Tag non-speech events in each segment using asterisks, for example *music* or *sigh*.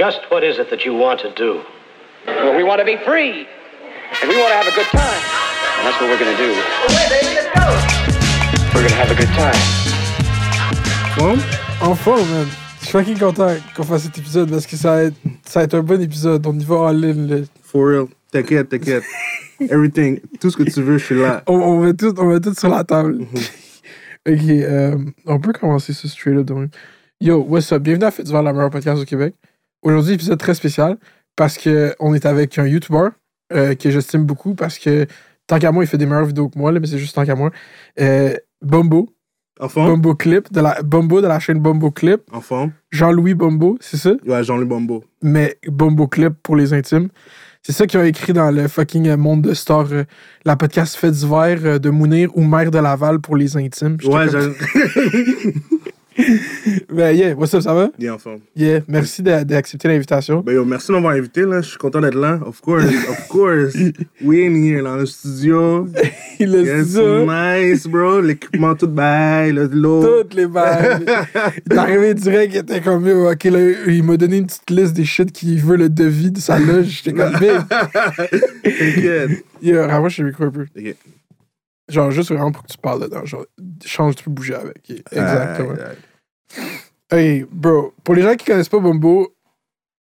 Just what is it that you want to do? Well, we want to be free. And we want to have a good time. And that's what we're going to do. We're going to have a good time. Forme? En forme, man. Je suis fucking content qu'on fasse cet épisode parce que ça va être, ça va être un bon épisode. On y va en ligne. là. For real. T'inquiète, t'inquiète. Everything. Tout ce que tu veux, je suis là. On, on, met tout, on met tout sur la table. *laughs* ok, euh, on peut commencer ce straight up de même. Yo, what's up? Bienvenue à Faites la meilleure podcast au Québec. Aujourd'hui, épisode très spécial parce qu'on est avec un YouTuber euh, que j'estime beaucoup parce que tant qu'à moi, il fait des meilleures vidéos que moi, là, mais c'est juste tant qu'à moi. Euh, Bombo, En forme? Bombo Clip, de la, Bombo de la chaîne Bombo Clip. En forme? Jean-Louis Bombo, c'est ça? Ouais, Jean-Louis Bombo. mais Bombo Clip pour les intimes. C'est ça qu'ils ont écrit dans le fucking euh, monde de Star, euh, la podcast Fait d'hiver de Mounir ou Mère de Laval pour les intimes. J'étais Ouais, comme- j'ai. *laughs* *laughs* Ben yeah, what's up, ça va? Est en forme. Yeah, merci d'a- d'accepter l'invitation. Ben yo, merci de m'avoir invité, là. Je suis content d'être là. Of course, of course. *laughs* We in here, dans le studio. *laughs* A Yes, ça. nice, bro. L'équipement tout bail, l'eau. Toutes les balles. il est arrivé direct, il était comme, yo, ok, là, il m'a donné une petite liste des shit qu'il veut le devis de sa loge. J'étais comme, big. T'inquiète. Yo, rapproche le micro un peu. Ok. Genre, juste vraiment pour que tu parles dedans. Genre, change, tu peux bouger avec. Exactement. Hey, bro, pour les gens qui connaissent pas Bombo,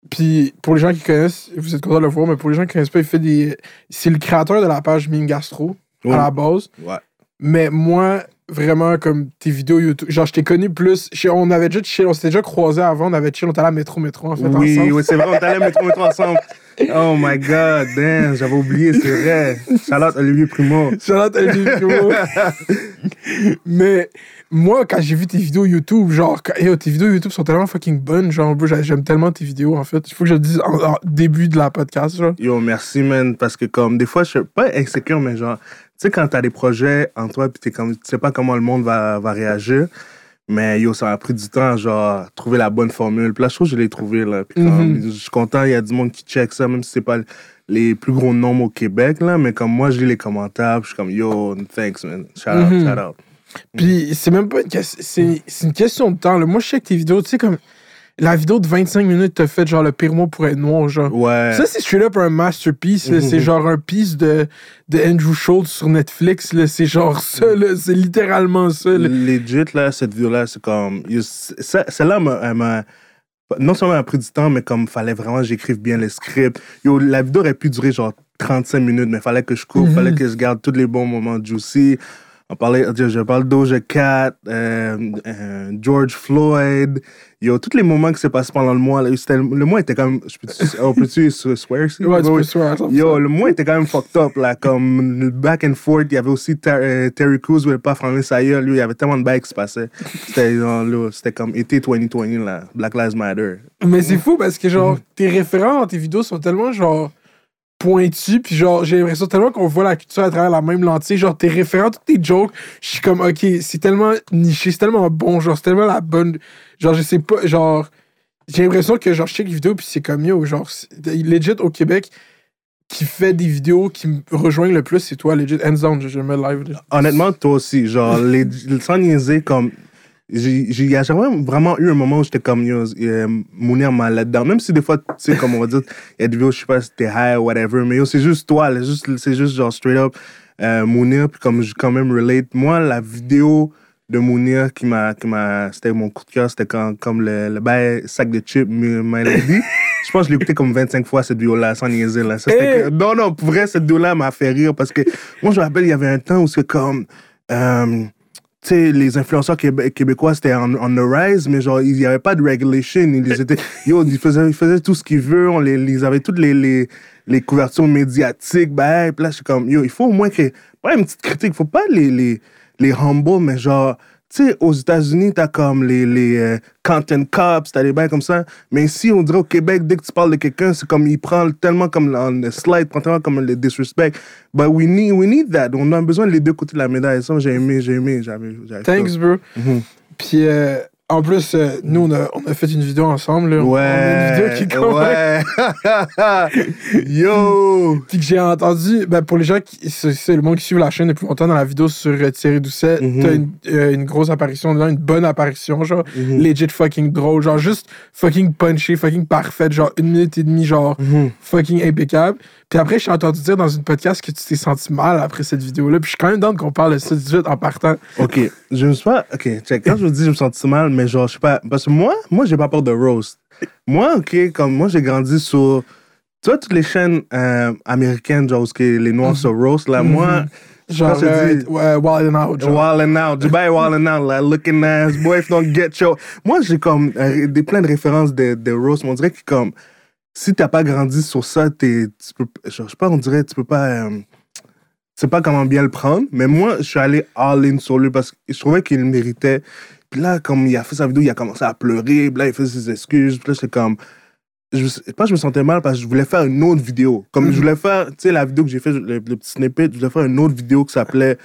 puis pour les gens qui connaissent, vous êtes content de le voir, mais pour les gens qui connaissent pas, il fait des. C'est le créateur de la page Mime Gastro Ouais. à la base. Ouais. Mais moi, vraiment, comme tes vidéos YouTube, genre, je t'ai connu plus. on avait déjà chill, on s'était déjà croisés avant, on avait chill, on était allé à Métro Métro, en fait. Oui, ensemble. oui, c'est vrai, on est allé mettre métro ensemble. *laughs* Oh my god, damn, j'avais oublié, c'est vrai. Charlotte Olivier Primo. À Olivier Primo. *laughs* Mais moi, quand j'ai vu tes vidéos YouTube, genre, quand- yo, tes vidéos YouTube sont tellement fucking bonnes. Genre, j'aime tellement tes vidéos, en fait. Il faut que je le dise en, en début de la podcast, genre. Yo, merci, man, parce que comme, des fois, je suis pas insécure, mais genre, tu sais, quand t'as des projets en toi, pis t'es comme, tu sais pas comment le monde va, va réagir, mais yo, ça m'a pris du temps, genre, trouver la bonne formule. Puis là, je trouve que je l'ai trouvé, là. Puis comme, je suis content, il y a du monde qui check ça, même si c'est pas les plus gros noms au Québec, là, mais comme moi, je lis les commentaires, puis je suis comme, yo, thanks, man. Shout out, Mhm. shout out. Puis c'est même pas une question. C'est une question de temps. là. Moi, je que tes vidéos, tu sais, comme. La vidéo de 25 minutes t'as fait, genre, le pire mot pour être noir, genre. Ouais. Ça, c'est straight up un masterpiece. C'est genre un piece de, de Andrew Schultz sur Netflix. C'est genre ça. C'est littéralement ça. là. Legit, là, cette vidéo-là, c'est comme. Celle-là, m'a-. Non seulement m'a pris du temps, mais comme fallait vraiment que j'écrive bien le script. Yo, la vidéo aurait pu durer genre 35 minutes, mais fallait que je coupe, Mhm. fallait que je garde tous les bons moments juicy. On parlait, je, parle Doja Cat, euh, euh, George Floyd. Yo, tous les moments qui s'est passé pendant le mois, là, le mois était quand même. je peux- On peut-tu swear ici? Ouais, tu peux swear. Yo, le mois était quand même fucked up, là. Comme le back and forth, il y avait aussi Ter- Terry Crews voulait pas fermer sa gueule. Lui, il y avait tellement de bails qui se passaient. C'était comme été 2020, là. Black Lives Matter. Mais c'est fou parce que, genre, tes référents dans tes vidéos sont tellement, genre, pointus. Puis, genre, j'ai l'impression tellement qu'on voit la culture à travers la même lentille. Genre, tes référents, tous tes jokes, je suis comme, ok, c'est tellement niché, c'est tellement bon. Genre, c'est tellement la bonne. Genre, je sais pas, genre, j'ai l'impression que, genre, je check les vidéos, puis c'est comme, yo, genre, legit au Québec, qui fait des vidéos qui me rejoignent le plus, c'est toi, legit. Hands down, je, je mets live. là. Honnêtement, toi aussi, genre, *laughs* les, sans niaiser, comme. Il y a jamais vraiment eu un moment où j'étais comme, yo, euh, Mounir m'a là-dedans. Même si des fois, tu sais, comme on va dire, il y a des vidéos, je sais pas si t'es high ou whatever, mais yo, c'est juste toi, là, juste- c'est juste genre straight up euh, Mounir, puis comme je quand même relate. Moi, la vidéo de Mounir qui m'a, qui m'a, c'était mon coup de cœur, c'était quand, comme le, le bail sac de chips, My Melody. *laughs* Je pense que je l'ai écouté comme 25 fois, cette vidéo-là, sans niaiser, là. Ça, Hey! que- Non, non, pour vrai, cette vidéo-là m'a fait rire parce que moi, je me rappelle, il y avait un temps où c'est comme. euh, sais, les influenceurs québé- québécois, c'était on, on the rise, mais genre, il n'y avait pas de regulation. Ils étaient, *laughs* yo, ils faisaient, ils faisaient tout ce qu'ils veulent. On les, ils avaient toutes les, les, les couvertures médiatiques. Ben, puis là, je suis comme, yo, il faut au moins que. Pas une petite critique, il faut pas les, les, les humble, mais genre, tu sais, aux États-Unis, t'as comme les, les euh, content cops, t'as des bails comme ça. Mais ici, on dirait au Québec, dès que tu parles de quelqu'un, c'est comme, il prend tellement comme the slide, prend tellement comme le disrespect. But we need, we need that. On a besoin des deux côtés de la médaille. Ça, j'ai aimé, j'ai aimé, j'avais. Thanks, bro. Puis, euh, en plus, euh, nous, on a, on a fait une vidéo ensemble. Là. On a une vidéo Ouais. qui Ouais. *laughs* Yo. Puis que j'ai entendu, ben pour les gens qui. C'est le monde qui suit la chaîne depuis longtemps dans la vidéo sur euh, Thierry Doucet, Mhm. t'as une, euh, une grosse apparition dedans, une bonne apparition, genre Mhm. legit fucking drôle, genre juste fucking punché, fucking parfaite, genre une minute et demie, genre Mhm. fucking impeccable. Puis après, j'ai entendu dire dans une podcast que tu t'es senti mal après cette vidéo-là. Puis je suis quand même dans qu'on parle de ça tout de suite en partant. Ok, je me suis pas. Ok, check. Quand je vous dis je me sens mal, mais genre, je sais pas. Parce que moi, moi, j'ai pas peur de roast. Moi, ok, comme moi, j'ai grandi sur. Tu vois, toutes les chaînes euh, américaines, genre, où que les Noirs se roast, là, moi. Genre, Quand je euh, dis- ouais, Wild and Out. Genre. Wildin' out, Dubai wildin' out, like looking ass, boy, if you don't get your. Moi, j'ai comme euh, des, plein de références de, de roast, mais on dirait que comme, si t'as pas grandi sur ça, t'es, tu peux, je sais pas, on dirait, tu peux pas, euh, tu sais pas comment bien le prendre, mais moi, je suis allé all-in sur lui parce que je trouvais qu'il le méritait. Puis là, comme il a fait sa vidéo, il a commencé à pleurer, puis là, il fait ses excuses, puis là, j'étais comme, je, sais pas, je me sentais mal parce que je voulais faire une autre vidéo. Comme je voulais faire, tu sais, la vidéo que j'ai fait, le, le petit snippet, je voulais faire une autre vidéo qui s'appelait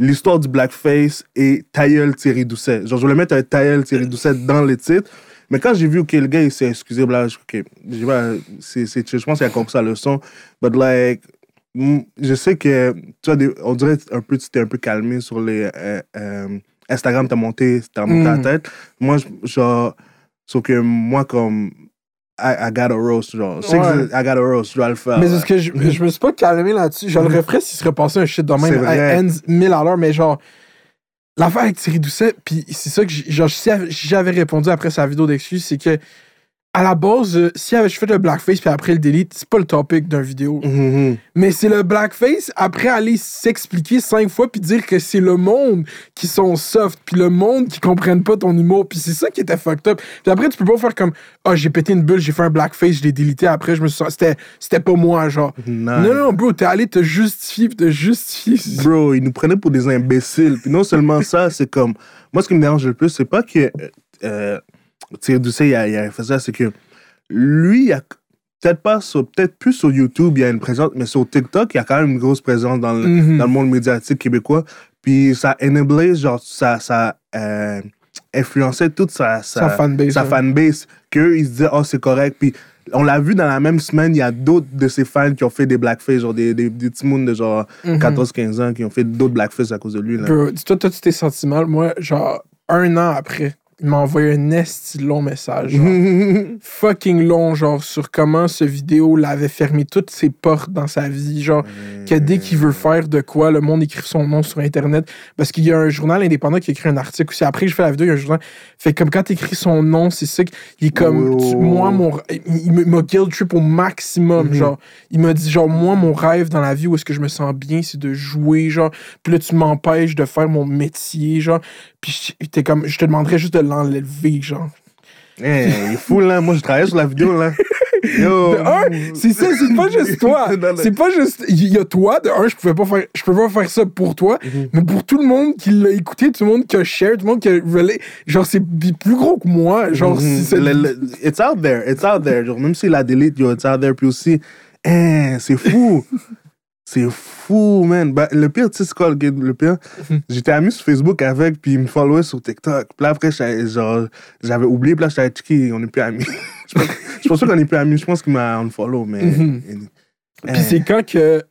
L'histoire du blackface et Tailleul Thierry Doucet. Genre, je voulais mettre un Tailleul Thierry Doucet dans les titres. Mais quand j'ai vu, OK, le gars, il s'est excusé, là, je, OK, j'ai pas- c'est, c'est chill. je pense qu'il a compris sa leçon. But like, mm, je sais que, tu vois, on dirait un peu, tu t'es un peu calmé sur les. euh, euh, Instagram, t'as monté, t'as monté la Mm. tête. Moi, je- genre, sauf que moi, comme, I, I got a roast, genre. Je que Ouais. I got a roast, je dois le faire. Mais là. c'est ce que je, je me suis pas calmé là-dessus. Je le referais s'il serait passé un shit de. C'est même à ends 1000 à l'heure, mais genre, l'affaire avec Thierry Doucet, puis c'est ça que j'avais répondu après sa vidéo d'excuse, c'est que à la base, euh, si j'avais fait le blackface puis après le delete, c'est pas le topic d'une vidéo. Mhm. Mais c'est le blackface après aller s'expliquer cinq fois puis dire que c'est le monde qui sont soft puis le monde qui comprennent pas ton humour puis c'est ça qui était fucked up. Puis après tu peux pas faire comme ah j'ai pété une bulle, j'ai fait un blackface, je l'ai délité après je me suis c'était c'était pas moi genre. *laughs* Nice. Non non bro, t'es allé te justifier te justifier. *laughs* Bro, ils nous prenaient pour des imbéciles. Puis non seulement ça, c'est comme. Moi, ce qui me dérange le plus, c'est pas que. Euh, Thierry Doucet, il a, il a fait ça, c'est que lui, il a. Peut-être pas sur, peut-être plus sur YouTube, il y a une présence, mais sur TikTok, il y a quand même une grosse présence dans le, Mhm. dans le monde médiatique québécois. Puis ça enablait, genre, ça, ça euh, influençait toute sa, sa, Sa fanbase, sa ouais. fanbase, qu'eux, ils se disaient, oh, c'est correct. Puis on l'a vu dans la même semaine, il y a d'autres de ses fans qui ont fait des blackface, genre des, des, des petits moons de genre Mhm. 14-15 ans qui ont fait d'autres blackface à cause de lui. Là. Bro, dis-toi, toi, tu t'es senti mal. Moi, genre, un an après, il m'a envoyé un esti long message. genre, *laughs* fucking long, genre, sur comment ce vidéo l'avait fermé toutes ses portes dans sa vie. Genre, que dès qu'il veut faire de quoi, le monde écrit son nom sur Internet. Parce qu'il y a un journal indépendant qui écrit un article aussi. Après je fais la vidéo, il y a un journal. Fait comme quand t'écris son nom, c'est ça qu'il est comme. Oh, tu- moi, mon. Il, m'a guilt trip au maximum. Mhm. Genre, il m'a dit, genre, moi, mon rêve dans la vie où est-ce que je me sens bien, c'est de jouer, genre. Puis là, tu m'empêches de faire mon métier, genre. Puis t'es comme, je te demanderais juste de l'enlever, genre. Hey, il est fou, là. Moi, je travaillais sur la vidéo, là. *laughs* Yo. De un, c'est ça, c'est pas juste *laughs* toi. C'est pas juste. Il y a toi, de un, je pouvais pas faire, je peux pas faire ça pour toi, Mhm. mais pour tout le monde qui l'a écouté, tout le monde qui a share, tout le monde qui a relay, genre, c'est plus gros que moi. Genre, Mhm. si c'est. Le- le- it's out there, it's out there. Genre, même s'il a delete, yo, it's out there. Puis aussi, hein, c'est fou. *laughs* c'est fou, man. Bah, le pire, tu sais, c'est quoi le, pire? *laughs* J'étais ami sur Facebook avec, puis il me followait sur TikTok. Puis là, après, j'avais- genre, j'avais oublié, puis là, j'étais checké, on n'est *laughs* plus amis. je pense, pas qu'on n'est plus amis. Je pense qu'il m'a unfollow, mais. Hein. Puis c'est quand que.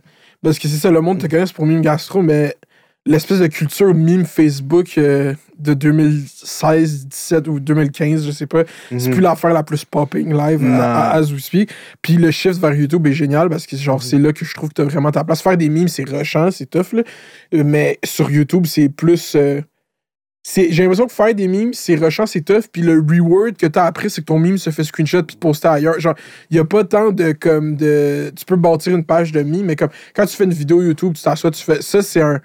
Parce que c'est ça, le monde te connaît pour mime gastro, mais l'espèce de culture mime Facebook euh, de 2016, 17 ou 2015, je sais pas, c'est Mhm. plus l'affaire la plus popping live Non. à, à, as we speak. Puis le shift vers YouTube est génial parce que Mhm. genre c'est là que je trouve que t'as vraiment ta place. Faire des mimes, c'est rushant, c'est tough, là. Euh, Mais sur YouTube, c'est plus. euh, c'est- J'ai l'impression que faire des memes, c'est rushant, c'est tough. Puis le reward que t'as après, c'est que ton meme se fait screenshot puis poster ailleurs. Genre, il y a pas tant de comme de. Tu peux bâtir une page de meme, mais comme quand tu fais une vidéo YouTube, tu t'assois, tu fais. Ça, c'est un.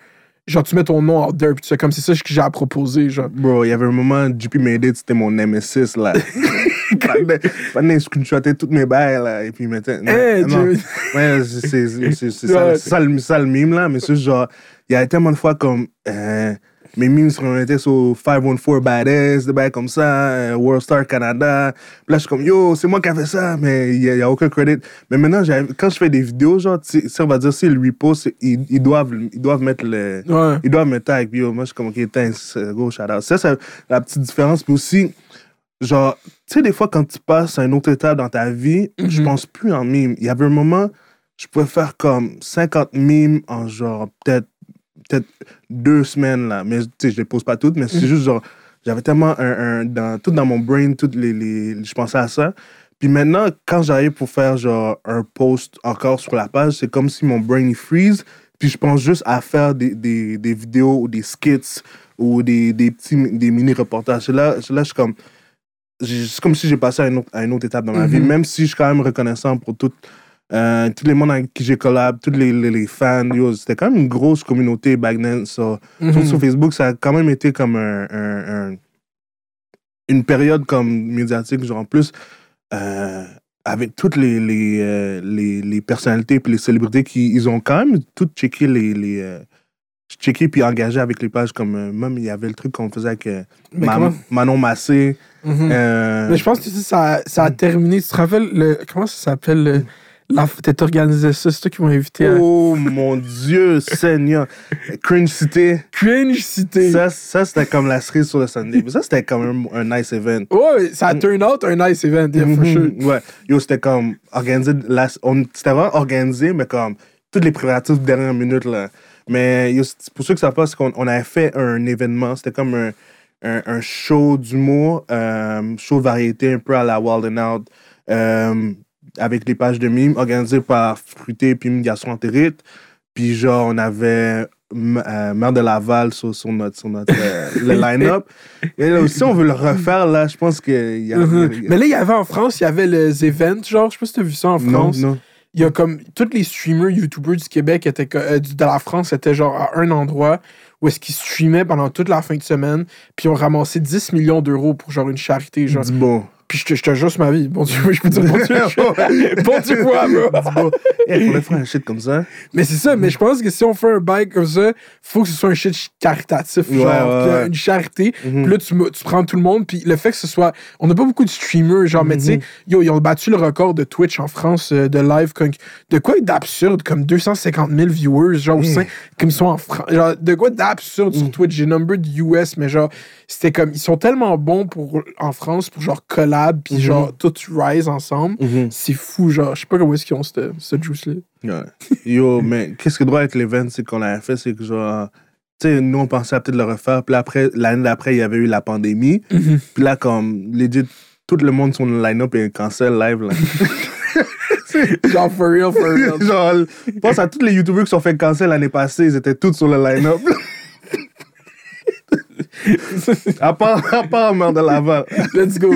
Genre, tu mets ton nom out there, puis tu fais comme c'est ça que j'ai à proposer. Genre. Bro, il y avait un moment, JP Made It, c'était mon nemesis, là. *laughs* Pendant il screenshotait toutes mes bails, là, et puis il mettait... Hey, non. Ouais, c'est *laughs* ça, ça, le- ça le mime, là, mais c'est genre, il y a tellement de fois comme... euh, mes memes se remettaient sur 514 Badass, des bails comme ça, euh, World Star Canada. Puis là, je suis comme, yo, c'est moi qui a fait ça, mais il n'y a, aucun credit. Mais maintenant, quand je fais des vidéos, genre, si on va dire, si le repost, ils, ils, doivent, ils doivent mettre le. Ouais. Ils doivent me tag. Puis yo, moi, je suis comme, ok, thanks, euh, go, shout out. Ça, c'est la petite différence. Puis aussi, genre, tu sais, des fois, quand tu passes à une autre étape dans ta vie, je Mhm. pense plus en mime. Il y avait un moment, je pouvais faire comme 50 mimes en genre, peut-être peut-être deux semaines, là. Mais, tu sais, je les pose pas toutes, mais c'est Mhm. juste genre, j'avais tellement un, un- dans, tout dans mon brain, toutes les, les, je pensais à ça. Puis maintenant, quand j'arrive pour faire genre un post encore sur la page, c'est comme si mon brain il freeze. Puis je pense juste à faire des, des, des vidéos ou des skits ou des, des petits des mini-reportages. Là, là, je suis comme. C'est comme si j'ai passé à une, autre, à une autre étape dans ma vie, Mhm. même si je suis quand même reconnaissant pour tout, euh, tous les mondes avec qui j'ai collab, tous les, les, les fans. C'était quand même une grosse communauté back then. so, Mhm. Sur Facebook, ça a quand même été comme un, un- un- une période comme médiatique, genre en plus, euh, avec toutes les, les, euh, les, les personnalités puis les célébrités qui ils ont quand même toutes checké les. les checké puis engagé avec les pages comme euh, même il y avait le truc qu'on faisait avec euh, Ma- Manon Massé Mhm. euh, Mais je pense que ça, ça a terminé. Tu te rappelles, le, comment ça s'appelle? La- T'as organisé ça, c'est toi qui m'as invité à oh mon dieu Seigneur Cringe City Cringe Cité. ça, ça c'était comme la cerise sur le Sunday Mais ça c'était quand même un nice event Ouais, ça a turn out un nice event, yeah, for Mhm, sure. Ouais. Yo, c'était comme organisé. la- on- C'était vraiment organisé, mais comme toutes les préparatifs de dernière minute, là. Mais yo, pour ceux que ça passe, c'est qu'on on avait fait un événement. C'était comme un, un, un show d'humour, euh, show de variété un peu à la Wild and Out, euh, avec des pages de mimes, organisé par Fruité puis Garçon Entérite. Puis genre, on avait euh, Mère de Laval sur, sur notre, sur notre euh, *laughs* le line-up. Et là, si on veut le refaire, là, je pense qu'il y a... Mhm. il y a- Mais là, il y avait en France, il y avait les events, genre, je sais pas si t'as vu ça en non, France. non. Il y a comme tous les streamers, youtubers du Québec étaient euh, de la France étaient genre à un endroit où est-ce qu'ils streamaient pendant toute la fin de semaine, puis ils ont ramassé 10 millions d'euros pour genre une charité, genre. Bon. Puis je te, je te jure ma vie, bon Dieu, je peux dire bon Dieu, *laughs* bon Dieu quoi, bro. Faudrait faire un shit comme ça. Mais c'est ça, mais je pense que si on fait un bail comme ça, faut que ce soit un shit caritatif, Ouais, genre, ouais, une charité. Puis là, tu, tu prends tout le monde, puis le fait que ce soit. On n'a pas beaucoup de streamers, genre, mais tu sais, Mhm. yo, ils ont battu le record de Twitch en France euh, de live. comme- de quoi d'absurde, comme 250 000 viewers, genre, au Mhm. sein- comme ils sont en France. Genre, de quoi d'absurde sur Mhm. Twitch. J'ai number de US, mais genre, c'était comme. Ils sont tellement bons pour, en France pour genre collab, puis Mhm. genre, tout rise ensemble. C'est fou, genre, je sais pas comment est-ce qu'ils ont ce ce juice-là. Ouais. Yo, *laughs* mais qu'est-ce que doit être l'event, c'est qu'on avait fait, c'est que genre, tu sais, nous on pensait à peut-être le refaire, puis après, l'année d'après, il y avait eu la pandémie, puis là, comme, legit, tout le monde sur le line-up est cancel live, là. *laughs* Genre, for real, for real. *laughs* genre, pense à tous les youtubeurs qui sont fait cancel l'année passée, ils étaient tous sur le line-up. À part, à part Mère de Laval. Let's go.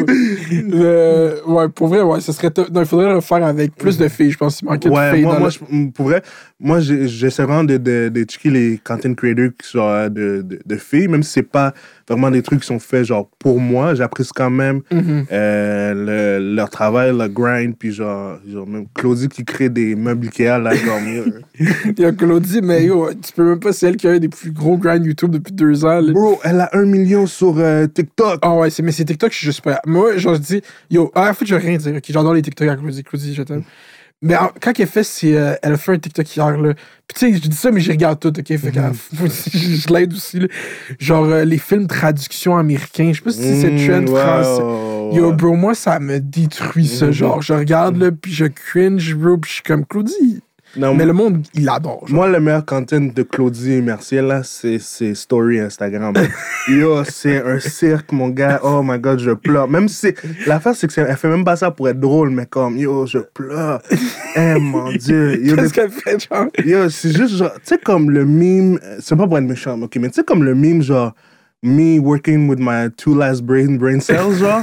Ouais, pour vrai, ouais, ça serait. Non, il faudrait le faire avec plus de filles, je pense. Il manquait de filles. moi, dans moi le- je- pour vrai, moi, j'ai- j'essaie vraiment de, de, de checker les content creators qui sont euh, de, de, de filles, même si c'est pas vraiment des trucs qui sont faits genre pour moi, j'apprécie quand même Mhm. euh, le- leur travail, leur grind, puis genre, genre même Claudie qui crée des meubles Ikea, là, comme, Il y a Claudie, mais yo, tu peux même pas, c'est elle qui a un des plus gros grinds YouTube depuis deux ans. là. Bro, elle a un million sur euh, TikTok. Ah ouais, c'est, mais c'est TikTok, je suis juste pas. Moi, genre, je dis, yo, ah, en fait, je vais rien dire. Ok, j'adore les TikTok à Claudie. Claudie, je t'aime. Mais en- quand elle fait, c'est. euh, elle a fait un TikTok hier, là. Puis tu sais, je dis ça, mais je regarde tout, ok? Fait que, *laughs* je, je l'aide aussi, là. Genre, euh, les films traduction américains. Je sais pas si c'est Mmh, trend français. ouais, Yo, bro, moi, ça me détruit, ça. Mhm. Genre, je regarde, là, puis je cringe, bro, puis je suis comme Claudie. Non, Mais le monde, il adore. genre. Moi, le meilleur content de Claudie Mercier, là, c'est c'est Story Instagram. *laughs* Yo, c'est un cirque, mon gars. Oh my god, je pleure. Même si c'est- l'affaire, c'est qu'elle fait même pas ça pour être drôle, mais comme, yo, je pleure. Eh, mon *laughs* Dieu. Qu'est-ce des- qu'elle fait, genre? yo, c'est juste genre, tu sais, comme le meme, euh, c'est pas pour être méchant, ok, mais tu sais, comme le meme, genre, me working with my two last brain, brain cells, genre.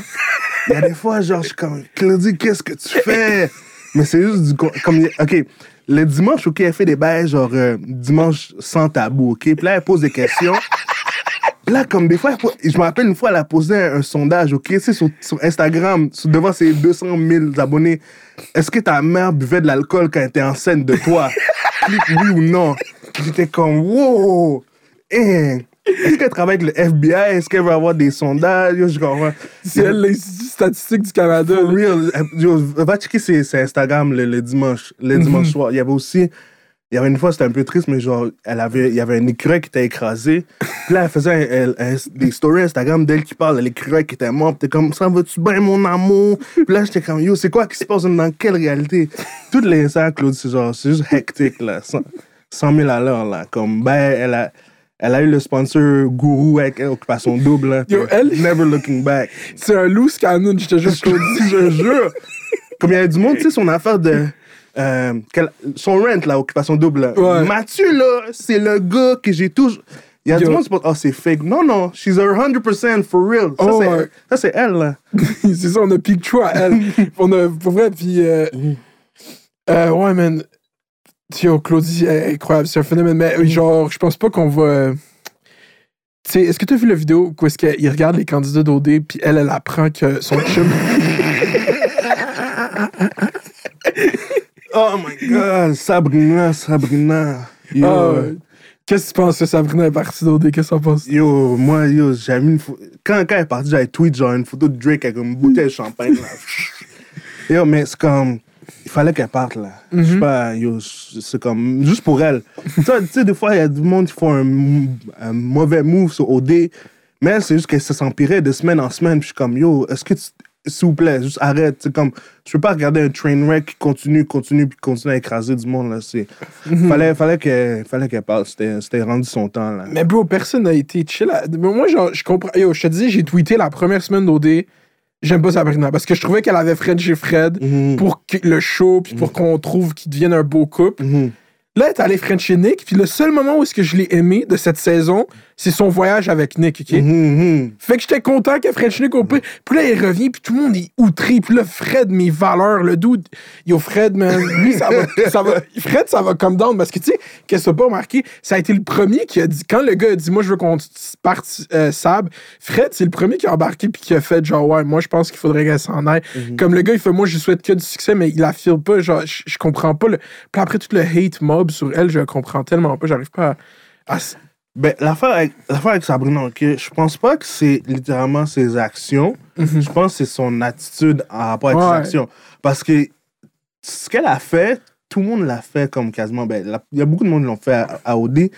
Il y a des fois, genre, je suis comme, Claudie, qu'est-ce que tu fais? Mais c'est juste du. Comme, ok, le dimanche, ok, elle fait des bails, genre, euh, dimanche sans tabou, ok? Puis là, elle pose des questions. *laughs* Là, comme des fois, elle po- je me rappelle une fois, elle a posé un, un sondage, ok, tu sais, sur, sur Instagram, sur- devant ses 200 000 abonnés. Est-ce que ta mère buvait de l'alcool quand elle était enceinte de toi? *laughs* Clique oui ou non. J'étais comme, wow! Eh, Est-ce qu'elle travaille avec le FBI? Est-ce qu'elle va avoir des sondages? Yo, je comprends. C'est elle, l'Institut statistique du Canada. For real. Yo, va checker ses, ses Instagram le, le dimanche, le Mhm. dimanche soir. Il y avait aussi. Il y avait une fois, c'était un peu triste, mais genre, elle avait, il y avait un écureuil qui était écrasé. Puis là, elle faisait un- un- un- des stories Instagram d'elle qui parle de l'écureuil qui était mort. Puis t'es comme, ça va-tu bien, mon amour? Puis là, j'étais comme, yo, c'est quoi qui se passe dans quelle réalité? Toutes les Instagram, Claude, c'est genre, c'est juste hectique, là. 100, 100 000 à l'heure, là. Comme, ben, elle a. Elle a eu le sponsor Gourou avec Occupation Double. Là, Yo, elle- Never looking back. C'est un loose cannon, je te jure. Je te dis, je jure. *laughs* Comme il y avait du monde, tu sais, son affaire de. euh, son rent, là, occupation double. Ouais. Mathieu, là, c'est le gars que j'ai toujours. Il y a Yo. du monde qui pense, oh, c'est fake. Non, non, she's a 100% for real. Ça, Oh, c'est, ouais. ça, c'est elle, là. *laughs* c'est ça, on a pique à elle. *laughs* on a, pour vrai, puis. Euh, euh, ouais, man. Yo, Claudie, incroyable, c'est un phénomène. Mais euh, genre, je pense pas qu'on va. euh, Tu sais, est-ce que tu as vu la vidéo où est-ce qu'il regarde les candidats d'OD, puis elle, elle apprend que son chum. *laughs* Oh my god, Sabrina, Sabrina. Yo, Ah. Qu'est-ce que tu penses que Sabrina est partie d'OD? Qu'est-ce que t'en penses? yo moi, yo, j'avais mis une photo. Quand, quand elle est partie, j'avais tweet genre une photo de Drake avec une bouteille de champagne, là. *laughs* Yo, mais c'est comme. Il fallait qu'elle parte, là. Je sais pas, yo, c'est comme. Juste pour elle. tu sais, des fois, il y a du monde qui font un, un mauvais move sur OD, mais elle, c'est juste qu'elle s'empirait de semaine en semaine. Puis je suis comme, yo, est-ce que tu. S'il vous plaît, juste arrête. C'est comme. Je peux pas regarder un train wreck qui continue, continue, puis continue à écraser du monde, là. C'est. Fallait, fallait qu'elle fallait qu'elle parte. C'était c'était rendu son temps, là. Mais bro, personne n'a été chill. Moi, genre, je comprends. Yo, je te dis, j'ai tweeté la première semaine d'OD. J'aime pas Sabrina parce que je trouvais qu'elle avait Fred chez Fred Mhm. pour que le show, puis pour qu'on trouve qu'ils deviennent un beau couple. Mhm. Là, elle est allée French chez Nick, puis le seul moment où est-ce que je l'ai aimé de cette saison, c'est son voyage avec Nick, OK? Mhm, mhm. Fait que j'étais content que French Nick au pire. Puis là, il revient, puis tout le monde est outré. Puis là, Fred, mes valeurs, le dude. Yo, Fred, man, lui, ça va, *laughs* ça va. Fred, ça va comme down. Parce que, tu sais, qu'est-ce que pas remarqué? Ça a été le premier qui a dit. Quand le gars a dit, moi, je veux qu'on parte euh, Sab, Fred, c'est le premier qui a embarqué, puis qui a fait, genre, ouais, moi, je pense qu'il faudrait qu'elle s'en aille. Comme le gars, il fait, moi, je lui souhaite que du succès, mais il affirme pas. Genre, je je comprends pas. Le... Puis après, tout le hate mob sur elle, je comprends tellement pas. J'arrive pas à. à- Ben, l'affaire avec, avec Sabrina, ok, je pense pas que c'est littéralement ses actions. Je pense que c'est son attitude en rapport avec Ouais. ses actions. Parce que ce qu'elle a fait, tout le monde l'a fait comme quasiment. Ben, il y a beaucoup de monde qui l'ont fait à, à OD.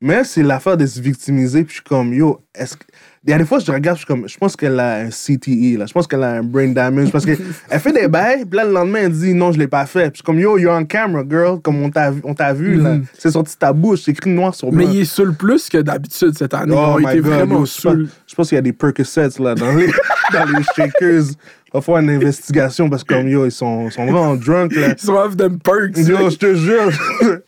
Mais c'est l'affaire de se victimiser. Puis je suis comme, yo, est-ce que. Il y a des fois, je regarde, je suis comme, je pense qu'elle a un CTE, là. Je pense qu'elle a un brain damage. Parce qu'elle *laughs* fait des bails, puis là, le lendemain, elle dit, non, je l'ai pas fait. Puis je suis comme, yo, you're on camera, girl. Comme on t'a vu, là. Mhm. C'est sorti de ta bouche, c'est écrit noir sur blanc. Mais il est le plus que d'habitude cette année. Oh été God, vraiment yo, pense, je pense qu'il y a des Percocets là, dans, les, *laughs* dans les shakers. On va faire une investigation parce que comme yo, ils sont, sont vraiment drunk là. Ils sont off them perks. Yo, je te jure. *laughs*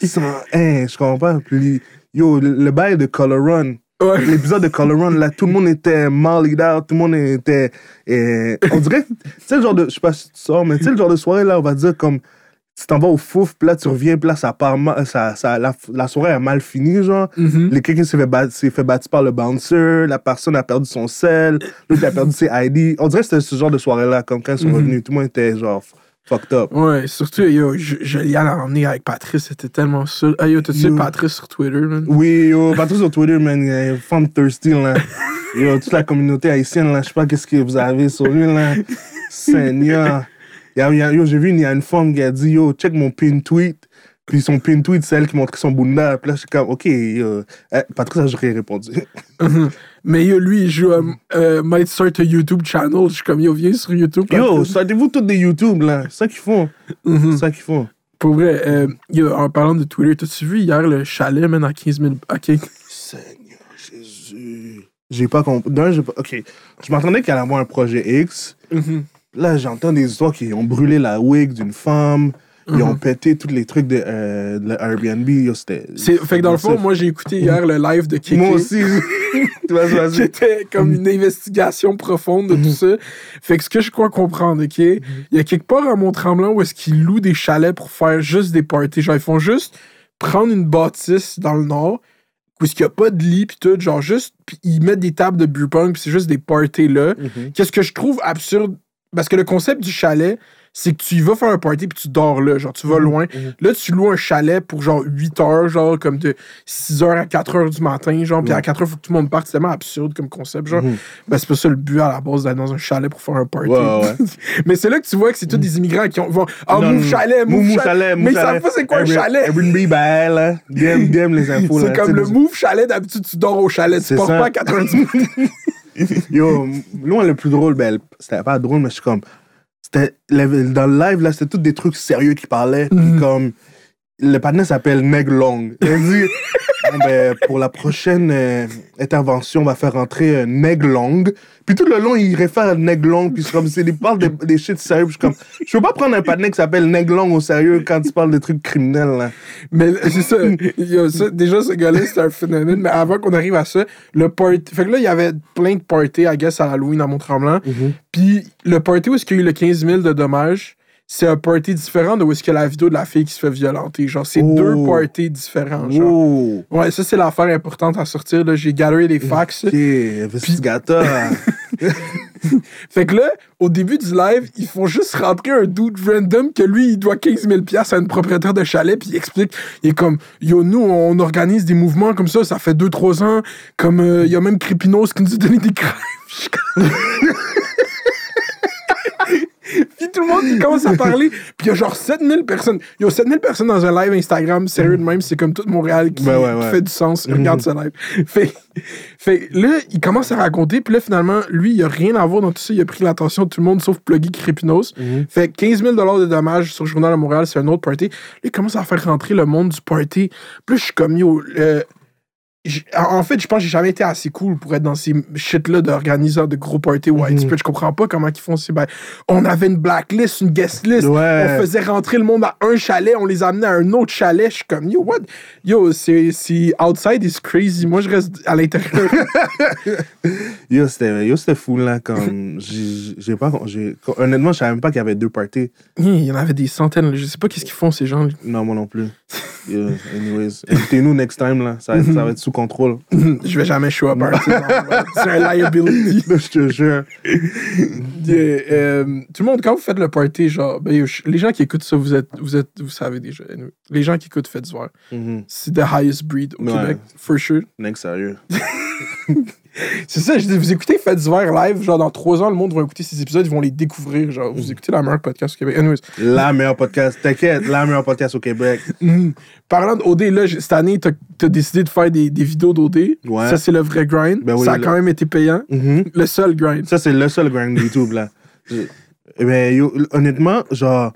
Ils sont. Hein, je comprends pas. Puis, yo, le, le bail de Color Run. Ouais. L'épisode de Color Run, là, tout le monde était mollied out, tout le monde était. euh, on dirait. Tu sais, le genre de. Je sais pas si tu sors, mais tu sais, le genre de soirée, là, on va dire comme. Tu t'en vas au fouf, puis là, tu reviens, puis là, ça part mal, ça, ça, la, la soirée a mal fini, genre. Mhm. Le quelqu'un s'est fait, battre- fait battre par le bouncer, la personne a perdu son sel, l'autre a perdu ses ID. On dirait que c'était ce genre de soirée-là, comme quand ils sont Mhm. revenus. Tout le monde était genre fucked up. Ouais, surtout, yo, l'y allais emmener avec Patrice, c'était tellement sûr. Ah, yo, t'as-tu Yo. Patrice sur Twitter, man? Oui, yo, tous sur Twitter, man, fun thirsty, là. *laughs* Yo, toute la communauté haïtienne, là, je sais pas qu'est-ce que vous avez sur lui, là. Seigneur. A- a- yo, j'ai vu, il y a une femme qui a dit, yo, check mon pin tweet. Puis son pin tweet, c'est elle qui montrait son bunda. Puis là, je suis comme, ok, yo. Eh, Patrice a rien répondu. Mais yo, lui, il joue à euh, Might Start a YouTube channel. Je suis comme, yo, viens sur YouTube. Yo, sortez-vous tous des YouTube, là. C'est ça qu'ils font. Mhm. C'est ça qu'ils font. Pour vrai, euh, yo, en parlant de Twitter, t'as-tu vu hier le chalet, man, à 15 000. à 15 Seigneur Jésus. J'ai pas compris. D'un, j'ai pas. Ok. Je m'attendais qu'elle allait avoir un projet X. Mhm. Là, j'entends des histoires qui ont brûlé la wig d'une femme. Ils ont pété tous les trucs de, euh, de Airbnb. Yo, Fait que dans le fond, moi, j'ai écouté hier le live de Kiki. Moi aussi. *laughs* C'était comme une investigation profonde de tout ça. Fait que ce que je crois comprendre, OK? Il y a quelque part à Mont-Tremblant où est-ce qu'ils louent des chalets pour faire juste des parties. Genre, ils font juste prendre une bâtisse dans le nord où est-ce qu'il n'y a pas de lit pis tout, genre juste, puis ils mettent des tables de beer pong pis c'est juste des parties là. Mhm. Qu'est-ce que je trouve absurde? Parce que le concept du chalet, c'est que tu y vas faire un party puis tu dors là. Genre, tu vas Mhm. loin. Là, tu loues un chalet pour genre 8 heures, genre comme de 6 heures à 4 heures du matin, genre. Puis à Ouais. 4 heures, faut que tout le monde parte. C'est tellement absurde comme concept, genre. Mhm. Ben, c'est pas ça le but à la base d'aller dans un chalet pour faire un party. Ouais, ouais. *laughs* Mais c'est là que tu vois que c'est tous des immigrants qui ont, vont. Ah, move chalet, move, Move chalet. chalet, move Mais ils chalet. savent pas c'est quoi un chalet? Airbnb, ben, là. DM, DM les infos, *laughs* là. C'est comme le move chalet, d'habitude, tu dors au chalet. Tu pars pas à 90 *laughs* Yo, loin le plus drôle, ben, c'était pas drôle, mais je suis comme. C'était, dans le live, là, c'était tous des trucs sérieux qui parlaient. puis Mhm. comme. Le partenaire s'appelle Neg Long. Il dit *laughs* Bon, ben, pour la prochaine euh, intervention, on va faire rentrer euh, Neg Long. Puis tout le long, il réfère à Neg Long. Puis comme, il parle des, des shit sérieux. Puis je suis comme, je peux pas prendre un partenaire qui s'appelle Neg Long au sérieux quand tu parles de trucs criminels, là. Mais c'est ça, il. Déjà, ce gars-là, c'est un phénomène. Mais avant qu'on arrive à ça, le party. Fait que là, il y avait plein de parties, I guess, à Halloween à Mont-Tremblant. Puis le party où est-ce qu'il y a eu le 15 000 de dommages, c'est un party différent de où est-ce qu'il y a la vidéo de la fille qui se fait violenter. Genre, c'est Oh. deux parties différents. Genre. Oh. Ouais, ça, c'est l'affaire importante à sortir. là. J'ai galéré les fax. Ok, investigateur. *laughs* Fait que là, au début du live, ils font juste rentrer un dude random que lui, il doit 15 000 à une propriétaire de chalet, puis il explique, il est comme, yo, nous, on organise des mouvements comme ça, ça fait 2-3 ans, comme, euh, il y a même Crépinos qui nous a donné des crèves. *laughs* Puis tout le monde, il commence à parler, puis il y a genre 7000 personnes. Il y a 7000 personnes dans un live Instagram, sérieux de même, c'est comme tout Montréal qui, Ben ouais, qui ouais. fait du sens. Regarde ce live. Fait, fait là, il commence à raconter, puis là, finalement, lui, il a rien à voir dans tout ça. Il a pris l'attention de tout le monde, sauf Pluggy Crépinos. Fait 15 000 de dommages sur le Journal de Montréal, c'est un autre party. Là, il commence à faire rentrer le monde du party. Puis là, je suis comme, yo, euh, en fait, je pense que j'ai jamais été assez cool pour être dans ces shit-là d'organisateurs de gros parties widespread. Je comprends pas comment ils font ces bails. On avait une blacklist, une guest list. Ouais. On faisait rentrer le monde à un chalet, on les amenait à un autre chalet. Je suis comme, yo, what? Yo, c'est outside is crazy. Moi, je reste à l'intérieur. *laughs* Yo, c'était, fou, là. Comme, j'ai, pas, honnêtement, je savais même pas qu'il y avait deux parties. Il y en avait des centaines. là. Je sais pas qu'est-ce qu'ils font, ces gens. Non, moi non plus. Yo, anyways. Invitez-nous next time, là. Ça, ça va être sous *laughs* contrôle. *laughs* je vais jamais show up. C'est un liability. *laughs* je te jure. *laughs* Yeah, euh, tout le monde, quand vous faites le party, genre, ben, les gens qui écoutent ça, vous êtes, vous êtes, vous savez déjà. Les gens qui écoutent Faites voir. Mhm. C'est the highest breed au Ouais. Québec, for sure. Next, sérieux. C'est ça, je dis, vous écoutez Faites divers live, genre dans trois ans, le monde va écouter ces épisodes, ils vont les découvrir. Genre, vous écoutez la meilleure podcast au Québec. Anyways, La meilleure podcast. T'inquiète, la meilleure podcast au Québec. Mhm. Parlant d'OD, là, cette année, t'as as décidé de faire des, des vidéos d'OD. Ouais. Ça, c'est le vrai grind. Ben oui, ça a le- quand même été payant. Mhm. Le seul grind. Ça, c'est le seul grind YouTube, là. Je- Eh ben, yo, honnêtement, genre,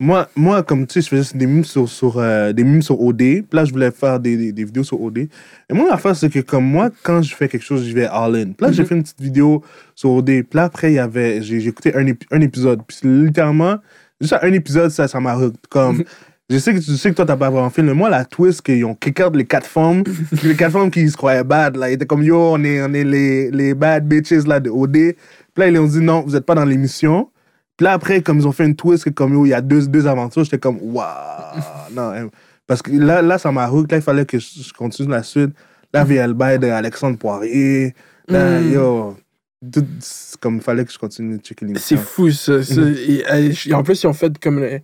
moi, moi, comme tu sais, je faisais des mimes sur, sur, euh, des mimes sur OD. Puis là, je voulais faire des, des, des vidéos sur OD. Et moi, l'affaire, c'est que comme moi, quand je fais quelque chose, je vais all-in. Puis là, j'ai Mhm. fait une petite vidéo sur OD. Puis là, après, il y avait, j'ai écouté un, épi- un épisode. Puis littéralement, juste un épisode, ça, ça m'a. Comme, je sais que tu sais que toi, t'as pas vraiment mais moi, la twist qu'ils ont kick out les quatre femmes, les quatre femmes qui se croyaient bad, là, ils étaient comme, yo, on est, on est les, les bad bitches, là, de OD. Puis là, ils ont dit, non, vous êtes pas dans l'émission. Puis là, après, comme ils ont fait une twist, que comme, yo, il y a deux, deux aventures, j'étais comme, waouh, *laughs* non. hein. Parce que là, là ça m'a hook, là, il fallait que je, continue la suite. Là, il y a le bail d'Alexandre Poirier. Là, Mm. yo, tout, comme, il fallait que je continue de checker C'est fou, ça. ça. Et, et en plus, ils ont fait comme le,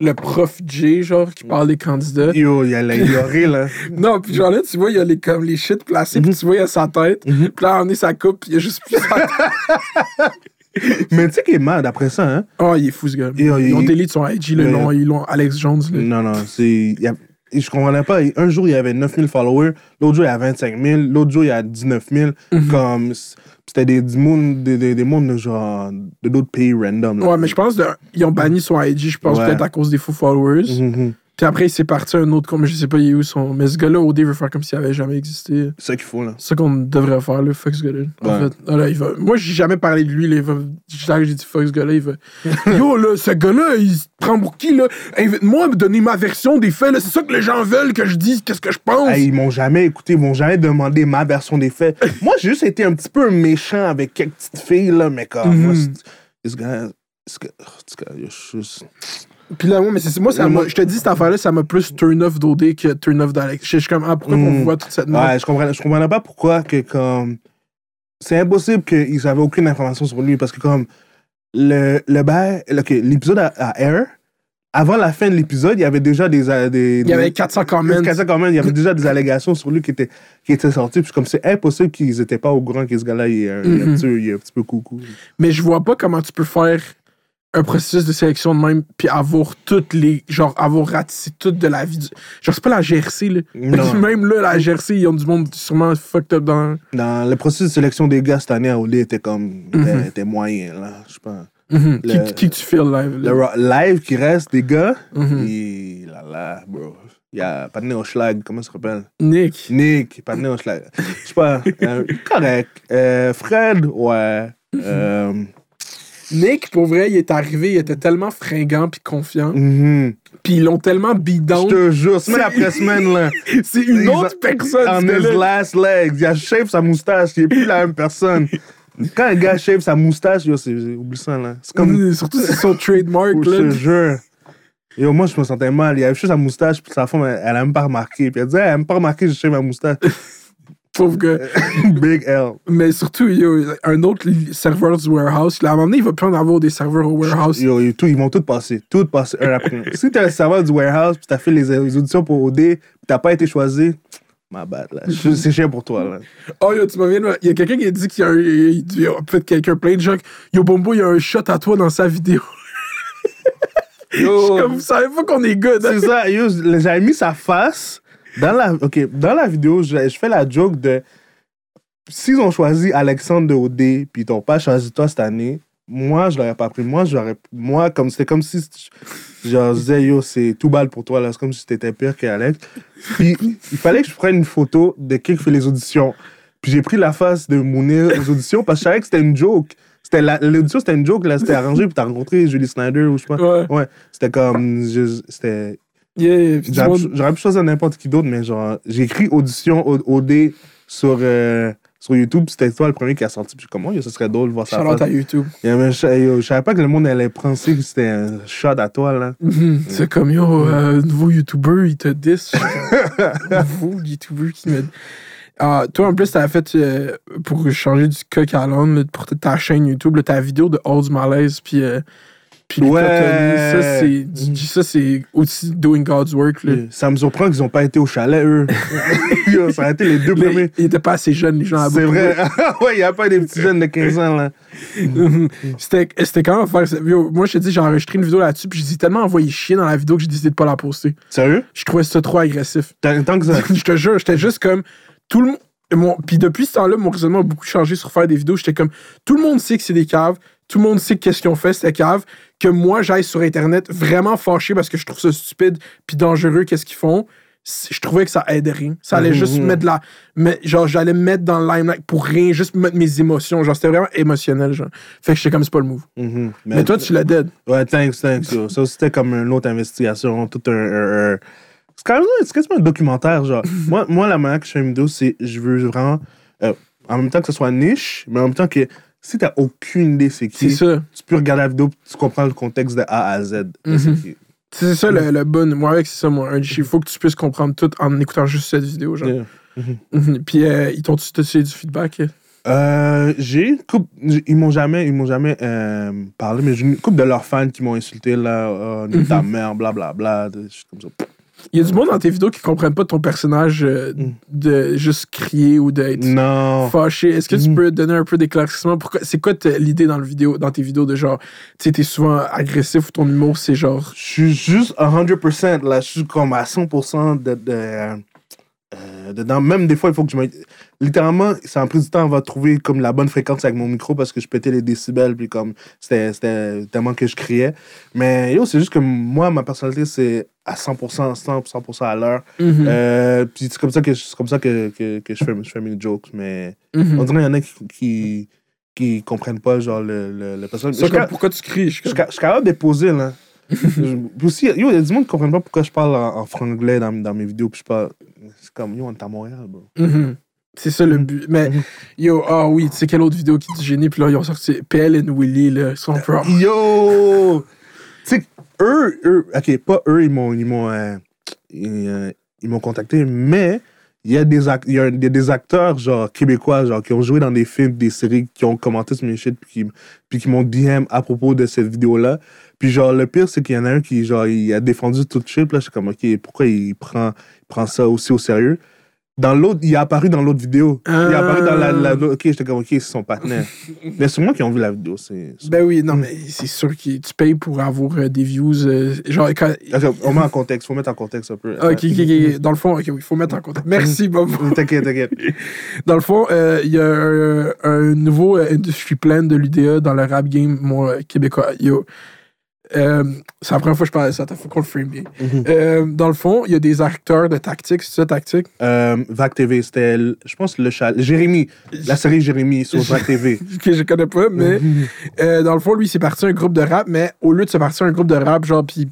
le prof J, genre, qui parle des candidats. Yo, il y a la ignoré, là. *laughs* Non, puis genre là, tu vois, il y a les, comme, les shit placés, puis tu vois, il y a sa tête. Mhm. Puis là, on est sa coupe, puis il y a juste plus sa tête. *laughs* *laughs* Mais tu sais qu'il est mad après ça, hein? Oh, il est fou, ce gars. Yo, Ils ont il- délite son IG, le Ouais. nom, ils l'ont Alex Jones. Non, non, c'est. a- Je comprenais pas. Un jour, il y avait 9000 followers. L'autre jour, il y a 25 000. L'autre jour, il y a 19 000. Mhm. Comme. C'était des, des, des, des mondes de genre. de d'autres pays random. là. Ouais, mais je pense qu'ils ont banni son IG, je pense Ouais. peut-être à cause des faux followers. Mhm. Puis après, il s'est parti à un autre mais je sais pas il est où son. Mais ce gars-là, OD veut faire comme s'il avait jamais existé. C'est ça qu'il faut, là. C'est ça qu'on devrait faire, là, fuck ce gars-là. En Ouais. fait, Ah, là, il va... moi, j'ai jamais parlé de lui. Là, il va... J'ai dit fuck ce gars-là, il va. *laughs* Yo, là, ce gars-là, il se prend pour qui, là? Invite-moi à me donner ma version des faits, là. C'est ça que les gens veulent que je dise, qu'est-ce que je pense. Hey, ils m'ont jamais écouté, ils m'ont jamais demandé ma version des faits. *laughs* moi, j'ai juste été un petit peu méchant avec quelques petites filles, là, mais comme. Mhm. moi, c'est- ce gars. Ce gars. oh, ce gars, je suis- Puis là, moi, mais c'est moi, ça moi- je te dis, cette affaire-là, ça m'a plus turn off d'OD que turn off d'Alex. Je suis comme, ah, pourquoi Mm. on voit toute cette merde? Ouais, je comprenais, je comprenais pas pourquoi que comme. C'est impossible qu'ils avaient aucune information sur lui parce que comme. le, le bail, ok, l'épisode à, à Air, avant la fin de l'épisode, il y avait déjà des. des Il y avait 400 comments. 400 comments, il y avait déjà des allégations sur lui qui étaient, qui étaient sorties. Puis comme c'est impossible qu'ils étaient pas au courant que ce gars-là, il, est un- petit- il est un petit peu coucou. Mais je vois pas comment tu peux faire un processus de sélection de même puis avoir toutes les genre avoir ratissé toute de la vie du- genre c'est pas la GRC là Non. *laughs* même là la GRC ils ont du monde sûrement fucked up dans Dans le processus de sélection des gars cette année à Oli était comme. était, Mhm. était moyen, là. Je sais pas. Mhm. Le- qui, qui tu files live Le là? ro- live qui reste des gars, Mhm. il, là, là, bro. Il y a au schlag, comment ça s'appelle? Nick Nick, au schlag. Je sais pas, euh, *laughs* correct. Euh, Fred, ouais. Euh, Nick pour vrai il est arrivé il était tellement fringant puis confiant mhm. puis ils l'ont tellement beat Je te jure, semaine après semaine, là. *laughs* c'est une autre personne On his last legs. Il a shave sa moustache, il est plus la même personne. Quand un gars shave sa moustache, yo, c'est, oublie ça, là. C'est comme, surtout c'est son trademark je là te jure. Yo, moi, je me sentais mal. Il avait juste sa moustache, puis sa femme, elle, elle a même pas remarqué. Puis elle Hey, elle a même pas remarqué j'ai shave ma moustache. Pauvre gars *laughs* Big L. Mais surtout, yo, un autre serveur du warehouse, là, à un moment donné, il va plus en avoir des serveurs au warehouse. Yo, yo, tout, ils vont tous passer. Tout passer un après si t'es un serveur du warehouse, puis t'as fait les, les auditions pour OD, puis t'as pas été choisi, ma bad, là. C'est cher pour toi, là. Oh, yo, tu m'en viens Il y a quelqu'un qui a dit qu'il y a, un- a fait quelqu'un plein de gens. Yo, Bombo, il y a un shot à toi dans sa vidéo. *laughs* Je suis comme, vous savez pas qu'on est good. hein? C'est ça, yo, j'avais mis sa face dans la, ok, dans la vidéo, je, je fais la joke de s'ils ont choisi Alexandre de OD puis ils t'ont pas choisi toi cette année, moi je l'aurais pas pris. Moi, j'aurais, moi comme c'était comme si genre, je disais yo, c'est tout balle pour toi là, c'est comme si t'étais pire qu'Alex. Puis il fallait que je prenne une photo de qui fait les auditions. Puis j'ai pris la face de Mounir aux auditions parce que je savais que c'était une joke. C'était la- l'audition, c'était une joke, là, c'était arrangé, puis t'as rencontré Julie Snyder ou je sais pas. Ouais. Ouais, c'était comme. C'était. Yeah, yeah, J'aurais monde- pu- choisir n'importe qui d'autre, mais genre, j'ai écrit audition OD sur, euh, sur YouTube, c'était toi le premier qui a sorti. Puis comment, ça serait drôle de voir ça. Shout out à YouTube. Je je savais pas que le monde allait penser que c'était un shot à toi, là. Mhm. C'est comme, yo, euh, nouveau YouTuber, il te diss. *laughs* nouveau YouTuber qui me. Ah, toi, en plus, t'avais fait, euh, pour changer du coq à l'âne, là, pour ta chaîne YouTube, là, ta vidéo de Hors du malaise, puis. Puis les Ouais. cotonniers, ça, c'est, ça, c'est aussi doing God's work. Là. Ça me surprend qu'ils ont pas été au chalet, eux. *laughs* Ça a été les deux premiers. ils étaient pas assez jeunes, les gens là-bas. C'est vrai. *laughs* ouais, il n'y a pas des petits jeunes de 15 ans, là. *laughs* C'était quand faire ça? Yo, Moi, je te dis, j'ai enregistré une vidéo là-dessus, puis j'ai tellement envoyé chier dans la vidéo que j'ai décidé de pas la poster. Sérieux? Je trouvais ça trop agressif. Tant que ça. je te jure, j'étais juste comme tout le monde. Mon, puis depuis ce temps-là, mon raisonnement a beaucoup changé sur faire des vidéos. J'étais comme tout le monde sait que c'est des caves, tout le monde sait que qu'est-ce qu'ils ont fait, c'était cave. Que moi, j'aille sur Internet vraiment fâché parce que je trouve ça stupide puis dangereux, qu'est-ce qu'ils font. Je trouvais que ça aidait rien. Ça allait Mhm. juste mettre de la. Mais, genre, j'allais me mettre dans le limelight pour rien, juste mettre mes émotions. Genre, c'était vraiment émotionnel. Genre. Fait que j'étais comme, c'est pas le move. Mhm. Mais, toi, tu l'as dead. Ouais, thanks, thanks. Ça, c'était comme une autre investigation, tout un. un- un- C'est quand même c'est quasiment un documentaire, genre. *laughs* moi, moi, la manière que je fais une vidéo, c'est je veux vraiment. euh, en même temps que ce soit niche, mais en même temps que si t'as aucune idée c'est qui, ça. tu peux regarder la vidéo, tu comprends le contexte de A à Z. Mhm. C'est ça le, le bon. Moi, avec, c'est ça, moi. Il faut que tu puisses comprendre tout en écoutant juste cette vidéo. Genre. Yeah. Mhm. Puis, euh, ils t'ont-tu du feedback? Euh, j'ai Ils m'ont jamais, ils m'ont jamais euh, parlé, mais j'ai une couple de leurs fans qui m'ont insulté, là. Oh, ta Mhm. mère, blablabla. des choses comme ça. Il y a du monde dans tes vidéos qui comprennent pas ton personnage euh, Mm. de juste crier ou d'être Non. fâché. Est-ce que tu Mm. peux donner un peu d'éclaircissement? Pourquoi- C'est quoi l'idée dans, le vidéo, dans tes vidéos de genre, tu sais, t'es souvent agressif ou ton humour, c'est genre. Je suis juste à 100%, là. Je suis comme à 100% de, de, euh, euh, dedans. Même des fois, il faut que je me. Littéralement, ça a pris du temps avant de trouver comme la bonne fréquence avec mon micro parce que je pétais les décibels, puis comme c'était c'était tellement que je criais. Mais yo, c'est juste que moi, ma personnalité, c'est à 100%, 100%, 100% à l'heure. Mhm. Euh, puis c'est comme ça que, c'est comme ça que, que, que je, fais, je fais mes jokes. Mais Mhm. on dirait qu'il y en a qui, qui, qui comprennent pas genre le, le, le personnage. Je- comme, pourquoi tu cries? Je suis je je suis capable de poser, là. *laughs* Je- puis aussi, yo, il y a du monde qui comprennent pas pourquoi je parle en, en franglais dans, dans mes vidéos. Puis je parle. C'est comme, yo, on est à Montréal, bro. Mhm. C'est ça le but. Mais, Mhm. yo, ah oui, tu sais quelle autre vidéo qui dit génie? Puis là, ils ont sorti PL et Willy, là. Ils sont pro. Yo! Tu sais, eux, eux, ok, pas eux, ils m'ont. Ils m'ont, euh, ils, euh, ils contacté, mais il y a des, y a, acteurs genre québécois genre qui ont joué dans des films, des séries, qui ont commenté sur mes shit puis qui, puis qui m'ont DM à propos de cette vidéo-là. Puis genre le pire c'est qu'il y en a un qui genre il a défendu tout shit. Puis là je suis comme ok pourquoi il prend, il prend ça aussi au sérieux? Dans l'autre, il est apparu dans l'autre vidéo. Il est apparu dans la, la- Ah. Ok, j'étais comme ok, c'est son partenaire. *laughs* Mais c'est moi qui ont vu la vidéo. C'est. c'est- Ben oui, non, mais c'est sûr que tu payes pour avoir euh, des views. euh, genre, quand... On met en contexte, faut mettre en contexte un peu. Ah, Ok, ok, ok. Dans le fond, ok, oui, il faut mettre en contexte. Merci, Bob. *laughs* T'inquiète, t'inquiète. *laughs* Dans le fond, euh, il y a un, un nouveau industry plan de l'UDA dans le rap game mon, euh, québécois. Yo. Euh, c'est la première fois que je parle de ça, faut qu'on le frame bien. Mhm. Euh, dans le fond, il y a des acteurs de tactique, c'est ça, tactique? Euh, Vac TV, c'était, je pense, le chat. Jérémy, la série Jérémy sur Vac TV. *laughs* que je connais pas, mais *laughs* euh, dans le fond, lui, c'est parti un groupe de rap, mais au lieu de se partir un groupe de rap, genre, puis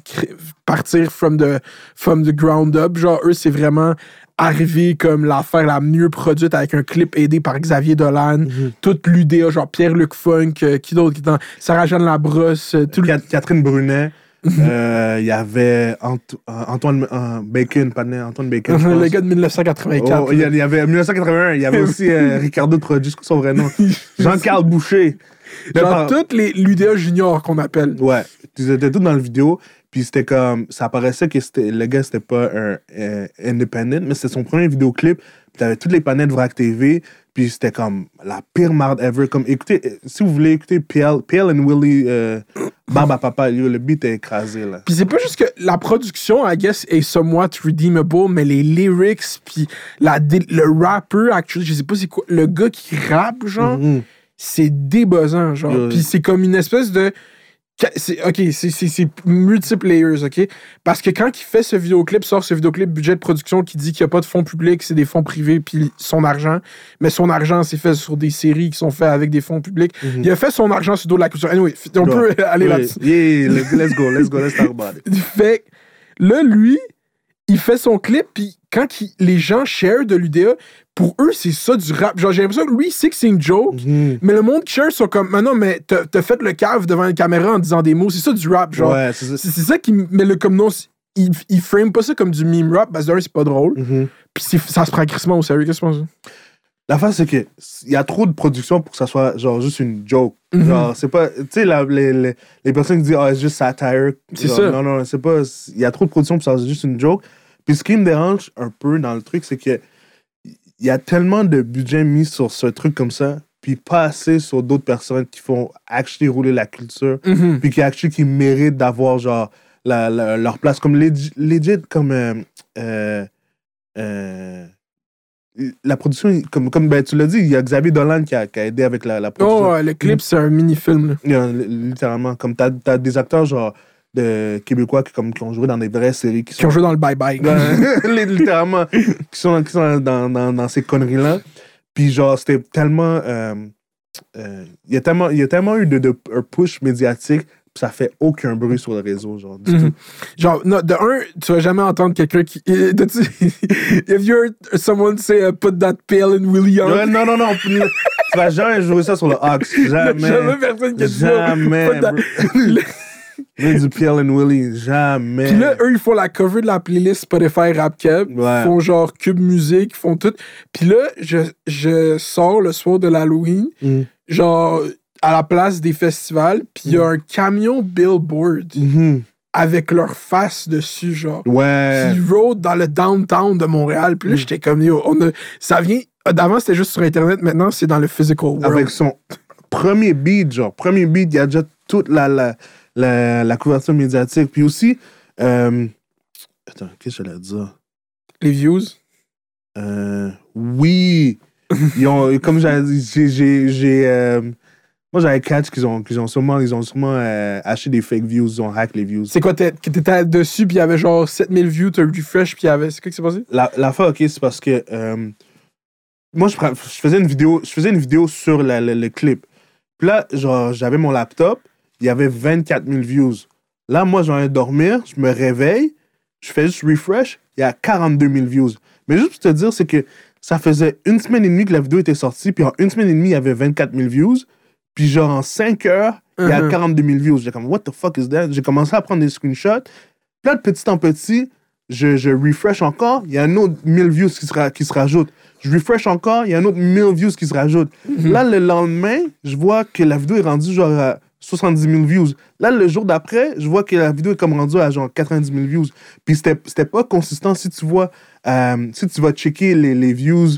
partir from the, from the ground up, genre, eux, c'est vraiment arriver comme l'affaire la mieux produite avec un clip aidé par Xavier Dolan, Mhm. toute l'UDA, genre Pierre-Luc Funk, euh, qui d'autre qui est dans Sarah-Jeanne Labrosse, euh, tout le... Cat- Catherine Brunet. euh, Il y avait Ant- Antoine euh, Bacon, pas Antoine Bacon. *laughs* le gars de 1984. Oh, il y avait 1981, il y avait *laughs* aussi Ricardo Trodi, c'est son vrai nom? *laughs* Jean-Carl Boucher. Par- toutes les l'UDA junior qu'on appelle. Ouais, ils étaient tous dans la vidéo, puis c'était comme, ça paraissait que le gars, c'était pas un euh, independent, mais c'était son premier vidéoclip, puis t'avais toutes les panneaux de Vrac TV, puis c'était comme la pire marde ever. Comme, écoutez, euh, si vous voulez écouter PL, PL and Willie, euh, Barbe à Papa, yo, le beat est écrasé, là. Puis c'est pas juste que la production, I guess, est somewhat redeemable, mais les lyrics, puis la, le rapper, actually, je sais pas c'est quoi, le gars qui rappe, genre, Mhm. C'est débuzzant, genre. Yeah. Puis c'est comme une espèce de. Ok, c'est- multiple layers, ok? Parce que quand il fait ce vidéoclip, sort ce vidéoclip budget de production qui dit qu'il n'y a pas de fonds publics, c'est des fonds privés, puis son argent. Mais son argent, c'est fait sur des séries qui sont faites avec des fonds publics. Mhm. Il a fait son argent sur le dos de la culture. Anyway, on peut *laughs* aller là-dessus. Yeah, let's go, let's go, let's talk about it. *laughs* Fait là, lui, il fait son clip, puis quand il- les gens share de l'UDA, pour eux, c'est ça du rap. Genre, j'ai l'impression que lui, il sait que c'est une joke, Mhm. mais le monde qui share sont comme, mais non, mais t'as fait le cave devant une caméra en disant des mots, c'est ça du rap, genre. Ouais, c'est ça. C'est c'est ça qui. Mais le comme non, c'est- il, il frame pas ça comme du meme rap, parce que c'est pas drôle, Mhm. puis c'est- ça se prend crissement au sérieux. Qu'est-ce que tu penses? L'affaire, c'est que il y a trop de production pour que ça soit genre juste une joke. Mhm. Genre, c'est pas. Tu sais, la- les, les, les personnes qui disent, ah, c'est juste satire. C'est ça. Non, non, c'est pas. Il y a trop de production pour que ça soit juste une joke. Puis ce qui me dérange un peu dans le truc, c'est que il y a tellement de budget mis sur ce truc comme ça, puis pas assez sur d'autres personnes qui font actually rouler la culture, Mhm. puis qui actually qui méritent d'avoir genre la, la- leur place. Comme legit, legit comme. euh, euh, euh, la production, comme, comme ben, tu l'as dit, il y a Xavier Dolan qui a, qui a aidé avec la, la production. Oh, le clip, c'est un mini-film. littéralement, comme t'as as des acteurs genre de québécois qui, comme, qui ont joué dans des vraies séries qui Qui ont joué dans le bye-bye. *laughs* Littéralement qui sont, qui sont dans, dans, dans ces conneries là puis genre c'était tellement euh, euh, il y a tellement y a tellement eu de, de un push médiatique ça fait aucun bruit sur le réseau genre du Mhm. tout Genre, non, de un, tu vas jamais entendre quelqu'un qui. *laughs* de- tu- If you heard someone say uh, put that pill in Young, Ouais, non non non *laughs* tu vas jamais jouer ça sur le Ox jamais jamais personne qui dit ça. Mais du and Willie jamais Puis là, eux, ils font la cover de la playlist Spotify Rap Cap. Ouais. Ils font genre Cube Musique, ils font tout. Puis là, je, je sors le soir de l'Halloween, Mhm. genre à la place des festivals, puis il y a un camion billboard Mhm. avec leur face dessus, genre. ouais qui rôde dans le downtown de Montréal. Puis là, j'étais comme, yo, on a, ça vient. D'avant, c'était juste sur Internet. Maintenant, c'est dans le physical world. avec son premier beat, genre, premier beat, il y a déjà toute la, la, la, la couverture médiatique. Puis aussi, euh, attends, qu'est-ce que j'allais dire? Les views? Euh, oui, *laughs* ils ont, comme j'ai, euh, moi j'avais catch qu'ils ont, qu'ils ont sûrement, ils ont sûrement euh, acheté des fake views, ils ont hack les views. C'est quoi, t'étais dessus, puis il y avait genre 7000 views, t'as refresh, puis il y avait. C'est quoi qui s'est passé? La, la fois, ok, c'est parce que euh, moi, je, je faisais une vidéo, je faisais une vidéo sur la- le, le clip. Puis là, genre, j'avais mon laptop, il y avait 24 000 views. Là, moi, j'en ai dormir, je me réveille, je fais juste refresh, il y a 42 000 views. Mais juste pour te dire, c'est que ça faisait une semaine et demie que la vidéo était sortie, puis en une semaine et demie, il y avait 24 000 views. Puis genre, en 5 heures, il y a Mhm. 42 000 views. J'ai comme, what the fuck is that? J'ai commencé à prendre des screenshots. Là, de petit en petit, je, je refresh encore, il y a un autre 1000 views qui se, qui se rajoute. Je refresh encore, il y a un autre 1000 views qui se rajoute. Là, le lendemain, je vois que la vidéo est rendue genre à 70 000 views. Là, le jour d'après, je vois que la vidéo est comme rendue à genre 90 000 views. Puis c'était pas consistant si tu vois, euh, si tu vas checker les, les views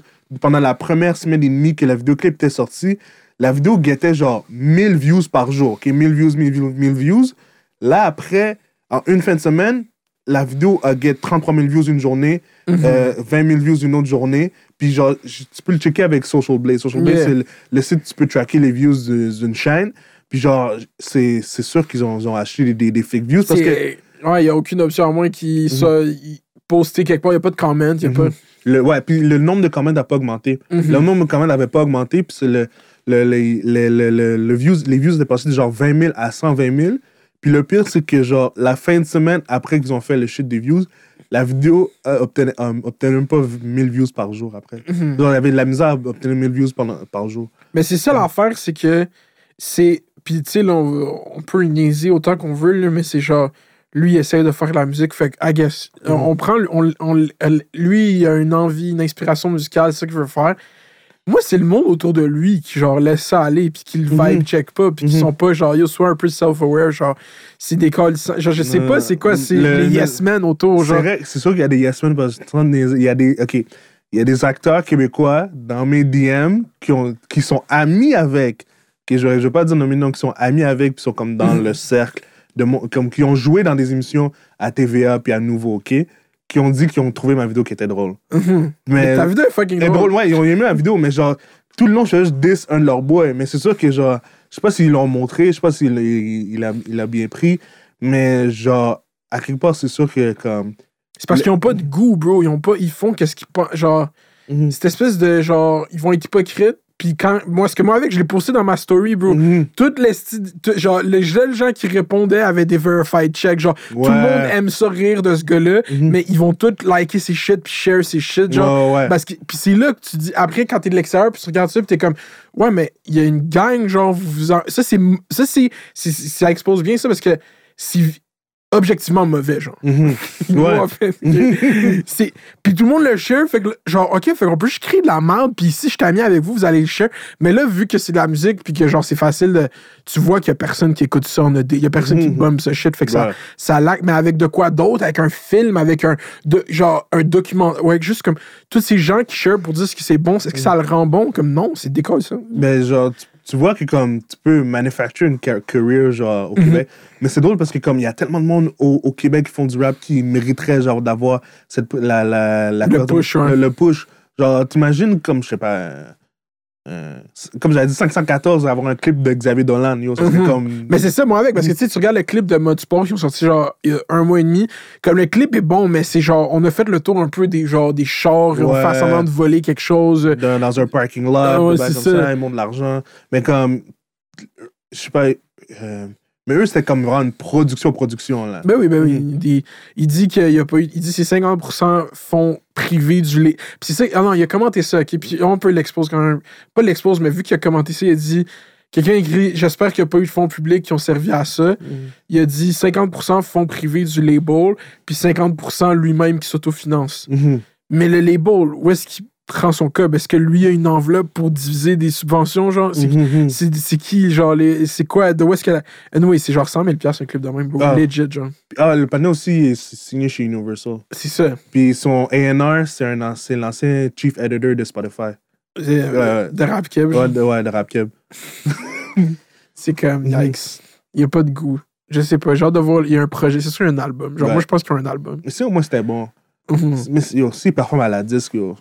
pendant la première semaine et demie que la vidéoclip était sortie, la vidéo guettait genre 1000 views par jour. OK, 1000 views, 1000 views, 1000 views. Là, après, en une fin de semaine, la vidéo a get 33 000 views une journée, euh, 20 000 views une autre journée. Puis genre, tu peux le checker avec Social Blade. Social Blade, Yeah. c'est le, le site où tu peux tracker les views d'une chaîne. Puis genre, c'est sûr qu'ils ont, ont acheté des, des, des fake views parce que C'est- Ouais, il n'y a aucune option à moins qu'il soit il- posté quelque part. Il n'y a pas de comment. Y a pas. le, ouais, puis le nombre de comments n'a pas augmenté. Mhm. Le nombre de comments n'avait pas augmenté. Puis le, le, le, le, le, le- le views, les views étaient passés de genre 20 000 à 120 000. Puis le pire, c'est que genre, la fin de semaine, après qu'ils ont fait le shit des views, la vidéo euh, obtenait, euh, obtenait même pas 1000 views par jour après. Mhm. Y avait de la misère à obtenir 1000 views pendant, par jour. Mais c'est ça l'affaire, c'est que c'est. Puis tu sais, là, on, on peut niaiser autant qu'on veut, là, mais c'est genre. Lui, il essaie de faire de la musique, fait que, I guess. On, on prend. On, on- elle- lui, il a une envie, une inspiration musicale, c'est ça qu'il veut faire. Moi, c'est le monde autour de lui qui, genre, laisse ça aller, puis qui le Mhm. vibe check pas, puis qui Mhm. sont pas, genre, yo, sois un peu self-aware, genre, c'est des calls. Genre, je sais Euh, pas c'est quoi, c'est le- les le- yes men autour, C'est genre. vrai, c'est sûr qu'il y a des yes men parce que il y a des, ok, il y a des acteurs québécois dans mes DM qui, ont, qui sont amis avec, que je, je vais pas dire nommer de nom, qui sont amis avec, puis sont comme dans Mhm. le cercle, de mon, comme qui ont joué dans des émissions à TVA puis à Nouveau, ok, qui ont dit qu'ils ont trouvé ma vidéo qui était drôle. Mhm. Mais, Ta vidéo est fucking drôle. drôle, ouais, ils ont aimé la vidéo, mais genre, tout le long, je fais juste 10 un de leurs boys, mais c'est sûr que genre, je sais pas s'ils l'ont montré, je sais pas s'il il, il a, il a bien pris, mais genre, à quelque part, c'est sûr que comme. C'est parce Le- qu'ils ont pas de goût, bro. Ils ont pas. Ils font qu'est-ce qu'ils pensent. Genre. cette espèce de genre ils vont être hypocrites puis quand moi ce que moi avec je l'ai posté dans ma story bro Mhm. toutes les genre les jeunes gens qui répondaient avaient des verified checks genre tout le monde aime ça rire de ce gars-là Mhm. mais ils vont tous liker ses shit puis share ses shit genre Ouais, ouais. parce que puis c'est là que tu dis après quand t'es de l'extérieur puis tu regardes ça puis t'es comme ouais mais il y a une gang genre vous en- ça c'est ça c'est ça expose bien ça parce que c'est objectivement mauvais genre Mhm. *laughs* No Ouais. *laughs* c'est puis tout le monde le share fait que genre ok fait qu'on peut juste créer de la merde puis si je t'amie avec vous vous allez le share mais là vu que c'est de la musique puis que genre c'est facile de tu vois qu'il y a personne qui écoute ça en ED il y a personne qui Mhm. bombe ce shit fait que ça Ouais. ça laque mais avec de quoi d'autre? Avec un film avec un de, genre un document ouais juste comme tous ces gens qui share pour dire ce que c'est bon est-ce que ça le rend bon? Comme non c'est décolle ça Mais genre, tu, tu vois que comme tu peux manufacturer une car- career genre Mhm. au Québec. Mais c'est drôle parce que comme il y a tellement de monde au, au Québec qui font du rap qui mériterait genre d'avoir cette la la, la Le push, ouais. le, le push. Genre t'imagines comme je sais pas euh, comme j'avais dit 514 avoir un clip de Xavier Dolan yo ça serait Mhm. comme Mais c'est ça, moi, avec, parce que tu sais, tu regardes le clip de Mode Sport qui ont sorti genre il y a un mois et demi. Comme le clip est bon, mais c'est genre, on a fait le tour un peu des genre des chars, on Ouais. fait semblant de voler quelque chose. dans, dans un parking lot, Ah ouais, comme ça. ça, ils montent de l'argent. Mais comme, je sais pas, euh, mais eux, c'était comme vraiment une production-production, là. Ben oui, ben oui. Il dit, il dit qu'il y a pas eu. Il dit c'est 50% fonds privés du lait. Puis c'est ça. Ah non, il a commenté ça, ok. Puis on peut l'expose quand même. Pas l'expose, mais vu qu'il a commenté ça, il a dit. Quelqu'un a écrit J'espère qu'il n'y a pas eu de fonds publics qui ont servi à ça. Il a dit 50% fonds privés du label, puis 50% lui-même qui s'autofinance. Mhm. Mais le label, où est-ce qu'il prend son cob? Est-ce que lui a une enveloppe pour diviser des subventions? Genre, c'est, Mhm. c'est qui? Genre, les, c'est quoi? De où est-ce qu'elle a. Anyway, c'est genre 100 000 un clip de même, bro. Ah. Legit, genre. Ah, le panneau aussi est signé chez Universal. C'est ça. Puis son A&R, c'est un l'ancien chief editor de Spotify. Euh, Ouais. de rap keb. Ouais, de, ouais, de Rap Keb. *laughs* C'est comme, Mhm. yikes. Il n'y a pas de goût. Je sais pas, genre de voir, il y a un projet. C'est sûr, un album. Genre, Ouais. moi, je pense qu'il y a un album. Mais si au moins c'était bon. Mhm. Mais si- yo, s'il performe à la disque, yo,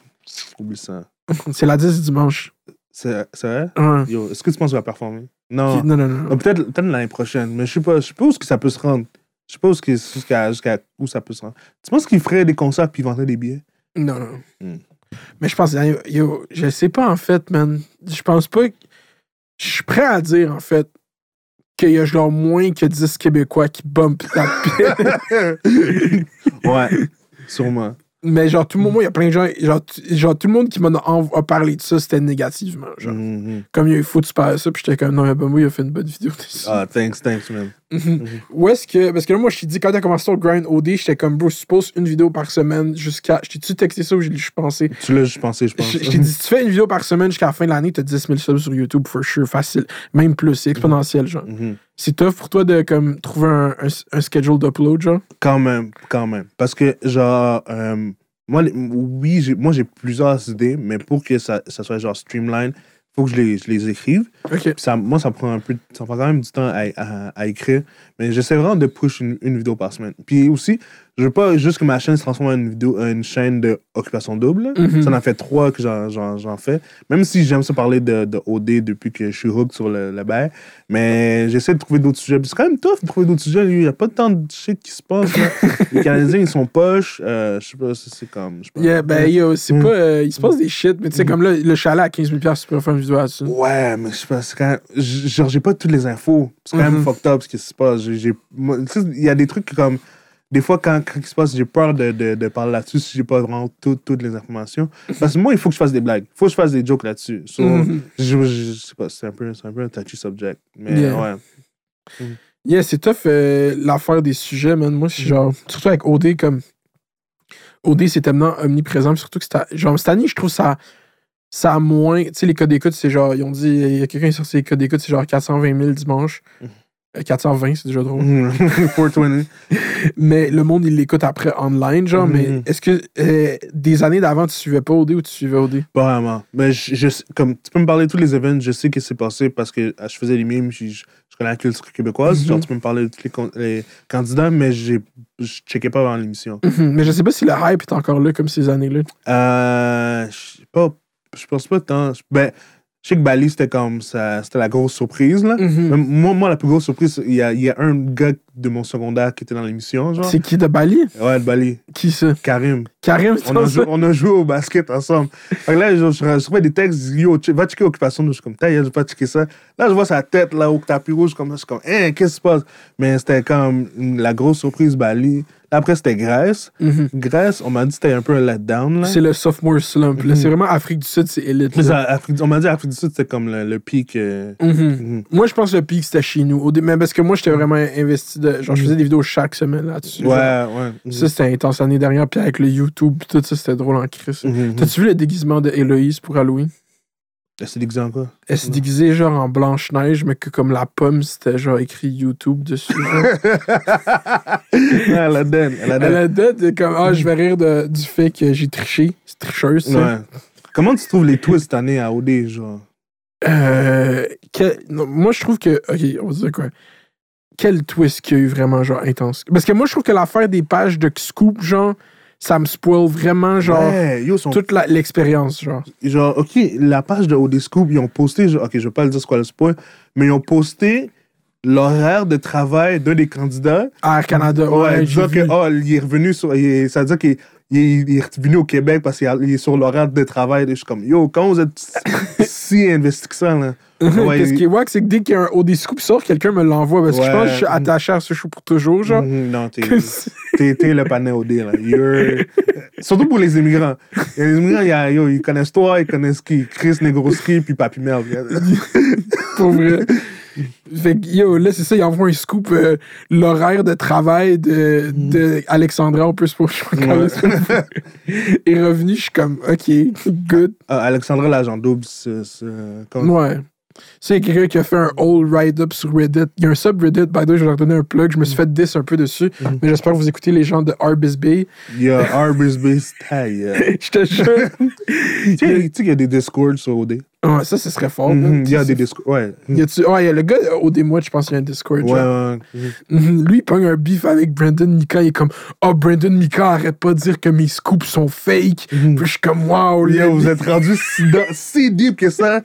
oublie ça. c'est la 10 dimanche. C'est c'est vrai? Ouais. Yo, est-ce que tu penses qu'il va performer? Non. Non, non, non. Ah, Peut-être peut l'année prochaine, mais je sais pas, je sais pas où est-ce que ça peut se rendre. Je sais pas où est-ce que- jusqu'à jusqu'à où ça peut se rendre. Tu penses qu'il ferait des concerts puis vendrait des billets? Non, non. Hmm. Mais je pense, yo, yo, je sais pas en fait, man. Je pense pas. que- Je suis prêt à dire en fait qu'il y a genre moins que 10 Québécois qui bump la *laughs* pile. ouais, sûrement. Mais genre, tout le monde, il y a plein de gens, genre, genre tout le monde qui m'en a, parlé de ça, c'était négativement. Genre. Mhm. Comme il y a eu fou, tu parles de ça, puis j'étais comme, non, mais ben, moi, il a fait une bonne vidéo dessus. Ah, thanks, thanks, man. Où est-ce que. Parce que là, moi, je t'ai dit, quand t'as commencé ton grind OD, j'étais comme, bro, tu poses une vidéo par semaine jusqu'à. Je t'ai-tu texté ça ou je l'ai pensé? Tu l'as juste pensé, je pense. Je je t'ai dit, si tu fais une vidéo par semaine jusqu'à la fin de l'année, t'as 10 000 subs sur YouTube, for sure, facile. Même plus, c'est exponentiel, genre. C'est tough pour toi de comme, trouver un, un, un schedule d'upload, genre? Quand même, quand même. Parce que, genre, euh, moi, les- oui, moi, j'ai plusieurs idées, mais pour que ça, ça soit, genre, streamline, faut que je les, je les écrive. Ok. Puis ça, moi, ça prend un peu, ça prend quand même du temps à, à- à écrire. Mais j'essaie vraiment de push une, une vidéo par semaine. Puis aussi, je veux pas juste que ma chaîne se transforme en une, vidéo, en une chaîne d'occupation double. Mhm. Ça en fait trois que j'en- fais. Même si j'aime ça parler de, de OD depuis que je suis hooked sur le, le bail. Mais j'essaie de trouver d'autres sujets. C'est quand même tough de trouver d'autres sujets. Il n'y a pas tant de shit qui se passe. là. *laughs* Les Canadiens, ils sont poches. Euh, je sais pas, c'est c'est comme. je sais pas. Yeah, ben, yo, c'est Mm. pas. euh, il se passe des shit, mais tu sais, comme là, le chalet à 15 000 tu pourrais faire une vidéo. Ouais, mais je sais pas, c'est quand même. j- Genre, j'ai pas toutes les infos. C'est quand même Mhm. fucked up ce qui se passe. Il y a des trucs comme. Des fois, quand, quand il se passe, j'ai peur de, de, de parler là-dessus si j'ai pas vraiment tout- toutes les informations. Parce que moi, il faut que je fasse des blagues. Il faut que je fasse des jokes là-dessus. So, Mhm. je, je- je sais pas, c'est un, peu- c'est un peu un touchy subject. Mais Yeah. ouais. Yeah, c'est tough euh, l'affaire des sujets, man. Moi, c'est genre. Surtout avec OD, comme. OD, c'est tellement omniprésent. Surtout que c'est. Genre, cette année, je trouve ça. Ça a moins. Tu sais, les codes d'écoute, c'est genre. Ils ont dit. Il y a quelqu'un sorti les codes d'écoute, c'est genre 420 000 dimanche. Euh, 420, c'est déjà drôle. Mhm. 420. Mais le monde, il l'écoute après online, genre. Mais Mhm. est-ce que euh, des années d'avant, tu suivais pas OD ou tu suivais OD? Pas vraiment. Mais je, je- comme, tu peux me parler de tous les événements, je sais que c'est passé parce que euh, je faisais les mimes, je, je, je connais la culture québécoise. Mhm. Genre, tu peux me parler de tous les, candidats, mais je checkais pas avant l'émission. Mhm. Mais je sais pas si le hype est encore là comme ces années-là. Euh, je sais pas, je pense pas tant. Ben, je sais que Bali, c'était comme ça, c'était la grosse surprise, là. Mhm. Moi, moi, la plus grosse surprise, il y a, y a un gars de mon secondaire qui était dans l'émission. C'est qui de Bali? Ouais, de Bali. Qui ça? Karim. Karim, c'est On a, joué, on a joué au basket ensemble. Fait que là, je, je, des textes, yo, va checker Occupation. Je suis comme, taille, je vais pas checker ça. Là, je vois sa tête, là, au tapis rouge, comme ça. Je suis comme, hein, qu'est-ce qui se passe? Mais c'était comme la grosse surprise Bali. Après, c'était Grèce. Mhm. Grèce, on m'a dit que c'était un peu un letdown, là. C'est le sophomore slump. là. Mhm. C'est vraiment Afrique du Sud, c'est élite. On m'a dit Afrique du Sud, c'était comme le, le pic. euh, Mhm. Moi, je pense que le pic, c'était chez nous. Au dé- Mais parce que moi, j'étais vraiment investi. De... Genre, je faisais des vidéos chaque semaine là-dessus. Ouais, Genre, ouais. Ça, c'était intense l'année dernière. Puis avec le YouTube, tout ça, c'était drôle en crise. T'as-tu vu le déguisement de Héloïse pour Halloween? C'est déguisé en quoi? Elle s'est déguisée genre en Blanche-Neige, mais que comme la pomme, c'était genre écrit YouTube dessus. genre? elle a donne. Elle a Elle donne. de comme Ah, je vais rire de- du fait que j'ai triché. C'est tricheuse, ça. Ouais. Comment tu trouves les twists cette année à OD, genre? Euh, quel- non, moi, je trouve que. Ok, on va dire quoi? Quel twist qu'il y a eu vraiment, genre, intense? Parce que moi, je trouve que l'affaire des pages de Scoop, genre, ça me spoil vraiment, genre, ouais, yo, son toute l'expérience, genre. genre, OK, la page de OD Scoop, ils ont posté, genre, OK, je vais pas le dire c'est quoi le spoil, mais ils ont posté l'horaire de travail d'un des candidats. Air Canada, Ouais, ouais, disant que, oh, il est revenu sur. il- ça veut dire qu'il il est, il est revenu au Québec parce qu'il est sur l'horaire de travail. Je suis comme, yo, quand vous êtes si investi que ça, là. *laughs* Ouais, Qu'est-ce qui est wack, c'est que dès qu'il y a un OD Scoop sort, quelqu'un me l'envoie. Parce que je pense que je suis attaché à ce show pour toujours, genre. Mhm, Non, *laughs* t'es t'es- t'es le panel OD, là. You're- Surtout pour les immigrants. Les immigrants, y a- yo, ils connaissent toi, ils connaissent qui? Chris Negroski, puis Papy Mel. *laughs* Pour vrai. Fait que, yo, là, c'est ça, il envoie un scoop, euh, l'horaire de travail de, de Alexandra, on peut se est revenu, je suis comme, OK, good. Ah, Alexandra l'agent double, c'est. c'est- comme- Ouais. C'est quelqu'un qui a fait un whole write-up sur Reddit. Il y a un subreddit, by the way, je vais leur donner un plug. Je me suis fait 10 un peu dessus, Mhm. mais j'espère que vous écoutez les gens de Arbisbay. Il y a Arbisby Style. *laughs* Je te jure. *laughs* Tu sais, qu'il y a des Discords sur OD. Ouais, ça, ce serait fort. Mhm. Il y a des Discords. Ouais. Y Ouais, il y a le gars au démo, je pense qu'il y a un Discord. Ouais. Mhm. Lui, il pogne un beef avec Brandon Mika. Il est comme, oh, Brandon Mika, arrête pas de dire que mes scoops sont fake. Mhm. Puis je suis comme, wow, Yo, vous êtes rendu si, deep que ça.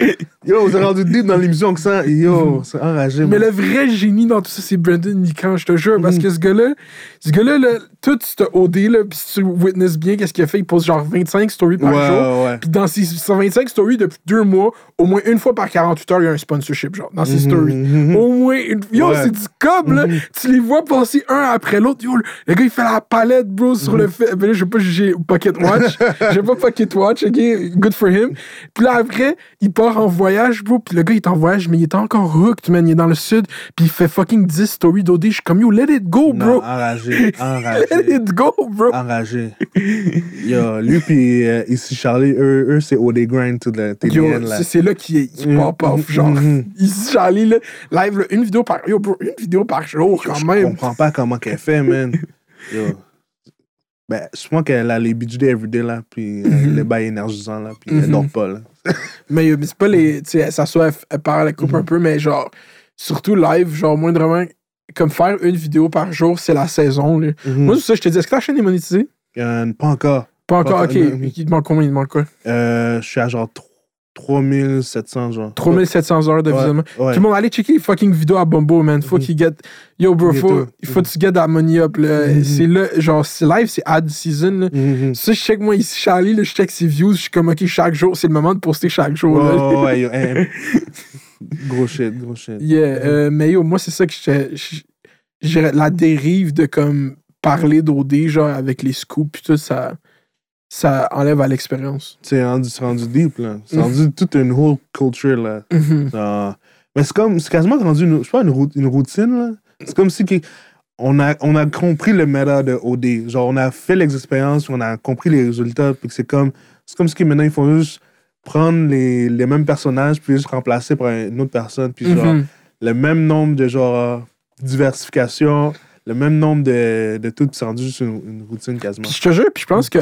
Yo, vous êtes rendu deep dans l'émission que ça. Yo, c'est enragé. Mais le vrai génie dans tout ça, c'est Brandon Mikan, je te jure. Parce que ce gars-là, ce gars-là, là, tout ce OD, là, pis si tu witness bien, qu'est-ce qu'il a fait? Il pose genre 25 stories par jour. Puis dans ses 125 stories depuis deux mois, au moins une fois par 48 heures, il y a un sponsorship, genre, dans ses Mhm, stories. mhm. Au moins une. Yo, Ouais. c'est du cob, là. Mhm. Tu les vois passer un après l'autre. Yo, le gars, il fait la palette, bro, sur Mhm. le fait. Ben là, je vais pas juger Pocket Watch. *laughs* Je vais pas Pocket Watch, ok? Good for him. Puis là, après, il part en voyage, bro. Puis le gars, il est en voyage, mais il est encore hooked, man. Il est dans le sud. Puis il fait fucking 10 stories d'OD. Je suis comme, yo, let it go, Non, bro. enragé, *laughs* enragé. Let it go, bro. enragé. Yo, lui puis euh, ici Charlie, eux, eux c'est OD Grind tout le TDN là. C'est- là qu'il qu'il Mm, pop off, genre. mm, Ici, Charlie, là, live, là, une vidéo par. Yo, bro, une vidéo par jour, quand Je même. comprends pas comment qu'elle fait, man. *laughs* Yo. Ben, je pense qu'elle a les BJD everyday là, puis euh, Mhm. les bails énergisants là, puis elle Mhm. dort pas là. *laughs* Mais, c'est pas les. Tu sais, elle s'assoit, elle, elle parle, elle coupe un peu, mais genre, surtout live, genre, moindrement, comme faire une vidéo par jour, c'est la saison, là. Moi, c'est ça, je te dis, est-ce que ta chaîne est monétisée? Euh, pas encore. Pas encore, ok. Il te manque combien? Il te manque quoi? Euh, je suis à genre tro- 3700 genre. 3700 heures de Ouais, visionnement. ouais. Tout le monde, allez checker les fucking vidéos à Bumbo, man. Faut Mhm. qu'il get. Yo, bro, faut, faut que tu get that money up, là. Mhm. C'est là, genre, c'est live, c'est ad season, là. Mhm. Ça, je check moi ici, Charlie, là, je check ses views, je suis comme, ok, chaque jour, c'est le moment de poster chaque jour. Là. ouais, yo, hein. *laughs* Gros shit, gros shit. Yeah, euh, mais yo, moi, c'est ça que j'étais. j'- je dirais, La dérive de comme parler d'OD, genre avec les scoops, tout, ça, ça enlève à l'expérience. C'est rendu, deep là. C'est Mhm. rendu toute une whole culture là. Mhm. Mais c'est comme, c'est quasiment rendu, une, je sais pas, une, une routine, là. C'est comme si on, a, on a compris le méta de OD. Genre, on a fait l'expérience, on a compris les résultats, puis c'est comme, c'est comme si maintenant, ils font juste prendre les, les mêmes personnages, puis juste remplacer par une autre personne, puis genre, Mhm. le même nombre de genre, diversification, le même nombre de, de tout, puis c'est rendu juste une, une routine quasiment. Puis je te jure, puis je pense que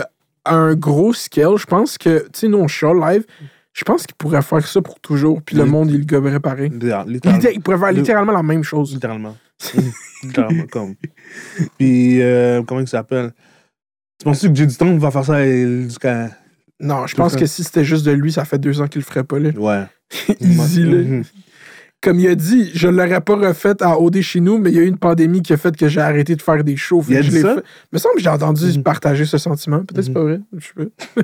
à un gros scale, je pense que, tu sais, nous, on chiale live, je pense qu'il pourrait faire ça pour toujours, puis le monde, il le goberait pareil. Il, pourrait faire Le- littéralement la même chose. Littéralement. *laughs* Littéralement, comme. Puis, euh, comment il s'appelle? Tu penses que J. Stone va faire ça jusqu'à. Non, je pense que si c'était juste de lui, ça fait deux ans qu'il le ferait pas, là. Ouais. *laughs* Easy, là. Comme il a dit, je l'aurais pas refait à OD chez nous, mais il y a eu une pandémie qui a fait que j'ai arrêté de faire des shows. Il a je ça? fait. me semble que j'ai entendu Mhm. partager ce sentiment. Peut-être que c'est Mhm. pas vrai. Je sais pas.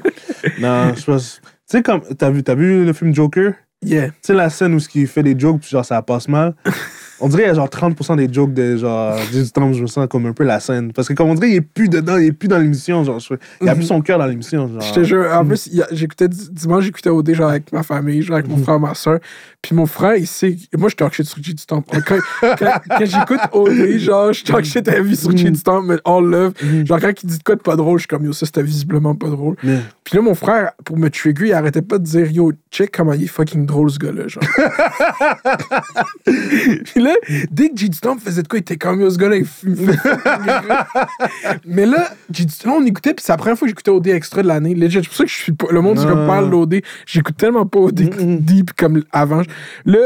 *laughs* Non, je pense. Tu sais, comme. T'as vu, t'as vu le film Joker? Yeah. Tu sais, la scène où il fait des jokes, puis genre, ça passe mal. *laughs* On dirait qu'il y a genre 30% des jokes de genre. Stone, je me sens comme un peu la scène. Parce que, comme on dirait, il est plus dedans, il est plus dans l'émission. Genre, je- il a plus son cœur dans l'émission. Genre. Je te jure, en plus, il y a- j'écoutais di- dimanche, j'écoutais OD genre avec ma famille, genre avec mon Mhm. frère, ma soeur. Puis mon frère, il sait. Moi, je talk shit sur G du Temple. Quand, quand, quand j'écoute OD, genre, je talk shit à vie sur G Mhm. du Temple, mais all love. Mhm. Genre, quand il dit de quoi de pas drôle, je suis comme yo, ça c'était visiblement pas drôle. Puis là, mon frère, pour me trigger, il arrêtait pas de dire yo, check comment il est fucking drôle ce gars-là, genre. *laughs* Puis là, dès que du Temple faisait de quoi, il était comme yo, ce gars-là, il. Mais là, du Temple, on écoutait, puis c'est la première fois que j'écoutais OD extra de l'année. C'est pour ça que je suis pas. Le monde, Non. comme parle d'OD. J'écoute tellement pas OD deep comme avant. Là,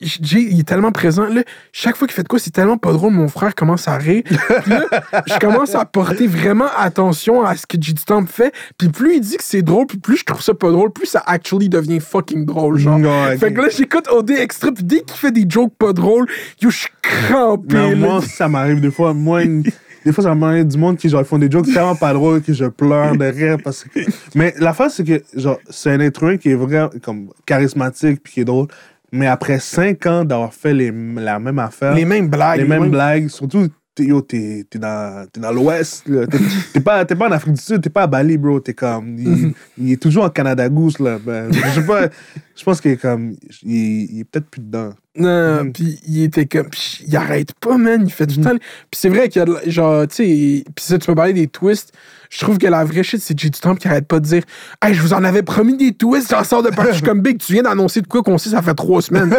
Jay, il est tellement présent. Là, chaque fois qu'il fait de quoi, c'est tellement pas drôle. Mon frère commence à rire. Puis là, je commence à porter vraiment attention à ce que J. Stamp fait. Puis plus il dit que c'est drôle, puis plus je trouve ça pas drôle, plus ça actually devient fucking drôle. Genre. Fait que là, j'écoute OD extra, puis dès qu'il fait des jokes pas drôles, yo, je suis crampé. Non, moi, ça m'arrive des fois. Moi, une- des fois, ça m'arrive du monde qui genre, font des jokes tellement pas drôles que je pleure de rire. Parce que... Mais la face, c'est que genre, c'est un être humain qui est vraiment comme, charismatique puis qui est drôle. Mais après cinq ans d'avoir fait les, la même affaire, les mêmes blagues. les mêmes blagues, surtout, t'es, yo, t'es, t'es dans, t'es dans l'Ouest. T'es, t'es pas, t'es pas en Afrique du Sud, t'es pas à Bali, bro. T'es comme. Il, il est toujours en Canada Goose, là. Ben, je sais pas. Je pense qu'il est comme. Il, il est peut-être plus dedans. Non, Mhm. puis il était comme. pis il arrête pas, man. Il fait tout le temps. Puis c'est vrai qu'il y a. de Genre, tu sais. Puis ça, tu peux parler des twists. Je trouve que la vraie shit, c'est J. Trump qui arrête pas de dire Hey, je vous en avais promis des twists, j'en sors de suis comme Big, tu viens d'annoncer de quoi qu'on sait, ça fait trois semaines. *laughs*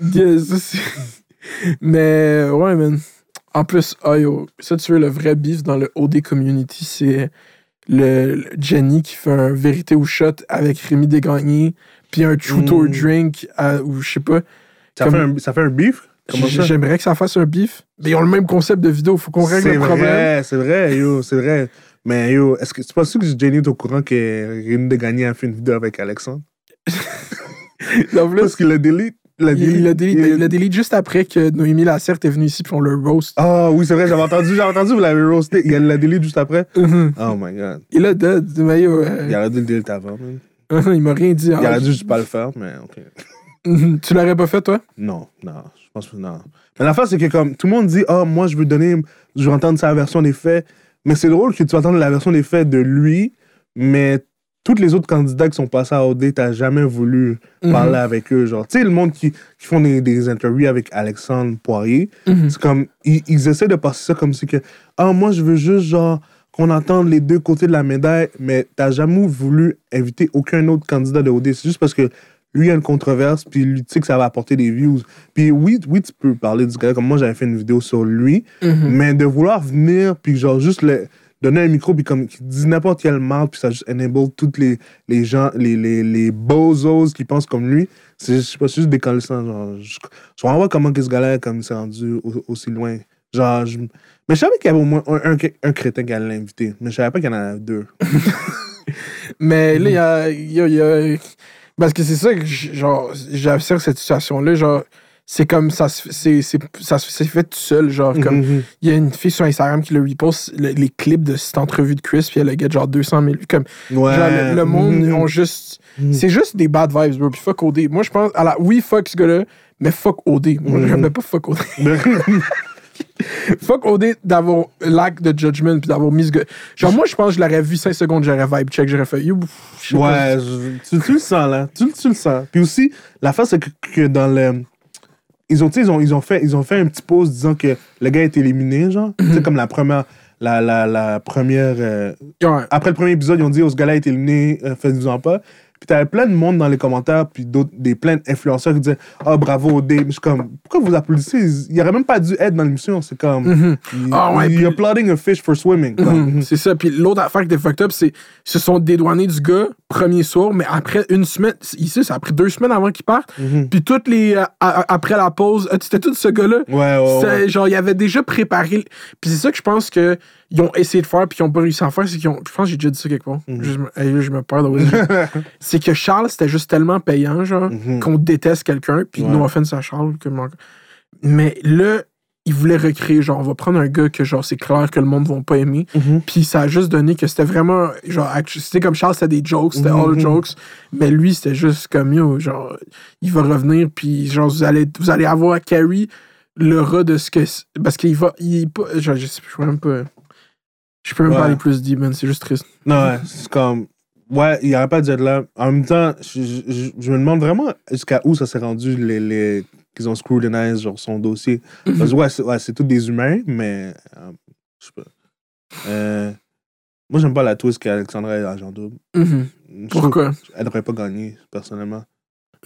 *laughs* Mais, ouais, man. En plus, ah, yo, ça, tu veux le vrai beef dans le OD community, c'est le, le Jenny qui fait un vérité ou shot avec Rémi Desgagnés, puis un truth or Mm. drink, à- ou je sais pas. Ça, Comme- fait un, ça fait un beef? J'aimerais que ça fasse un beef. Mais ils ont le même concept de vidéo, faut qu'on règle C'est le problème. vrai, c'est vrai, c'est vrai. Mais yo, est-ce que tu penses que Jenny est au courant que Rémi de Gagné a fait une vidéo avec Alexandre? *laughs* Donc là, Parce qu'il l'a delete. Il l'a Il, delete. il l'a l'a juste après que Noémie Lasserte est venue ici puis on le roast. Ah oui, c'est vrai, j'avais entendu, j'avais entendu, vous l'avez roasté. Il l'a delete juste après. *laughs* Mhm. Oh my god. Il a dead. Mais yo, euh, Il aurait dû le delete avant, man. *laughs* il m'a rien dit. Il Ah, aurait dû juste pas le faire, mais ok. *laughs* Tu l'aurais pas fait, toi? Non, non, je pense que non. Mais l'affaire, c'est que comme tout le monde dit, oh, moi, je veux donner, je veux entendre sa version des faits. Mais c'est drôle que tu vas entendre la version des faits de lui, mais tous les autres candidats qui sont passés à OD, t'as jamais voulu Mhm. parler avec eux. Genre, tu sais, le monde qui, qui font des, des interviews avec Alexandre Poirier, Mhm. c'est comme, ils, ils essaient de passer ça comme si que, ah, moi, je veux juste, genre, qu'on entende les deux côtés de la médaille, mais t'as jamais voulu inviter aucun autre candidat de OD. C'est juste parce que lui, il y a une controverse, puis lui, tu sais que ça va apporter des views. Puis oui, oui, tu peux parler du gars, comme moi, j'avais fait une vidéo sur lui, Mhm. mais de vouloir venir, puis genre, juste le, donner un micro, puis comme, qu'il dit n'importe quel mal, puis ça juste enable toutes les, les gens, les, les, les bozos qui pensent comme lui, c'est je sais pas, c'est juste décalissant, genre, je, je comprends pas comment que ce gars-là, comme, s'est rendu au- aussi loin. Genre, je- mais je savais qu'il y avait au moins un, un, un crétin qui allait l'inviter, mais je savais pas qu'il y en avait deux. *laughs* Mais là, il y a, y a- y a- Parce que c'est ça que, genre, j'observe cette situation-là, genre, c'est comme ça se c'est c'est- ça se- c'est fait tout seul, genre, comme, Mhm. il y a une fille sur Instagram qui le repost le- les clips de cette entrevue de Chris, puis elle a get genre 200 000 vues, comme, Ouais. genre, le, le monde, Mhm. ont juste, Mhm. c'est juste des bad vibes, bro, puis fuck OD. Moi, je pense, à la, oui, fuck ce gars-là, mais fuck OD. Moi, Mhm. j'aimais pas fuck OD. *laughs* *laughs* *laughs* fuck OD d'avoir lack de judgment, puis d'avoir mis ce gars. Genre, moi, je pense que je l'aurais vu 5 secondes, j'aurais vibe check, j'aurais fait, you. Ouais, je- tu, tu le sens là. Tu, tu le sens. Puis aussi, la face, c'est que, que dans le. Ils ont, ils ont, ils, ont fait, ils ont fait un petit pause disant que le gars est éliminé, genre. Tu sais, comme la première. La, la, la première. euh, Ouais. Après le premier épisode, ils ont dit Oh, ce gars-là est éliminé, euh, faites-vous-en pas. Puis t'avais plein de monde dans les commentaires, puis d'autres, des plein d'influenceurs qui disaient Oh, bravo. Mais je suis comme, pourquoi vous applaudissez Il aurait même pas dû être dans l'émission. C'est comme. Mhm. il- Ah ouais, il puis- applauding a fish for swimming. Mhm, C'est ça. Puis l'autre affaire qui était fucked up, c'est se sont dédouanés du gars premier soir, mais après une semaine, ici, ça a pris deux semaines avant qu'il parte. Mhm. Puis toutes les. euh, après la pause, euh, c'était tout ce gars-là? Ouais, ouais. Genre, il avait déjà préparé. Puis c'est ça que je pense que ils ont essayé de faire, puis ils ont pas réussi à faire. C'est qu'ils ont. Je pense que j'ai déjà dit ça quelque part. Mhm. Je, me- je me perds. *laughs* c'est que Charles, c'était juste tellement payant, genre, Mhm. qu'on déteste quelqu'un, puis Ouais. no offense à Charles. Que Mais là, il voulait recréer, genre, on va prendre un gars que, genre, c'est clair que le monde va pas aimer. Mhm. Puis ça a juste donné que c'était vraiment, genre, c'était comme Charles, c'était des jokes, c'était Mhm. all jokes. Mais lui, c'était juste comme, yo, genre, il va revenir, puis genre, vous allez, vous allez avoir à Carrie le rat de ce que. Parce qu'il va. Il est pas. Genre, je sais je peux même pas. Je peux même Ouais. pas aller plus deep, man, c'est juste triste. Non, ouais, c'est comme. Ouais, il n'y aurait pas de là. En même temps, je, je- je- je me demande vraiment jusqu'à où ça s'est rendu, les, les, qu'ils ont scrutinized genre, son dossier. Parce que ouais, c'est ouais, tous des humains, mais. euh, je sais pas. Euh, moi, j'aime pas la twist qu'Alexandra est agent double. Mhm. Je trouve Pourquoi? Elle devrait pas gagner, personnellement.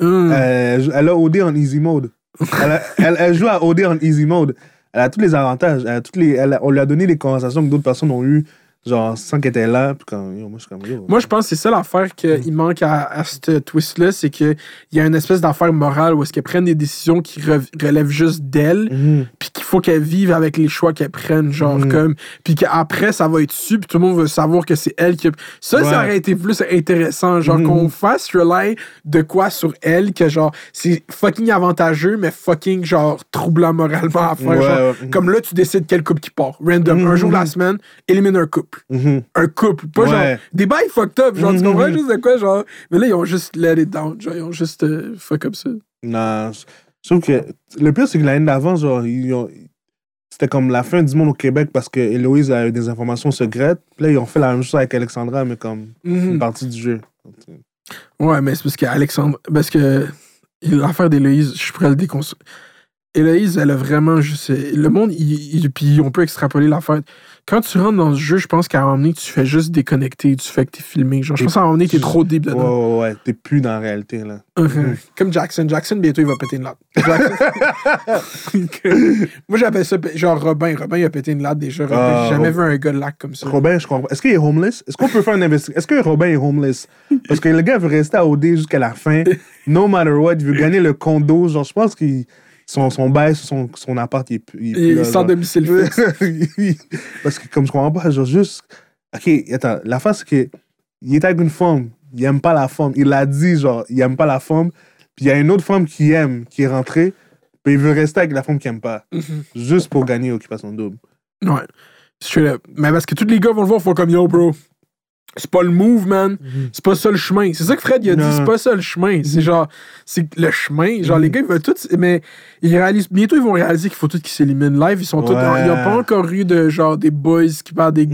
Hum. Elle a OD en easy mode. *laughs* Elle, a- elle- elle joue à OD en easy mode. Elle a tous les avantages. Elle a toutes les, elle a- on lui a donné les conversations que d'autres personnes ont eues, genre sans qu'elle était là. Puis quand, yo, moi, je suis comme, yo. Moi, je pense que c'est ça l'affaire qu'il manque à, à ce twist-là, c'est qu'il y a une espèce d'affaire morale où est-ce qu'elle prenne des décisions qui relèvent juste d'elle, Mhm. puis qu'il faut qu'elle vive avec les choix qu'elle prenne, genre Mhm. comme, puis qu'après ça va être su, puis tout le monde va savoir que c'est elle qui. a- Ça, Ouais. ça aurait été plus intéressant, genre Mhm. qu'on fasse rely de quoi sur elle, que genre c'est fucking avantageux, mais fucking genre troublant moralement à faire. Ouais, genre. Comme là, tu décides quel couple qui part, random, un jour de la semaine, élimine un couple Mhm. un couple. Pas Ouais. genre des bails fucked up. Genre, tu Mhm. comprends juste de quoi? Genre, mais là, ils ont juste let it down. Genre, ils ont juste euh, fuck up ça. Non, je trouve que le pire, c'est que l'année d'avant, genre, ils ont- c'était comme la fin du monde au Québec parce que Héloïse a eu des informations secrètes. Là, ils ont fait la même chose avec Alexandra, mais comme une Mhm. partie du jeu. Ouais, mais c'est parce qu'Alexandre. Parce que l'affaire d'Héloïse, je pourrais le déconstruire. Héloïse, elle a vraiment juste. Le monde, il, il- puis on peut extrapoler l'affaire. Quand tu rentres dans ce jeu, je pense qu'à un moment donné, tu fais juste déconnecter du fait que t'es filmé. Genre, je pense qu'à un moment donné, t'es trop deep dedans. ouais, ouais, t'es plus dans la réalité, là. Mhm. Comme Jackson. Jackson, bientôt, il va péter une latte. *laughs* Jackson- *laughs* Moi, j'appelle ça genre Robin. Robin, il a pété une latte déjà. Robin, Ah, J'ai jamais Rob- vu un gars de lac comme ça. Robin, je comprends. Est-ce qu'il est homeless? Est-ce qu'on peut faire une investigation? Est-ce que Robin est homeless? Parce que le gars veut rester à OD jusqu'à la fin. *laughs* No matter what, il veut gagner le condo. Genre, je pense qu'il. Son, son bail, son, son appart, il est plus. Il, est plus Il sans domicile fixe. Parce que comme je comprends pas, genre juste. Ok, attends, la face c'est que il est avec une femme, il aime pas la femme. Il l'a dit, genre, il aime pas la femme. Puis il y a une autre femme qui aime, qui est rentrée, puis il veut rester avec la femme qui aime pas. Mhm. Juste pour gagner Occupation Double. Ouais. Straight up. Mais parce que tous les gars vont le voir, font comme yo, bro. C'est pas le move, man. C'est pas ça le chemin. C'est ça que Fred il a dit, c'est pas ça le chemin. C'est genre, c'est le chemin. Genre, Mhm. les gars, ils veulent tous. Mais ils réalisent, bientôt, ils vont réaliser qu'il faut tous qu'ils s'éliminent live. Ils sont tous. Il n'y a pas encore eu de genre des boys qui parlent des.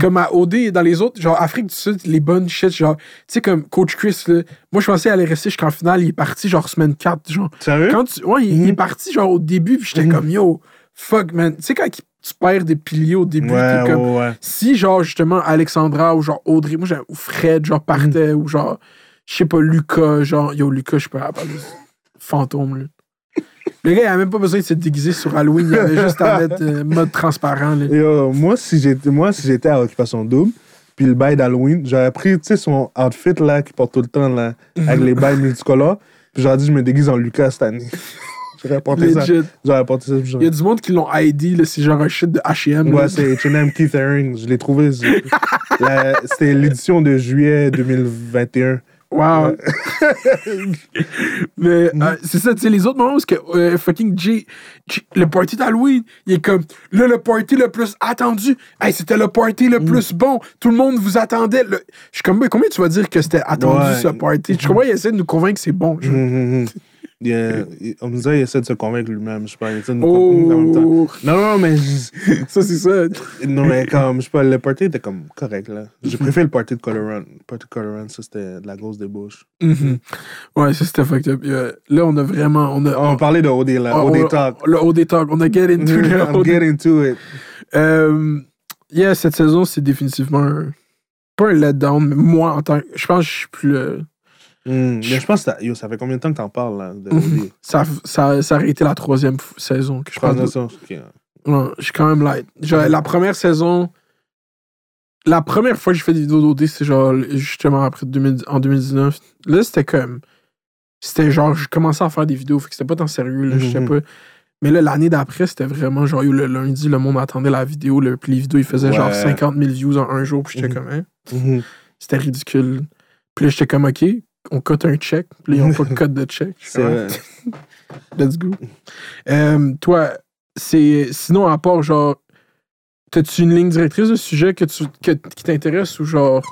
Comme à OD et dans les autres, genre Afrique du Sud, les bonnes shit, genre, tu sais, comme Coach Chris, là, moi je pensais aller rester jusqu'en finale, il est parti genre semaine 4, genre. Sérieux? Quand tu, ouais, il, il est Mhm. parti genre au début, puis j'étais Mhm. comme yo, fuck man. Tu sais, quand tu perds des piliers au début, ouais, t'es comme. ouais, ouais. Si genre justement Alexandra ou genre Audrey, moi ou Fred, genre partait, ou genre, je sais pas, Lucas, genre, yo, Lucas, je peux pas fantôme, là. Le gars, il a même pas besoin de se déguiser sur Halloween, il avait juste à *laughs* mettre euh, mode transparent, là. Yo, moi, si j'étais, moi, si j'étais à Occupation Double, puis le bail d'Halloween, j'aurais pris, tu sais, son outfit, là, qu'il porte tout le temps, là, avec les *laughs* bails multicolores, puis j'aurais dit, je me déguise en Lucas cette année. J'aurais ça. J'aurais ça. Il y a du monde qui l'ont ID, c'est genre un shit de H&M. Ouais, c'est H&M Keith Haring. Je l'ai trouvé. *laughs* C'était l'édition de juillet 2021. Wow. *laughs* Mais Mm. euh, c'est ça, tu sais, les autres moments où que, euh, fucking J, J- le party d'Halloween, il est comme, là, le party le plus attendu. Hey, c'était le party Mm. le plus bon. Tout le monde vous attendait. Le- Je suis comme, mais combien tu vas dire que c'était attendu, Ouais. ce party? Je comprends, il essaie de nous convaincre que c'est bon. Il, il- on me disait, il essaie de se convaincre lui-même. Je sais pas, il essaie de nous convaincre en même temps. Oh, Non, non, mais, je- *laughs* ça, c'est ça. non, mais comme, je sais pas, le party était comme correct, là. J'ai préféré le party de Colorant. Le party de Colorant, ça, c'était de la grosse débauche. Mhm. Ouais, ça, c'était fucked up. Là, on a vraiment. On a, On parlait de OD, là. on- OD on- Talk. Le OD Talk. On a get into le I'm OD getting to it. Euh, yeah, cette saison, c'est définitivement un- pas un letdown, mais moi, en tant que. Je pense que je suis plus. euh, Hum, Mais je pense que ça, yo, ça fait combien de temps que t'en parles, là, de ça, ça, ça aurait été la troisième saison que je parle. de je suis quand même light. Genre, la première saison. La première fois que j'ai fait des vidéos d'OD, c'est genre justement après 2000 en 2019. Là, c'était comme. C'était genre, je commençais à faire des vidéos, fait que c'était pas tant sérieux, là, je sais Mhm. pas. Mais là, l'année d'après, c'était vraiment genre, le lundi, le monde attendait la vidéo, le, puis les vidéos, ils faisaient genre Ouais. 50 000 views en un jour, puis j'étais Mhm. comme, hein? Mhm. C'était ridicule. Puis là, j'étais comme, OK, on cote un check. Puis là, ils n'ont pas de code de check. *laughs* C'est vrai. *laughs* Let's go. Euh, toi, c'est sinon, à part genre, t'as-tu une ligne directrice de sujet que tu, que- qui t'intéresse ou genre.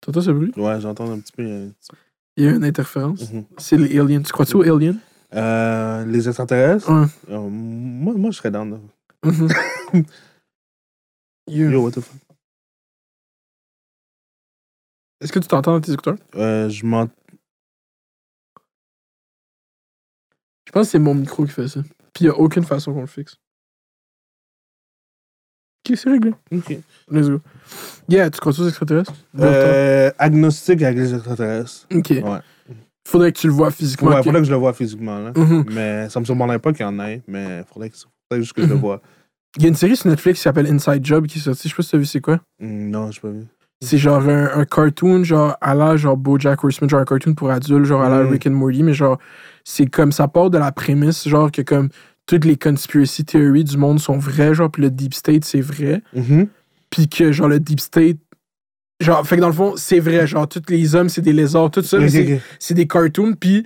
T'entends ce bruit? Ouais, j'entends un petit peu. euh, Il y a une interférence. mhm. C'est les aliens. Tu crois-tu aux aliens? Euh, les extraterrestres? Ouais. Euh, moi, moi, je serais dans. Mhm. *laughs* Yo, what the fuck? Est-ce que tu t'entends dans tes écouteurs? Euh, je m'en. Je pense que c'est mon micro qui fait ça. Puis il n'y a aucune façon qu'on le fixe. Ok, c'est réglé. Ok. Let's go. Yeah, tu crois-tu aux extraterrestres? Euh, agnostique avec les extraterrestres. Ok. Ouais. Faudrait que tu le vois physiquement. Ouais, faudrait que je le vois physiquement, là. Mhm. Mais ça me surprendrait pas qu'il y en ait, mais faudrait, que, faudrait juste que je le Mhm. vois. Il y a une série sur Netflix qui s'appelle Inside Job qui est sortie. Je sais pas si t'as vu c'est quoi. Hum, non, j'ai pas vu. C'est genre un, un cartoon, genre à la genre Bojack Horseman, genre un cartoon pour adultes, genre à la Mm. Rick and Morty, mais genre c'est comme ça part de la prémisse, genre que comme toutes les conspiracy theories du monde sont vraies, genre puis le deep state c'est vrai, Mhm. puis que genre le deep state genre fait que dans le fond c'est vrai, genre tous les hommes c'est des lézards, tout ça, mais Ok, c'est ok. c'est des cartoons, puis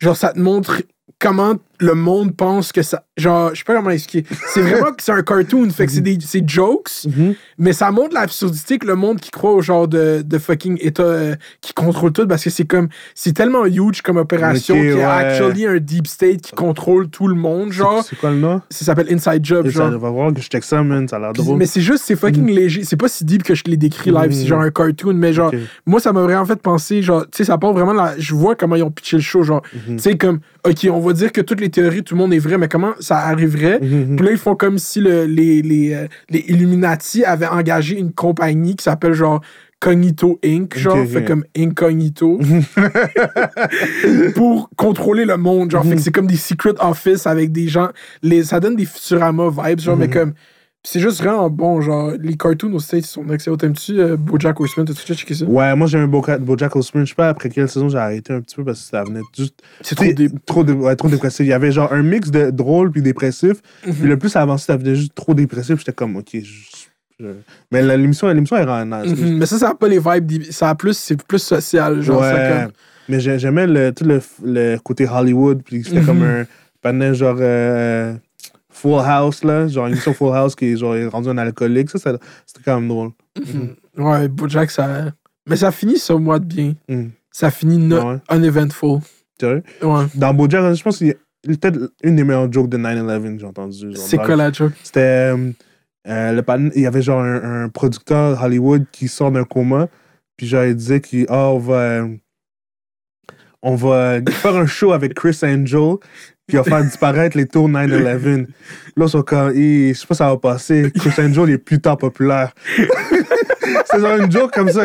genre ça te montre comment le monde pense que ça. Genre, je sais pas comment expliquer. C'est vraiment que c'est un cartoon, fait que c'est des c'est jokes, Mhm. mais ça montre l'absurdité que le monde qui croit au genre de, de fucking État euh, qui contrôle tout, parce que c'est comme. C'est tellement huge comme opération Ok, qu'il y a ouais. actually un deep state qui contrôle tout le monde, genre. C'est quoi le nom? Ça s'appelle Inside Job, Et ça genre. va voir que je check ça, man. Ça a l'air Puis- drôle. mais c'est juste, c'est fucking léger. C'est pas si deep que je l'ai décrit live. Mhm. C'est genre un cartoon, mais genre, Ok. moi, ça m'a vraiment fait penser, genre, tu sais, ça part vraiment la. Je vois comment ils ont pitché le show, genre, Mhm. tu sais, comme, OK, on va dire que toutes les théories, tout le monde est vrai, mais comment ça arriverait? Mhm. Puis là, ils font comme si le- les, les, euh, les Illuminati avaient engagé une compagnie qui s'appelle genre Cognito Inc., genre, fait comme Incognito, *laughs* pour contrôler le monde. Genre, fait que c'est comme des secret office avec des gens. Les, ça donne des Futurama vibes, genre, mais Mhm. comme. C'est juste vraiment bon, genre, les cartoons aux States sont excellents. T'aimes-tu euh, Bojack Horseman? T'as-tu déjà checké ça? Ouais, moi j'aime Boca- Bojack Horseman. Je sais pas après quelle saison j'ai arrêté un petit peu parce que ça venait juste. C'est trop sais, dé... trop, dé- ouais, trop dépressif. Il y avait genre un mix de drôle puis dépressif. Mhm. Puis le plus ça avançait, ça venait juste trop dépressif. J'étais comme, ok. je- je- Mais l'émission, l'émission est vraiment nice. Mhm, Mais ça, ça a pas les vibes. Ça a plus, c'est plus social, genre, ça ouais. comme. Mais j'ai- j'aimais le, tout le, le côté Hollywood, puis c'était comme Mhm. un panel genre euh, Full House, là, genre une émission Full House qui est genre rendu un alcoolique. Ça, ça- c'était quand même drôle. Ouais, Bojack, ça. Mais ça finit ce mois de bien. Mhm. Ça finit no- ouais. uneventful. Sérieux? Ouais. Dans Bojack, je pense qu'il y a peut-être une des meilleures jokes de 9-11 que j'ai entendu. C'est quoi la joke? C'était. euh, euh, le pan- il y avait genre un, un producteur Hollywood qui sort d'un coma, puis genre il disait qu'il ah, on va. euh, on va faire un show avec Chris Angel, on va faire disparaître les tours 9-11. Là, sont comme, je sais pas si ça va passer. Chris Angel est plus tard populaire. *laughs* C'est genre une joke comme ça.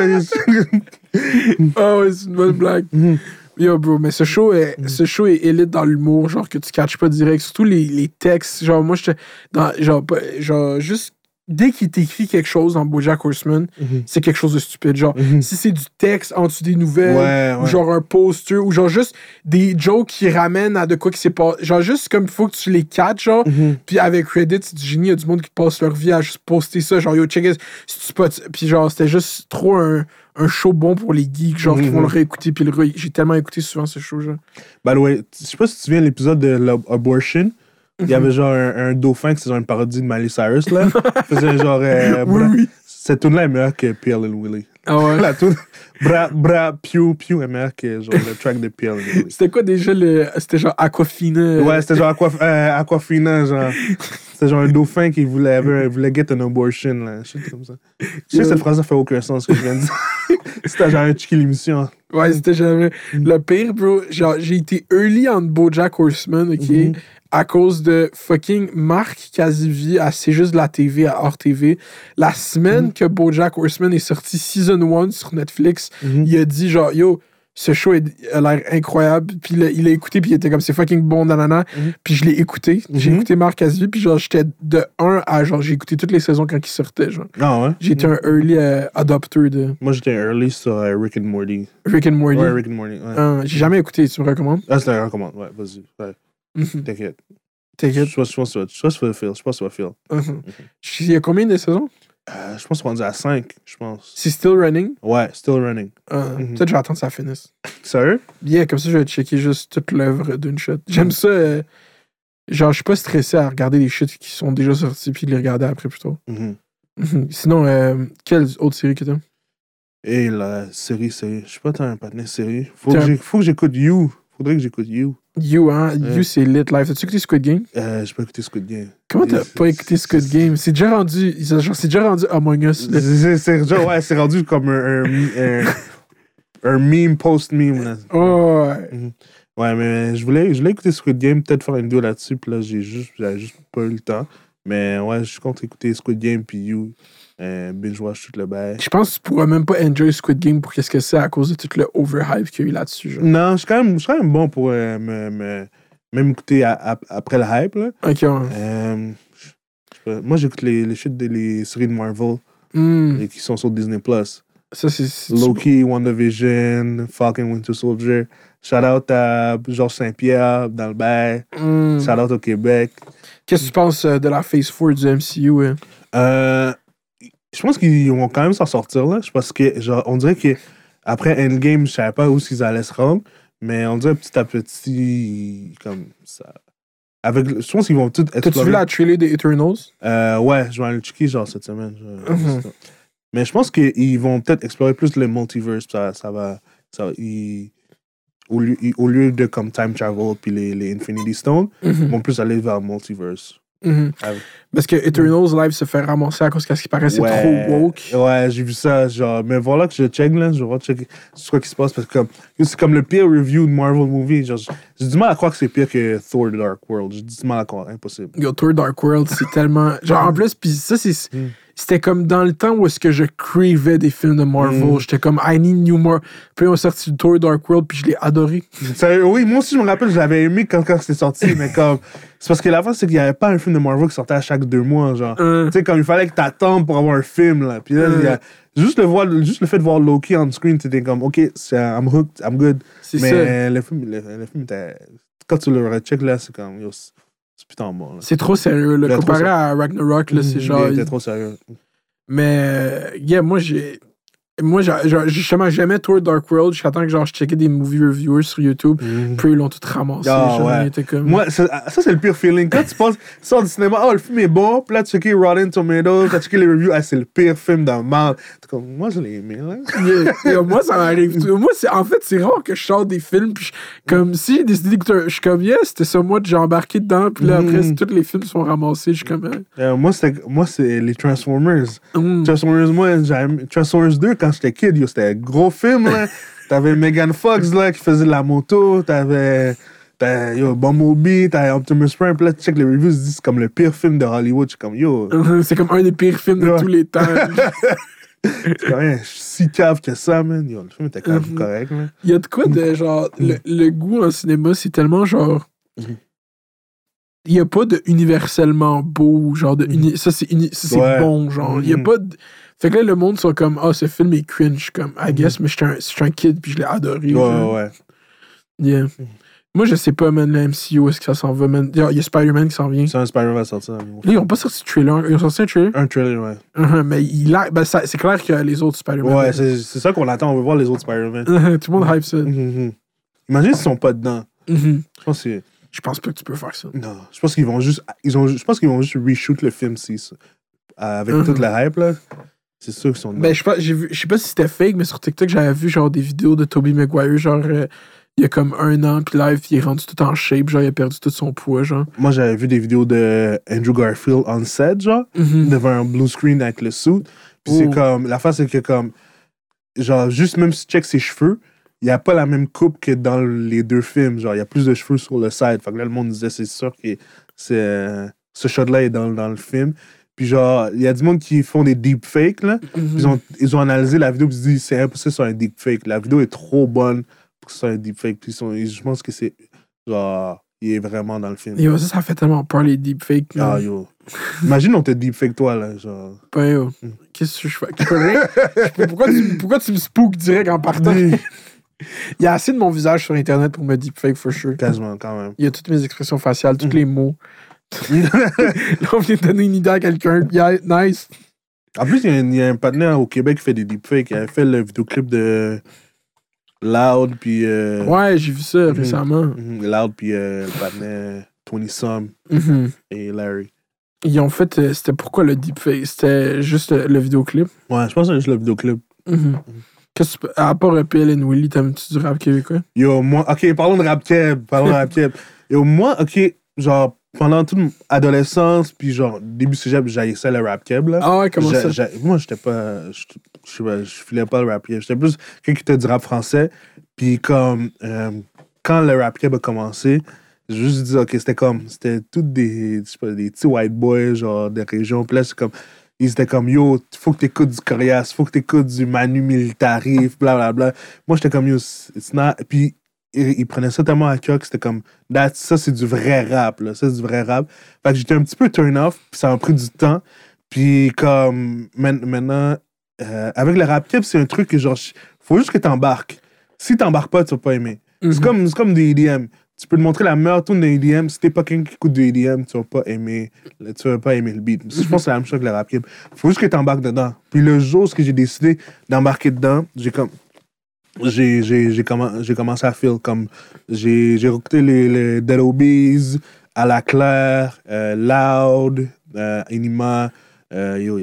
Oh, c'est une bonne blague. Mhm. Yo, bro, mais ce show est, ce show est élite dans l'humour, genre que tu catches pas direct. Surtout les, les textes. Genre, moi, j'étais dans. Genre, genre, juste. Dès qu'il t'écrit quelque chose dans Bojack Horseman, Mhm. c'est quelque chose de stupide. Genre, Mhm. si c'est du texte en dessous des nouvelles, Ouais, ou genre un poster, ou genre juste des jokes qui ramènent à de quoi qui s'est passé. Genre, juste comme il faut que tu les catches, genre. Mhm. Puis avec Reddit, c'est du génie. Il y a du monde qui passe leur vie à juste poster ça. Genre, yo, check it. Si. Puis genre, c'était juste trop un, un show bon pour les geeks, genre, qui vont le réécouter. Puis le j'ai tellement écouté souvent ce show, genre. By the way, je sais pas si tu de l'épisode de l'Abortion. Il y avait genre un, un dauphin qui c'est genre une parodie de Miley Cyrus, là. *laughs* Faisait genre. euh, Oui, bra- oui. Cette tune là est meilleure que P.L. Willie. Ah ouais. La tune Bra, bra, Pew, Pew est meilleure que genre le track de P.L. Willie. C'était quoi déjà le. C'était genre Aquafina? Ouais, c'était genre Aquaf, euh, Aquafina, genre. C'était genre un dauphin qui voulait, avait- voulait get an abortion, là. Shit comme ça. Je sais que cette phrase, ça fait aucun sens, ce que je viens de dire. *laughs* C'était genre un chicky l'émission. Ouais, c'était jamais. Le pire, bro, genre, j'ai été early on Bojack Horseman, ok? Mhm. À cause de fucking Marc Casivi à C'est juste de la TV, à Hors TV. La semaine que Bojack Horseman est sorti season 1 sur Netflix, Mhm. il a dit genre, yo, ce show est- a l'air incroyable. Puis il a, il a écouté, puis il était comme, c'est fucking bon, nanana. Mhm. Puis je l'ai écouté. J'ai Mhm. écouté Marc Casivi, puis genre, j'étais de 1 à genre, j'ai écouté toutes les saisons quand il sortait, genre. Ah ouais? Été un early euh, adopter de Moi, j'étais early sur euh, Rick and Morty. Rick and Morty. Ouais, Rick and Morty. Ouais. Euh, j'ai jamais écouté, tu me recommandes? Ah, c'était un recommande. Ouais, vas-y. Ouais, Mhm. t'inquiète. T'inquiète. je pense que que tu vas feel. Je pense que feel. Mhm. Il y a combien de saisons? Euh, je pense qu'on est à 5, je pense. C'est still running? Ouais, still running. Euh, Mhm. Peut-être je vais attendre que ça finisse. Sérieux? Yeah, comme ça, je vais checker juste toute l'œuvre d'une shot. J'aime ça. euh, genre, je suis pas stressé à regarder les shit qui sont déjà sortis puis de les regarder après plutôt. Mhm. Mhm. Sinon, euh, quelle autre série que t'as? Et la série, série. Je suis pas tant un partenaire série. Faut que j'ai- faut que j'écoute You. Faudrait que j'écoute You. You, hein? You, c'est lit live. T'as-tu écouté Squid Game? Euh, j'ai pas écouté Squid Game. Comment t'as pas écouté Squid Game? C'est déjà rendu. C'est déjà rendu Among Us. C'est genre, ouais, c'est rendu comme un, un, un, meme post-meme. là. Oh, ouais. Ouais, mais je voulais, je voulais écouter Squid Game, peut-être faire une vidéo là-dessus, puis là, j'ai juste, juste pas eu le temps. Mais ouais, je compte écouter Squid Game, puis You, euh, binge-watch tout le bail. Je pense que tu pourras même pas enjoy Squid Game pour qu'est-ce que c'est à cause de tout le overhype qu'il y a eu là-dessus. Non, je suis quand même, quand bon pour euh, me, me- même écouter à- à- après le hype, là. Ok, ouais. Euh, moi, j'écoute les, les shit des les séries de Marvel et qui sont sur Disney+. Plus. Ça, c'est. Loki, WandaVision, Falcon Winter Soldier. Shout out à Georges Saint-Pierre dans le bail. Hmm. Shout out au Québec. Qu'est-ce que tu penses euh, de la Phase 4 du MCU? Euh, je pense qu'ils vont quand même s'en sortir là. Parce que genre, on dirait que après Endgame, je savais pas où ils allaient se rendre. Mais on dirait petit à petit, comme ça. Avec, je pense qu'ils vont tout T'as-tu vu la trailer des Eternals? Euh, ouais, je vais aller le checker genre cette semaine. je- *laughs* Mhm. Mais je pense qu'ils vont peut-être explorer plus le multiverse. Ça, ça va. Ça, ils- au, lieu, ils- au lieu de comme time travel puis les, les Infinity Stones, ils Mhm, vont plus aller vers le mhm. Ah, Parce que Eternals Live se fait ramasser à cause qu'à ce qui paraît, c'est Ouais. trop woke. Ouais, j'ai vu ça. Genre, mais voilà que je check là. Je vais checker ce qui se passe parce que comme, c'est comme le pire review de Marvel movie. Genre, j'ai du mal à croire que c'est pire que Thor Dark World. J'ai du mal à croire. Impossible. Yo, Thor Dark World, c'est tellement. Genre, en plus, puis ça, c'est. Mm. C'était comme dans le temps où est-ce que je cravais des films de Marvel. Mm. J'étais comme, I need new more. Puis ils ont sorti Thor Dark World, puis je l'ai adoré. *laughs* Oui, moi aussi, je me rappelle, je l'avais aimé quand, quand c'était sorti. mais comme. *laughs* C'est parce que la c'est qu'il n'y avait pas un film de Marvel qui sortait à chaque deux mois. Genre. Tu sais, comme il fallait que t'attendes pour avoir un film, là. Puis là, il y a- juste, le voir, juste le fait de voir Loki on screen, t'étais comme, OK, I'm hooked, I'm good. c'est ça. Mais le film, le, le film était. Quand tu le recheck, là, c'est comme, yo, c'est putain bon, là. C'est trop sérieux. Là. Il Comparé à Ragnarok, là, c'est Il genre. était trop sérieux. Mais, euh, yeah, moi, j'ai. Moi, justement, j'aimais Tour Dark World temps que genre, je checkais des movie reviewers sur YouTube. Puis eux, ils l'ont tout ramassé. Ouais. étaient comme... Moi, ça, ça, c'est le pire feeling. Quand tu *laughs* penses, sors du cinéma, oh, le film est bon, puis là, tu checkes Rotten Tomatoes, tu checké les reviews, ah, c'est le pire film de mal. T'es comme, moi, je l'ai aimé, là. Yeah, yeah, moi, ça m'arrive. Moi, en fait, c'est rare que je sors des films. Puis, je- comme si j'ai décidé un- Je suis comme, yes, c'était ça, moi, j'ai embarqué dedans. Puis là, après, Mm. c'est- tous les films sont ramassés. Je suis comme, Euh, moi, c'est les Transformers. mm. Transformers, moi, j'aime- Transformers 2, quand j'étais kid, yo, c'était un gros film, là. *laughs* T'avais Megan Fox, là, qui faisait de la moto. T'avais. Yo, Bumblebee, t'avais Optimus Prime. Puis là, tu check les reviews, ils se disent c'est comme le pire film de Hollywood. Je suis comme, yo, *laughs* c'est comme un des pires films de Ouais. tous les temps. *laughs* c'est quand même si cave que ça, man. Yo, le film était quand même Mhm. correct, là. Il y a de quoi de genre. Le, le goût en cinéma, c'est tellement genre. Mhm. Il n'y a pas de universellement beau, genre de. uni- Ça, c'est uni- ça, c'est Ouais. bon, genre. Il y a Mhm. pas de. Fait que là, le monde sont comme, ah, ce film est cringe. Comme, I guess, mais je suis un, un kid, puis je l'ai adoré. Ouais, genre. ouais. Yeah. Moi, je sais pas, man, le MCU, est-ce que ça s'en va, man? Il y a- Spider-Man qui s'en vient. C'est un Spider-Man va sortir. Là, ils ont pas sorti de trailer. Ils ont sorti un trailer? Un trailer, ouais. Uh-huh, mais il a, ben, ça- c'est clair que les autres Spider-Man. Ouais, c'est ça qu'on attend. On veut voir les autres Spider-Man. *laughs* Tout le monde hype ça. Mhm. Imagine s'ils sont pas dedans. Mhm. Je pense que Je pense pas que tu peux faire ça. Non, je pense qu'ils vont juste. Ils ont, je pense qu'ils vont juste reshoot le film si, avec Mhm. toute la hype, là. C'est sûr qu'ils sont dedans. Ben, je sais pas, je sais pas si c'était fake, mais sur TikTok, j'avais vu genre des vidéos de Tobey Maguire, genre euh, il y a comme un an, puis live, il est rendu tout en shape, genre il a perdu tout son poids, genre. Moi, j'avais vu des vidéos de Andrew Garfield on set, genre, Mhm. devant un blue screen avec le suit. Puis c'est comme. La face, c'est que comme. Genre, juste même si tu check ses cheveux, il n'y a pas la même coupe que dans les deux films. Genre, il y a plus de cheveux sur le side. Fait que là, le monde disait, c'est sûr que c'est, euh, ce shot-là est dans, dans le film. Puis genre, il y a du monde qui font des deepfakes, là. Mhm. Ils ont, ils ont analysé la vidéo et ils se disent c'est impossible sur un deepfake. La vidéo est trop bonne pour que ce soit un deepfake. Puis ils sont, je pense que c'est. Genre, il est vraiment dans le film. Yo, ça, ça fait tellement peur, les deepfakes. Ah, yo. Imagine on te deepfake toi, là. Genre. Ben, yo, qu'est-ce que je fais? Pourquoi, tu, pourquoi tu me spook direct en partant? Il y a assez de mon visage sur Internet pour me deepfake, for sure. Quasiment, quand même. Il y a toutes mes expressions faciales, tous Mhm. les mots. *laughs* Là, on vient de donner une idée à quelqu'un. Yeah, nice. en plus, il y, a un- il y a un partenaire au Québec qui fait des deepfakes. Il avait fait le vidéoclip de Loud, puis. euh, Ouais, j'ai vu ça Mhm. récemment. mhm, Loud, puis euh, le partenaire 20 Some Mhm. et Larry. Ils ont fait. euh, C'était pourquoi le deepfake? C'était juste le, vidéoclip? Ouais, je pense que c'est juste le vidéoclip. Mhm. Qu'est-ce que À part PL et Willy, t'aimes-tu du rap québécois? Yo, moi, ok, parlons de rap keb, parlons de rap keb. *laughs* Yo, moi, ok, genre, pendant toute mon adolescence, puis genre, début cégep, j'haïssais le rap keb, là. Ah ouais, comment ça? Moi, j'étais pas. Je je filais pas le rap keb. J'étais plus quelqu'un qui était du rap français. Puis comme, euh, quand le rap keb a commencé, j'ai juste dit, ok, c'était comme, c'était tous des, je sais pas, des petits white boys, genre, des régions. Puis là, c'est comme, ils étaient comme, yo, faut que t'écoutes du Corias, faut que t'écoutes du Manu Militari, blablabla. Moi, j'étais comme, yo, it's not. Puis, ils, ils prenaient ça tellement à cœur que c'était comme, ça, c'est du vrai rap, là. Ça, c'est du vrai rap. Fait que j'étais un petit peu turn off, puis ça m'a pris du temps. Puis, comme, maintenant, euh, avec le rap keb, c'est un truc que, genre, faut juste que t'embarques. Si t'embarques pas, tu vas pas aimer. C'est Mhm. comme, c'est comme des EDM. Tu peux te montrer la meilleure tune de EDM. Si t'es pas quelqu'un qui écoute du EDM, tu vas pas aimer, tu vas pas aimer le beat. Je pense que c'est la même chose avec le rap keb. Faut juste que t'embarques dedans. Puis le jour où j'ai décidé d'embarquer dedans, j'ai comme, j'ai, j'ai, j'ai, commen- j'ai commencé à feel comme, j'ai, j'ai écouté les, les Dead Obies, À la Claire, euh, Loud, euh, Enima, euh, yo,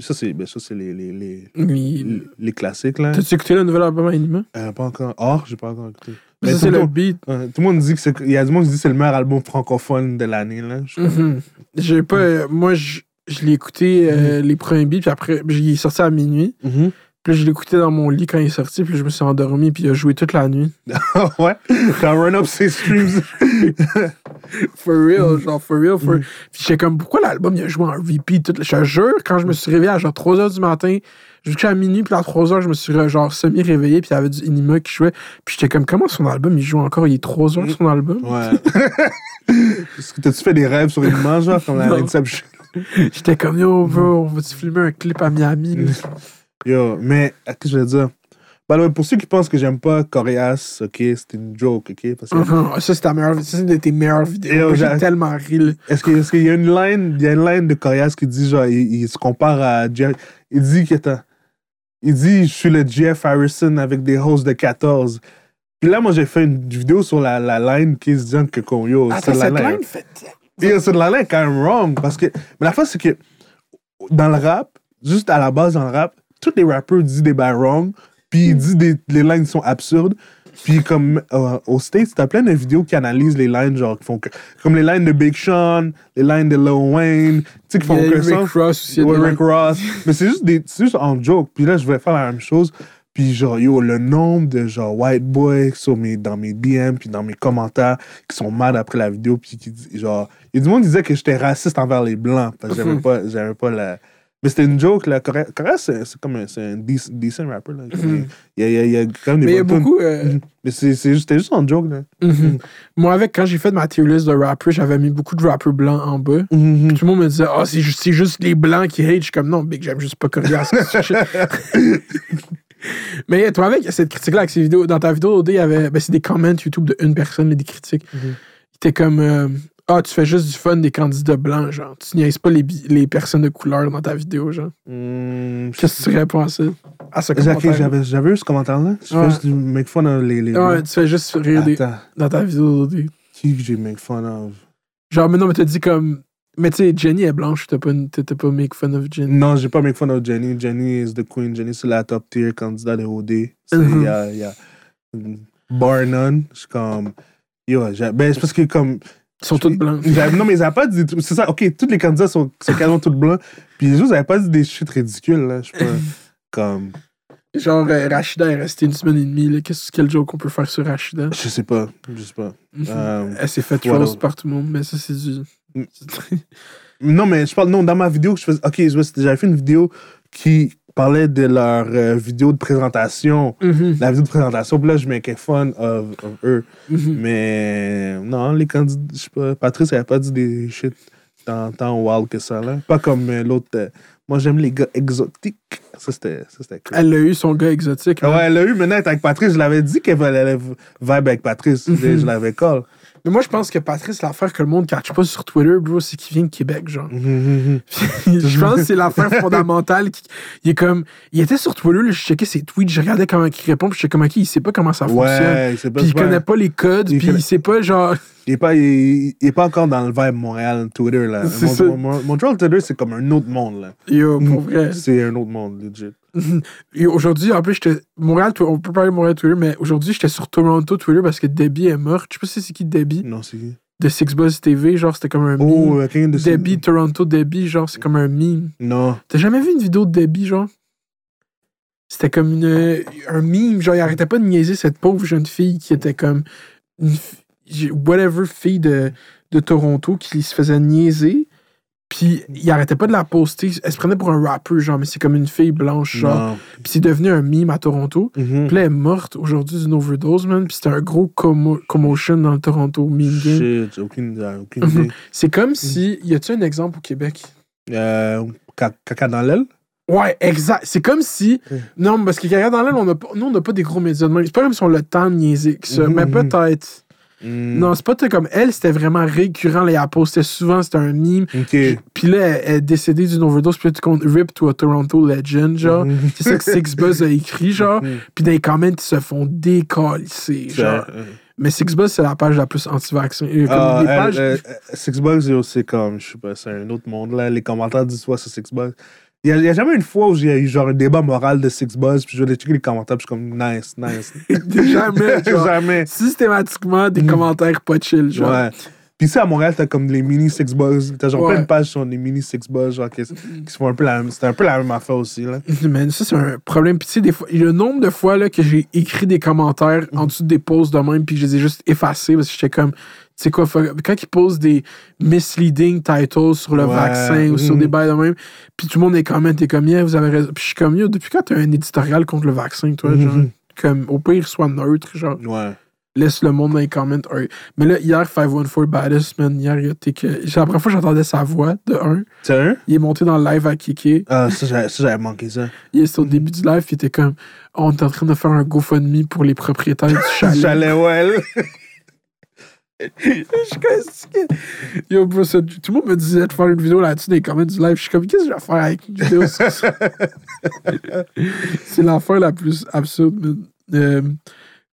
ça c'est, ben, ça c'est les, les, les, les classiques là. T'as-tu écouté le nouvel album Anima Euh, pas encore. Oh, j'ai pas encore écouté. Ça, Mais c'est tout, le beat. tout le monde dit que c'est. Il y a du monde qui dit que c'est le meilleur album francophone de l'année. là. Mhm. J'ai pas. moi, je, l'ai écouté euh, les premiers beats, puis après, il est sorti à minuit. Puis je écouté dans mon lit quand il est sorti, puis je me suis endormi, puis il a joué toute la nuit. *laughs* ouais. Quand run up ses streams. *laughs* For real, genre, for real, for Mm. Puis j'étais comme, pourquoi l'album, il a joué en repeat? Tout... Je te jure, quand je me suis réveillé à genre 3h du matin, je suis à minuit, puis à 3h, je me suis re- genre semi-réveillé, puis il y avait du Inima qui jouait. Puis j'étais comme, comment son album, il joue encore? Il est 3h son album? ouais. *laughs* Est-ce que t'as-tu fait des rêves sur manche, genre, comme la. Inception? J'étais comme, yo, bro, on va-tu filmer un clip à Miami? Yo, mais, qu'est-ce que je veux dire? The way, pour ceux qui pensent que j'aime pas Coréas, ok, c'est une joke, ok? Parce que. *laughs* Ça, c'est ta meilleure, c'est une de tes meilleures vidéos. Yo, J'ai j'ai- tellement ri. Est-ce qu'il est qu'il y a une line, il y a une line de Coréas qui dit, genre, il, il se compare à Jerry. Il dit que, il dit, je suis le Jeff Harrison avec des hosts de 14. Puis là, moi, j'ai fait une vidéo sur la, la line qui se dit que, comme, yo, Attends, cette cette line- line fait. et cette line est quand même wrong. Parce que, mais la fois, c'est que dans le rap, juste à la base dans le rap, tous les rappeurs disent des bails wrong, puis ils disent des les lines qui sont absurdes. Puis comme euh, aux States, t'as plein de vidéos qui analysent les lines, genre, qui font que, comme les lines de Big Sean, les lines de Lil Wayne, tu sais, qui font Il y a aucun Rick sens. Ross aussi, Ouais, Rick Ross. Mais c'est juste, des, c'est juste en joke. Puis là, je voulais faire la même chose. Puis genre, yo, le nombre de genre white boys sur mes, dans mes DM, puis dans mes commentaires, qui sont mad après la vidéo, puis qui disent, genre, il y a du monde qui disait que j'étais raciste envers les blancs, parce que j'aimais pas, j'aimais pas la. Mais c'était une joke, là. Correct, c'est comme un, c'est un dec- decent rapper, là. Mhm. Il y a, il y a- il y a quand même des Mais il y a beaucoup. euh, Mhm. Mais juste, c'était juste en joke, là. mhm. Moi, avec, quand j'ai fait ma tier list de rappers, j'avais mis beaucoup de rappers blancs en bas. Mhm. Tout le monde me disait, ah, c'est juste, c'est juste les blancs qui hate. Je suis comme, non, Big, j'aime juste pas Corias. *laughs* Mais toi, avec cette critique-là, avec ces vidéos, dans ta vidéo, il y avait, ben, c'est des comments YouTube de une personne, là, des critiques. Mhm. C'était comme, euh, ah, tu fais juste du fun des candidats blancs, genre. Tu niaises pas les, les personnes de couleur dans ta vidéo, genre. Mhm. Qu'est-ce que tu réponds à ça? À ce commentaire? j'avais eu ce commentaire-là. Je Ouais. fais juste du make fun of les. les Ouais, tu fais juste rire des- dans ta vidéo d'OD. qui que j'ai make fun of? Genre, mais non, mais t'as dit comme. Mais tu sais, Jenny est blanche, t'as pas, pas make fun of Jenny. Non, j'ai pas make fun of Jenny. Jenny is the queen. Jenny, c'est la top tier candidat de OD. C'est- Mhm. Y a, y a bar none. Je suis comme. Yo, j'ai- ben, c'est parce que comme. Ils sont toutes blancs. Non, mais ils avaient pas dit. C'est ça, ok, tous les candidats sont, sont quasiment *laughs* tous blancs. Puis les autres, ils avaient pas dit des shit ridicules, là. Je sais pas. *laughs* comme. Genre, euh, Rachida est restée une semaine et demie. Là. Qu'est-ce, quel joke on peut faire sur Rachida? Je sais pas. Je sais pas. Mhm. Euh, Elle s'est fait voilà. roast par tout le monde, mais ça, c'est du. Mm. Non, mais je parle, non, dans ma vidéo, que je faisais, ok, j'avais fait une vidéo qui parlait de leur euh, vidéo de présentation. Mhm, La vidéo de présentation, puis là, je make fun of, of eux. mhm. Mais non, les candidats, je sais pas, Patrice avait pas dit des shit tant, tant wild que ça, là. Pas comme euh, l'autre. euh, moi, j'aime les gars exotiques. Ça, c'était cool. Elle a eu son gars exotique. Ah ouais, elle a eu maintenant être avec Patrice. Je l'avais dit qu'elle allait vibe avec Patrice. Mhm. Je l'avais call. Mais moi, je pense que Patrice, l'affaire que le monde catch pas sur Twitter, bro, c'est qu'il vient de Québec, genre. Mhm. *laughs* je pense que c'est l'affaire fondamentale. qui- il est comme. Il était sur Twitter, là, je checkais ses tweets, je regardais comment il répond, puis je sais comment il sait pas comment ça fonctionne. Ouais, c'est pas Puis il connaît pas les codes, Il puis connaît- il sait pas, genre. Il est pas, il, il est pas encore dans le vibe Montréal Twitter là. *laughs* C'est Mon- ça. mon- mon- Montreal Twitter c'est comme un autre monde là. Yo, pour vrai. C'est un autre monde legit. Et aujourd'hui, en plus, j'étais. Montréal, on peut parler de Montréal Twitter, mais aujourd'hui, j'étais sur Toronto Twitter parce que Debbie est morte. Je sais pas si c'est qui Debbie. Non c'est qui? De Six Buzz TV, genre, c'était comme un meme. Oh, quelqu'un de Debbie, Toronto, Debbie, genre, c'est comme un meme. Non. T'as jamais vu une vidéo de Debbie, genre? C'était comme une, un meme, genre, il arrêtait pas de niaiser cette pauvre jeune fille qui était comme une whatever fille de, de Toronto qui se faisait niaiser. Puis il arrêtait pas de la poster. Elle se prenait pour un rappeur, genre, mais c'est comme une fille blanche, genre. Puis c'est devenu un meme à Toronto. Mhm. Puis là, elle est morte aujourd'hui d'une overdose, man. Puis c'était un gros commo- commotion dans le Toronto meme game. Shit, aucune, aucune Mhm. idée. C'est comme si. Y a-tu un exemple au Québec? Euh, ca- caca dans l'aile? Ouais, exact. C'est comme si. Non, parce que regarde dans l'aile, on a pas... nous, on n'a pas des gros médias de même. C'est pas comme si on le temps de niaiser que ça. Mhm, Mais mhm. peut-être. Mm. Non, c'est pas comme elle, c'était vraiment récurrent. Là, elle postait souvent, c'était un meme. Ok. Puis là, elle elle est décédée d'une overdose. Puis là, tu comptes RIP to a Toronto Legend, genre. Mhm. C'est ça que Six Buzz a écrit, genre. Mhm. Puis dans les comments, ils se font décalisser, genre. Euh, Mais Six Buzz, c'est la page la plus anti-vaccin. Euh, Ah, les pages. euh, euh, Sixbucks, yo, c'est comme, je sais pas, c'est un autre monde, là. Les commentaires disent soit sur Sixbucks. Il y, a, jamais une fois où j'ai eu genre un débat moral de Sixbuzz, puis je vais checker les commentaires, puis je suis comme, nice, nice. *laughs* Jamais, *laughs* genre. jamais. Systématiquement, des Mm. commentaires pas chill, genre. Ouais. Puis ici, à Montréal, t'as comme les mini Sixbuzz. T'as genre Ouais. plein de pages sur les mini Sixbuzz, genre, qui, qui se font un peu la même. C'était un peu la même affaire aussi, là. *laughs* Man, ça, c'est un problème. Puis, tu sais, des fois, le nombre de fois là, que j'ai écrit des commentaires en dessous des posts de même, puis je les ai juste effacés parce que j'étais comme, tu sais quoi, quand ils posent des misleading titles sur le Ouais. vaccin ou sur des bails de même, puis tout le monde est comment, t'es comme, yeah, vous avez raison. Puis, je suis comme, yo, depuis quand t'as un éditorial contre le vaccin, toi, Mhm. genre, comme, au pire, sois neutre, genre, Ouais. laisse le monde dans les comments. un. Mais là, hier, 514 Baddest, man, hier, il que. C'est la première fois que j'entendais sa voix, de un. Sérieux? Il est monté dans le live à Kiki. Ah, ça, j'avais ça, j'avais manqué ça. Il est au début du live, il était comme on est en train de faire un GoFundMe pour les propriétaires du *laughs* chalet. Chalet, ouais. Je Yo, bro, ça- tout le monde me disait de faire une vidéo là-dessus dans les commentaires du live. Je suis comme, qu'est-ce que je vais faire avec une vidéo? Sur *laughs* ça? c'est l'affaire la plus absurde, man. Euh,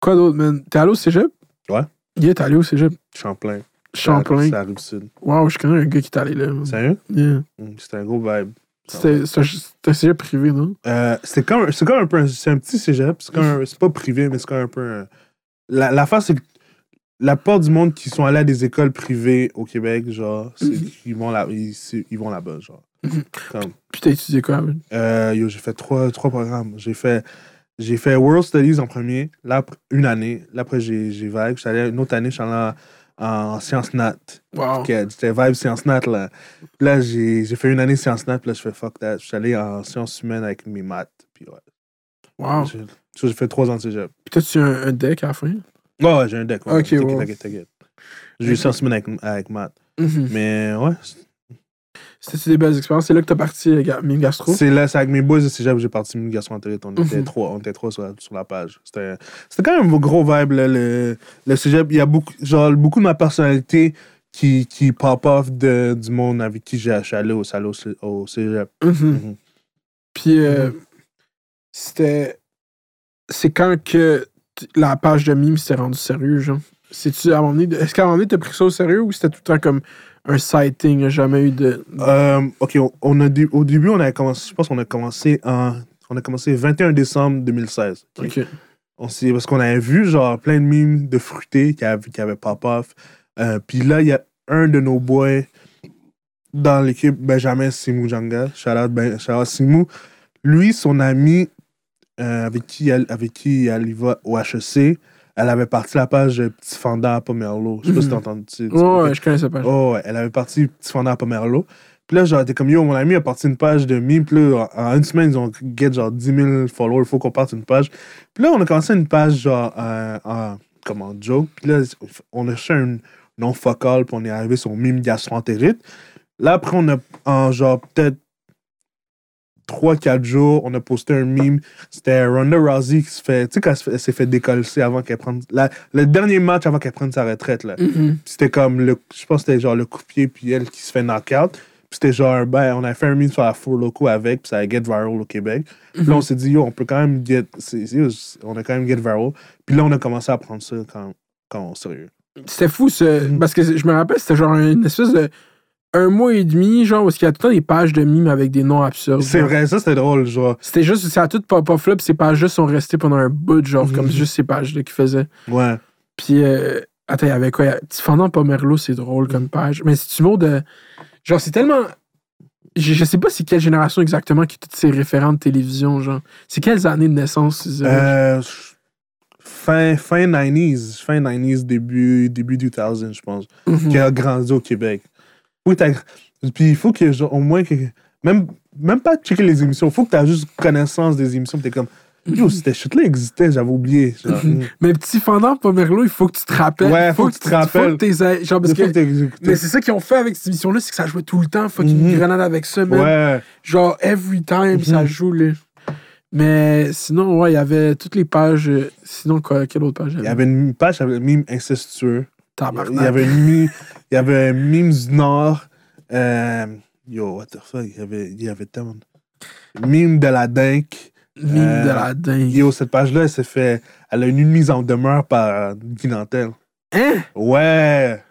quoi d'autre, man? T'es allé au cégep? Ouais. Yeah, t'es allé au cégep. Champlain. Champlain. C'est la rive sud. Wow, je connais un gars qui est allé là. man. Sérieux? Yeah. Mm, C'était un gros vibe. C'était un cégep privé, non? Euh, c'est comme, comme un peu un, c'est un petit cégep. C'est pas privé, mais c'est comme un peu un- La, la face, c'est que la part du monde qui sont allés à des écoles privées au Québec, genre, c'est, Mhm. ils, vont là, ils, ils vont là-bas, genre. Mhm. Comme, Puis t'as étudié quoi, euh, yo, j'ai fait trois, trois programmes. J'ai fait, j'ai fait World Studies en premier, là, une année. Là, après, j'ai, suis allé une autre année, je suis allé en, en sciences nat. Wow. J'étais Vibe sciences nat, là. Là, j'ai, fait une année sciences nat, puis là, je fais fuck that. Je suis allé en sciences humaines avec mes maths. Puis ouais. Wow. J'ai fait trois ans de cégep. Puis t'as-tu un, un deck à la fin? Oh, ouais, j'ai un deck. Ouais, Ok, ouais. t'inquiète, t'inquiète. J'ai eu sciences humaines avec, avec maths. Mhm. Mais ouais, C'était-tu des belles expériences? C'est là que t'as parti euh, ga- Mime Gastro? c'est là, c'est avec mes boys de cégep que j'ai parti. On était Mhm. trois, on était trois sur la, sur la page. C'était, c'était quand même un gros vibe, là, le, le cégep. Il y a beaucoup, genre, beaucoup de ma personnalité qui, qui pop off de, du monde avec qui j'ai allé au, salaud au, cégep. Mhm. Mhm. Puis euh, c'était. C'est quand que la page de mime s'est rendue sérieux, genre? C'est-tu à un moment donné. Est-ce qu'à un moment donné, t'as pris ça au sérieux ou c'était tout le temps comme un sighting? Jamais eu de. Euh, ok, on, on a dé- au début, on a commencé, je pense qu'on a commencé en, on a commencé 21 décembre 2016. ok? On parce qu'on avait vu genre plein de mimes de fruités qui avaient, qui avaient pop-off. Euh, Puis là, il y a un de nos boys dans l'équipe, Benjamin Simou Janga. Shout out, ben, shout out Simou. Lui, son ami euh, avec, qui, elle- avec qui elle y va au HEC, elle avait parti la page Petit Fanda à Pomerlo. Je sais pas si t'as entendu. tu- tu- Ouais, ouais, je connais cette page. Oh, ouais, elle avait parti Petit Fanda à Pomerlo. Puis là, genre, t'es comme yo, mon ami a parti une page de mime. Puis là, en une semaine, ils ont get genre 10 000 followers. Il faut qu'on parte une page. Puis là, on a commencé une page genre euh, en, comme en joke. Puis là, on a cherché un nom focal. Puis on est arrivé sur mime gastroentérite. Là, après, on a, en genre peut-être 3-4 jours, on a posté un mime. C'était Ronda Rousey qui se fait. Tu sais, s'est fait décoller avant qu'elle prenne. la- le dernier match avant qu'elle prenne sa retraite, là. Mhm. Puis c'était comme le je pense que c'était genre le coup de pied puis elle qui se fait knock-out puis c'était genre ben on a fait un meme sur la four loco avec puis ça a get viral au Québec puis là on s'est dit yo on peut quand même get on a quand même get viral puis là on a commencé à prendre ça quand quand au sérieux C'était fou, ce... Mhm. parce que je me rappelle, c'était genre une espèce de. Un mois et demi, genre, où il y a tout le temps des pages de mimes avec des noms absurdes. c'est vrai ça c'était drôle genre C'était juste, ça a tout pop-off là, puis ces pages-là sont restées pendant un bout, genre, Mhm. comme juste ces pages-là qu'ils faisaient. ouais Puis, euh, attends, il y avait quoi? Fendant Pomerlo, c'est drôle comme page. Mais c'est-tu mot de. Genre, c'est tellement. Je, je sais pas c'est quelle génération exactement qui a toutes ces référents de télévision, genre. C'est quelles années de naissance? Euh, fin fin 90s fin 90s début début 2000 je pense Mhm. qui a grandi au Québec. Oui, t'as- Puis il faut que, genre, au moins, que, même, même pas checker les émissions, il faut que tu aies juste connaissance des émissions. T'es comme, yo, Mhm. cette shit-là existait, j'avais oublié. Genre, Mhm. Mais petit fendant Pomerlo, il faut que tu te rappelles. Ouais, faut que tu te rappelles. Faut que t'aies- genre, parce Il faut que. que. Mais c'est ça qu'ils ont fait avec cette émission-là, c'est que ça jouait tout le temps. Fucking Mhm. grenade avec ça, man. Ouais, Genre, every time, ça Mhm. joue, là. Mais sinon, ouais, il y avait toutes les pages. euh, Sinon, quoi, quelle autre page il y avait? Une page avec le mime incestueux. Il y avait une mime, il y avait un mime du Nord. Euh, yo, what the fuck, il y avait, il y avait tellement. de- Mime de la dink. Mime Euh, de la dingue. Yo, cette page-là, elle s'est fait. Elle a eu une mise en demeure par Guy Nantel. Hein? Ouais!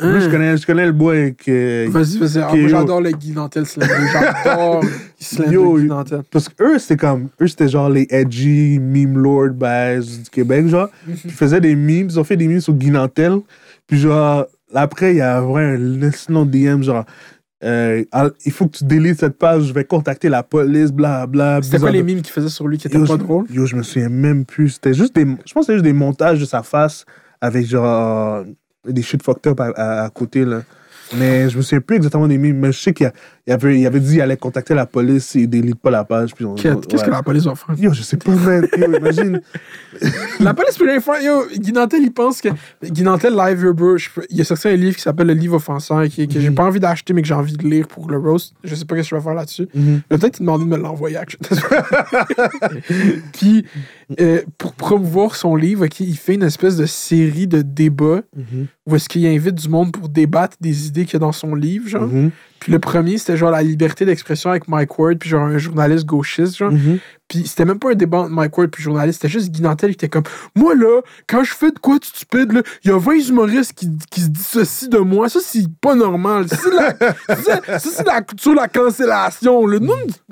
Moi, Hein? je connais, je connais le boy que. Vas-y, vas-y. Ah, moi, j'adore le Guy Nantel Slender. J'adore *laughs* le Slender Yo, Guy yo. Nantel. Parce que eux, c'était comme. Eux, c'était genre les edgy meme lord bass du Québec, genre. Mhm. Ils faisaient des memes, ils ont fait des memes sur Guy Nantel. Puis genre, après, il y a vraiment un long DM, genre. euh, il faut que tu délites cette page, je vais contacter la police, bla bla. C'était quoi les mimes qu'il faisait sur lui qui étaient Yo, pas drôles? Yo, je me souviens même plus. C'était juste des. Je pense que c'était juste des montages de sa face avec genre. des shit fucked up à, à- à côté, là. Mais je me souviens plus exactement des mimes, mais je sais qu'il y a- il avait, il avait dit qu'il allait contacter la police et il délite pas la page. puis on- Qu'est- Qu'est-ce que la police va faire? Yo, je sais pas, man. Yo, imagine. *laughs* La police peut rien faire. Yo, Guy Nantel, il pense que. Guy Nantel, live your peux- il a sorti un livre qui s'appelle Le livre offensant, qui, que Mhm. j'ai pas envie d'acheter, mais que j'ai envie de lire pour le roast. Je sais pas ce que je vais faire là-dessus. Mhm. Je vais peut-être te demander de me l'envoyer. *laughs* Puis, euh, pour promouvoir son livre, il fait une espèce de série de débats Mhm. où est-ce qu'il invite du monde pour débattre des idées qu'il y a dans son livre, genre. Mhm. Puis le premier, c'était genre la liberté d'expression avec Mike Ward, puis genre un journaliste gauchiste, genre. Mhm. Puis c'était même pas un débat entre Mike Ward puis journaliste, c'était juste Guy Nantel qui était comme Moi là, quand je fais de quoi de stupide, là, il y a 20 humoristes qui, qui se dissocient de moi. Ça, c'est pas normal. *laughs* Ça, c'est la, culture de la cancellation. Là.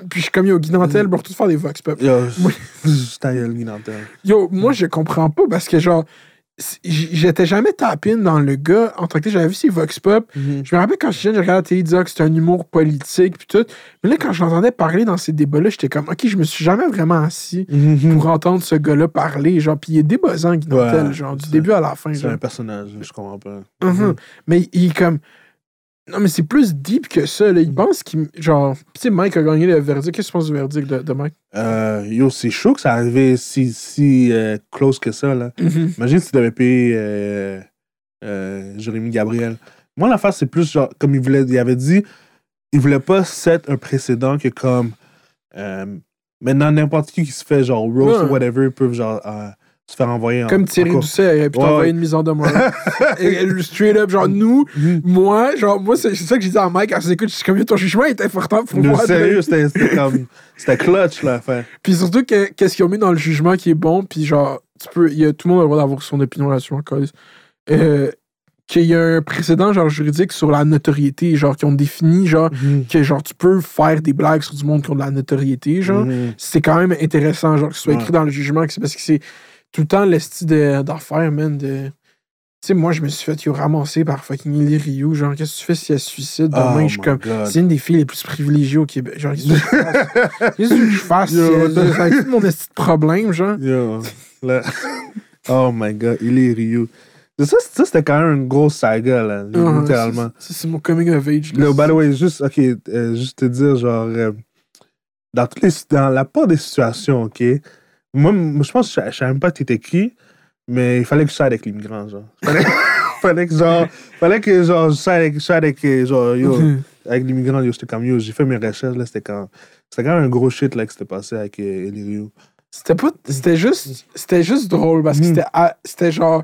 Puis je suis comme Yo, Guy Nantel, on va tout faire des Vox Pop. Yo, Moi- *laughs* juste ta gueule, Guy Nantel. Yo, moi, je comprends pas parce que genre, j'étais jamais tapé dans le gars en tant que. J'avais vu ses Vox Pop. Mhm. Je me rappelle quand j'étais jeune, je regardais la télé, que c'était un humour politique puis tout. Mais là, quand je l'entendais parler dans ces débats-là, j'étais comme, OK, je me suis jamais vraiment assis Mhm. pour entendre ce gars-là parler. Genre, puis il est débuzzant, Guy Ouais, genre, du début à la fin. C'est un personnage, je comprends pas. Mhm. Mais il est comme. Non, mais c'est plus deep que ça. Là. Il pense qu'il. Genre, tu sais, Mike a gagné le verdict. Qu'est-ce que tu penses du verdict de, de Mike? Euh, yo, c'est chaud que ça arrivait si, si euh, close que ça, là. Imagine si tu devais payer euh, euh, Jérémy Gabriel. Moi, l'affaire, c'est plus genre, comme il, voulait, il avait dit, il voulait pas set un précédent que comme. maintenant, n'importe qui qui se fait genre roast Ouais. ou whatever, peuvent genre se faire envoyer en. Comme Thierry encore. Doucet, il aurait pu Ouais. t'envoyer une mise en demeure. *laughs* Et- et straight up, genre, nous, Mhm. moi, genre, moi, c'est c'est ça que j'ai dit à Mike quand je écoute, je suis comme, ton jugement est important pour Le moi. sérieux, c'était c'était comme. C'était clutch, l'affaire. Puis surtout, que- qu'est-ce qu'ils ont mis dans le jugement qui est bon, puis genre, tu peux, y a, tout le monde a le droit d'avoir son opinion là-dessus encore. Euh, qu'il y a un précédent genre juridique sur la notoriété, genre qui ont défini genre que genre tu peux faire des blagues sur du monde qui ont de la notoriété, genre. Mhm. C'est quand même intéressant, genre, que ce soit Ouais. écrit dans le jugement, que c'est parce que c'est tout le temps l'esti d'affaires, man, de. Tu sais, moi, je me suis fait yo, ramasser par fucking Lily Ryu. Genre, qu'est-ce que tu fais si elle se suicide demain? Oh je suis comme. C'est une des filles les plus privilégiées au Québec. Genre, qu'est-ce que je fasse? *laughs* Qu'est-ce que je fasse? C'est mon esti de problème, genre? Yo. *laughs* Oh my god, il est Ryu. Ça, ça c'était quand même une grosse saga, là, Ah, littéralement. c'est- C'est mon coming of age. Là, by the way, juste, ok, euh, juste te dire, genre, euh, dans, toutes les, dans la part des situations, ok, moi, moi, je pense que je, je savais même pas que t'étais qui, mais il fallait que je sois avec l'immigrant, genre. *laughs* Fallait, fallait que, genre, fallait que, genre, je sois avec, sois avec, genre, yo, *laughs* avec l'immigrant, yo, j'étais comme, yo, j'ai fait mes recherches, là, c'était quand, c'était quand même un gros shit, là, qui s'était passé avec euh, Eli Ryu. C'était pas. C'était juste. C'était juste drôle parce que Mhm. c'était. à- C'était genre.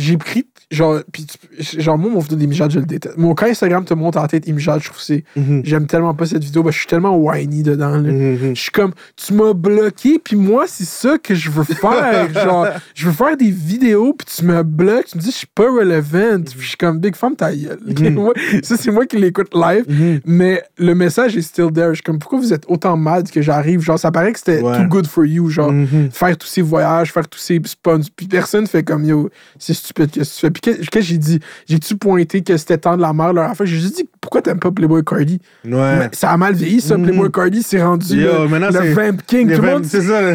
J'ai pris. Genre. Puis tu- genre, moi, mon vidéo d'imijade, je le déteste. Mon quand Instagram te montre en tête imijade, je trouve que c'est. Mhm. J'aime tellement pas cette vidéo. que je suis tellement whiny dedans. là. Mhm. Je suis comme, tu m'as bloqué, puis moi, c'est ça que je veux faire. *laughs* genre, je veux faire des vidéos, puis tu me bloques, tu me dis, je suis pas relevant. Puis je suis comme, Big Femme, ta gueule. Mhm. *laughs* Ça, c'est moi qui l'écoute live. Mhm. Mais le message est still there. Je suis comme, pourquoi vous êtes autant mad que j'arrive? Genre, ça paraît que c'était Ouais. too good for you. Genre, Mhm. faire tous ces voyages, faire tous ces spawns. Puis personne fait comme, yo, c'est qu'est-ce que tu fais? Puis qu'est-ce que j'ai dit? J'ai-tu pointé que c'était temps de la mère leur affaire? J'ai juste dit, pourquoi t'aimes pas Playboy Cardi? Ouais. Ça a mal vieilli, ça. Playboy Cardi, c'est rendu Yo, le, le Vamp King. Tout le monde C'est ça.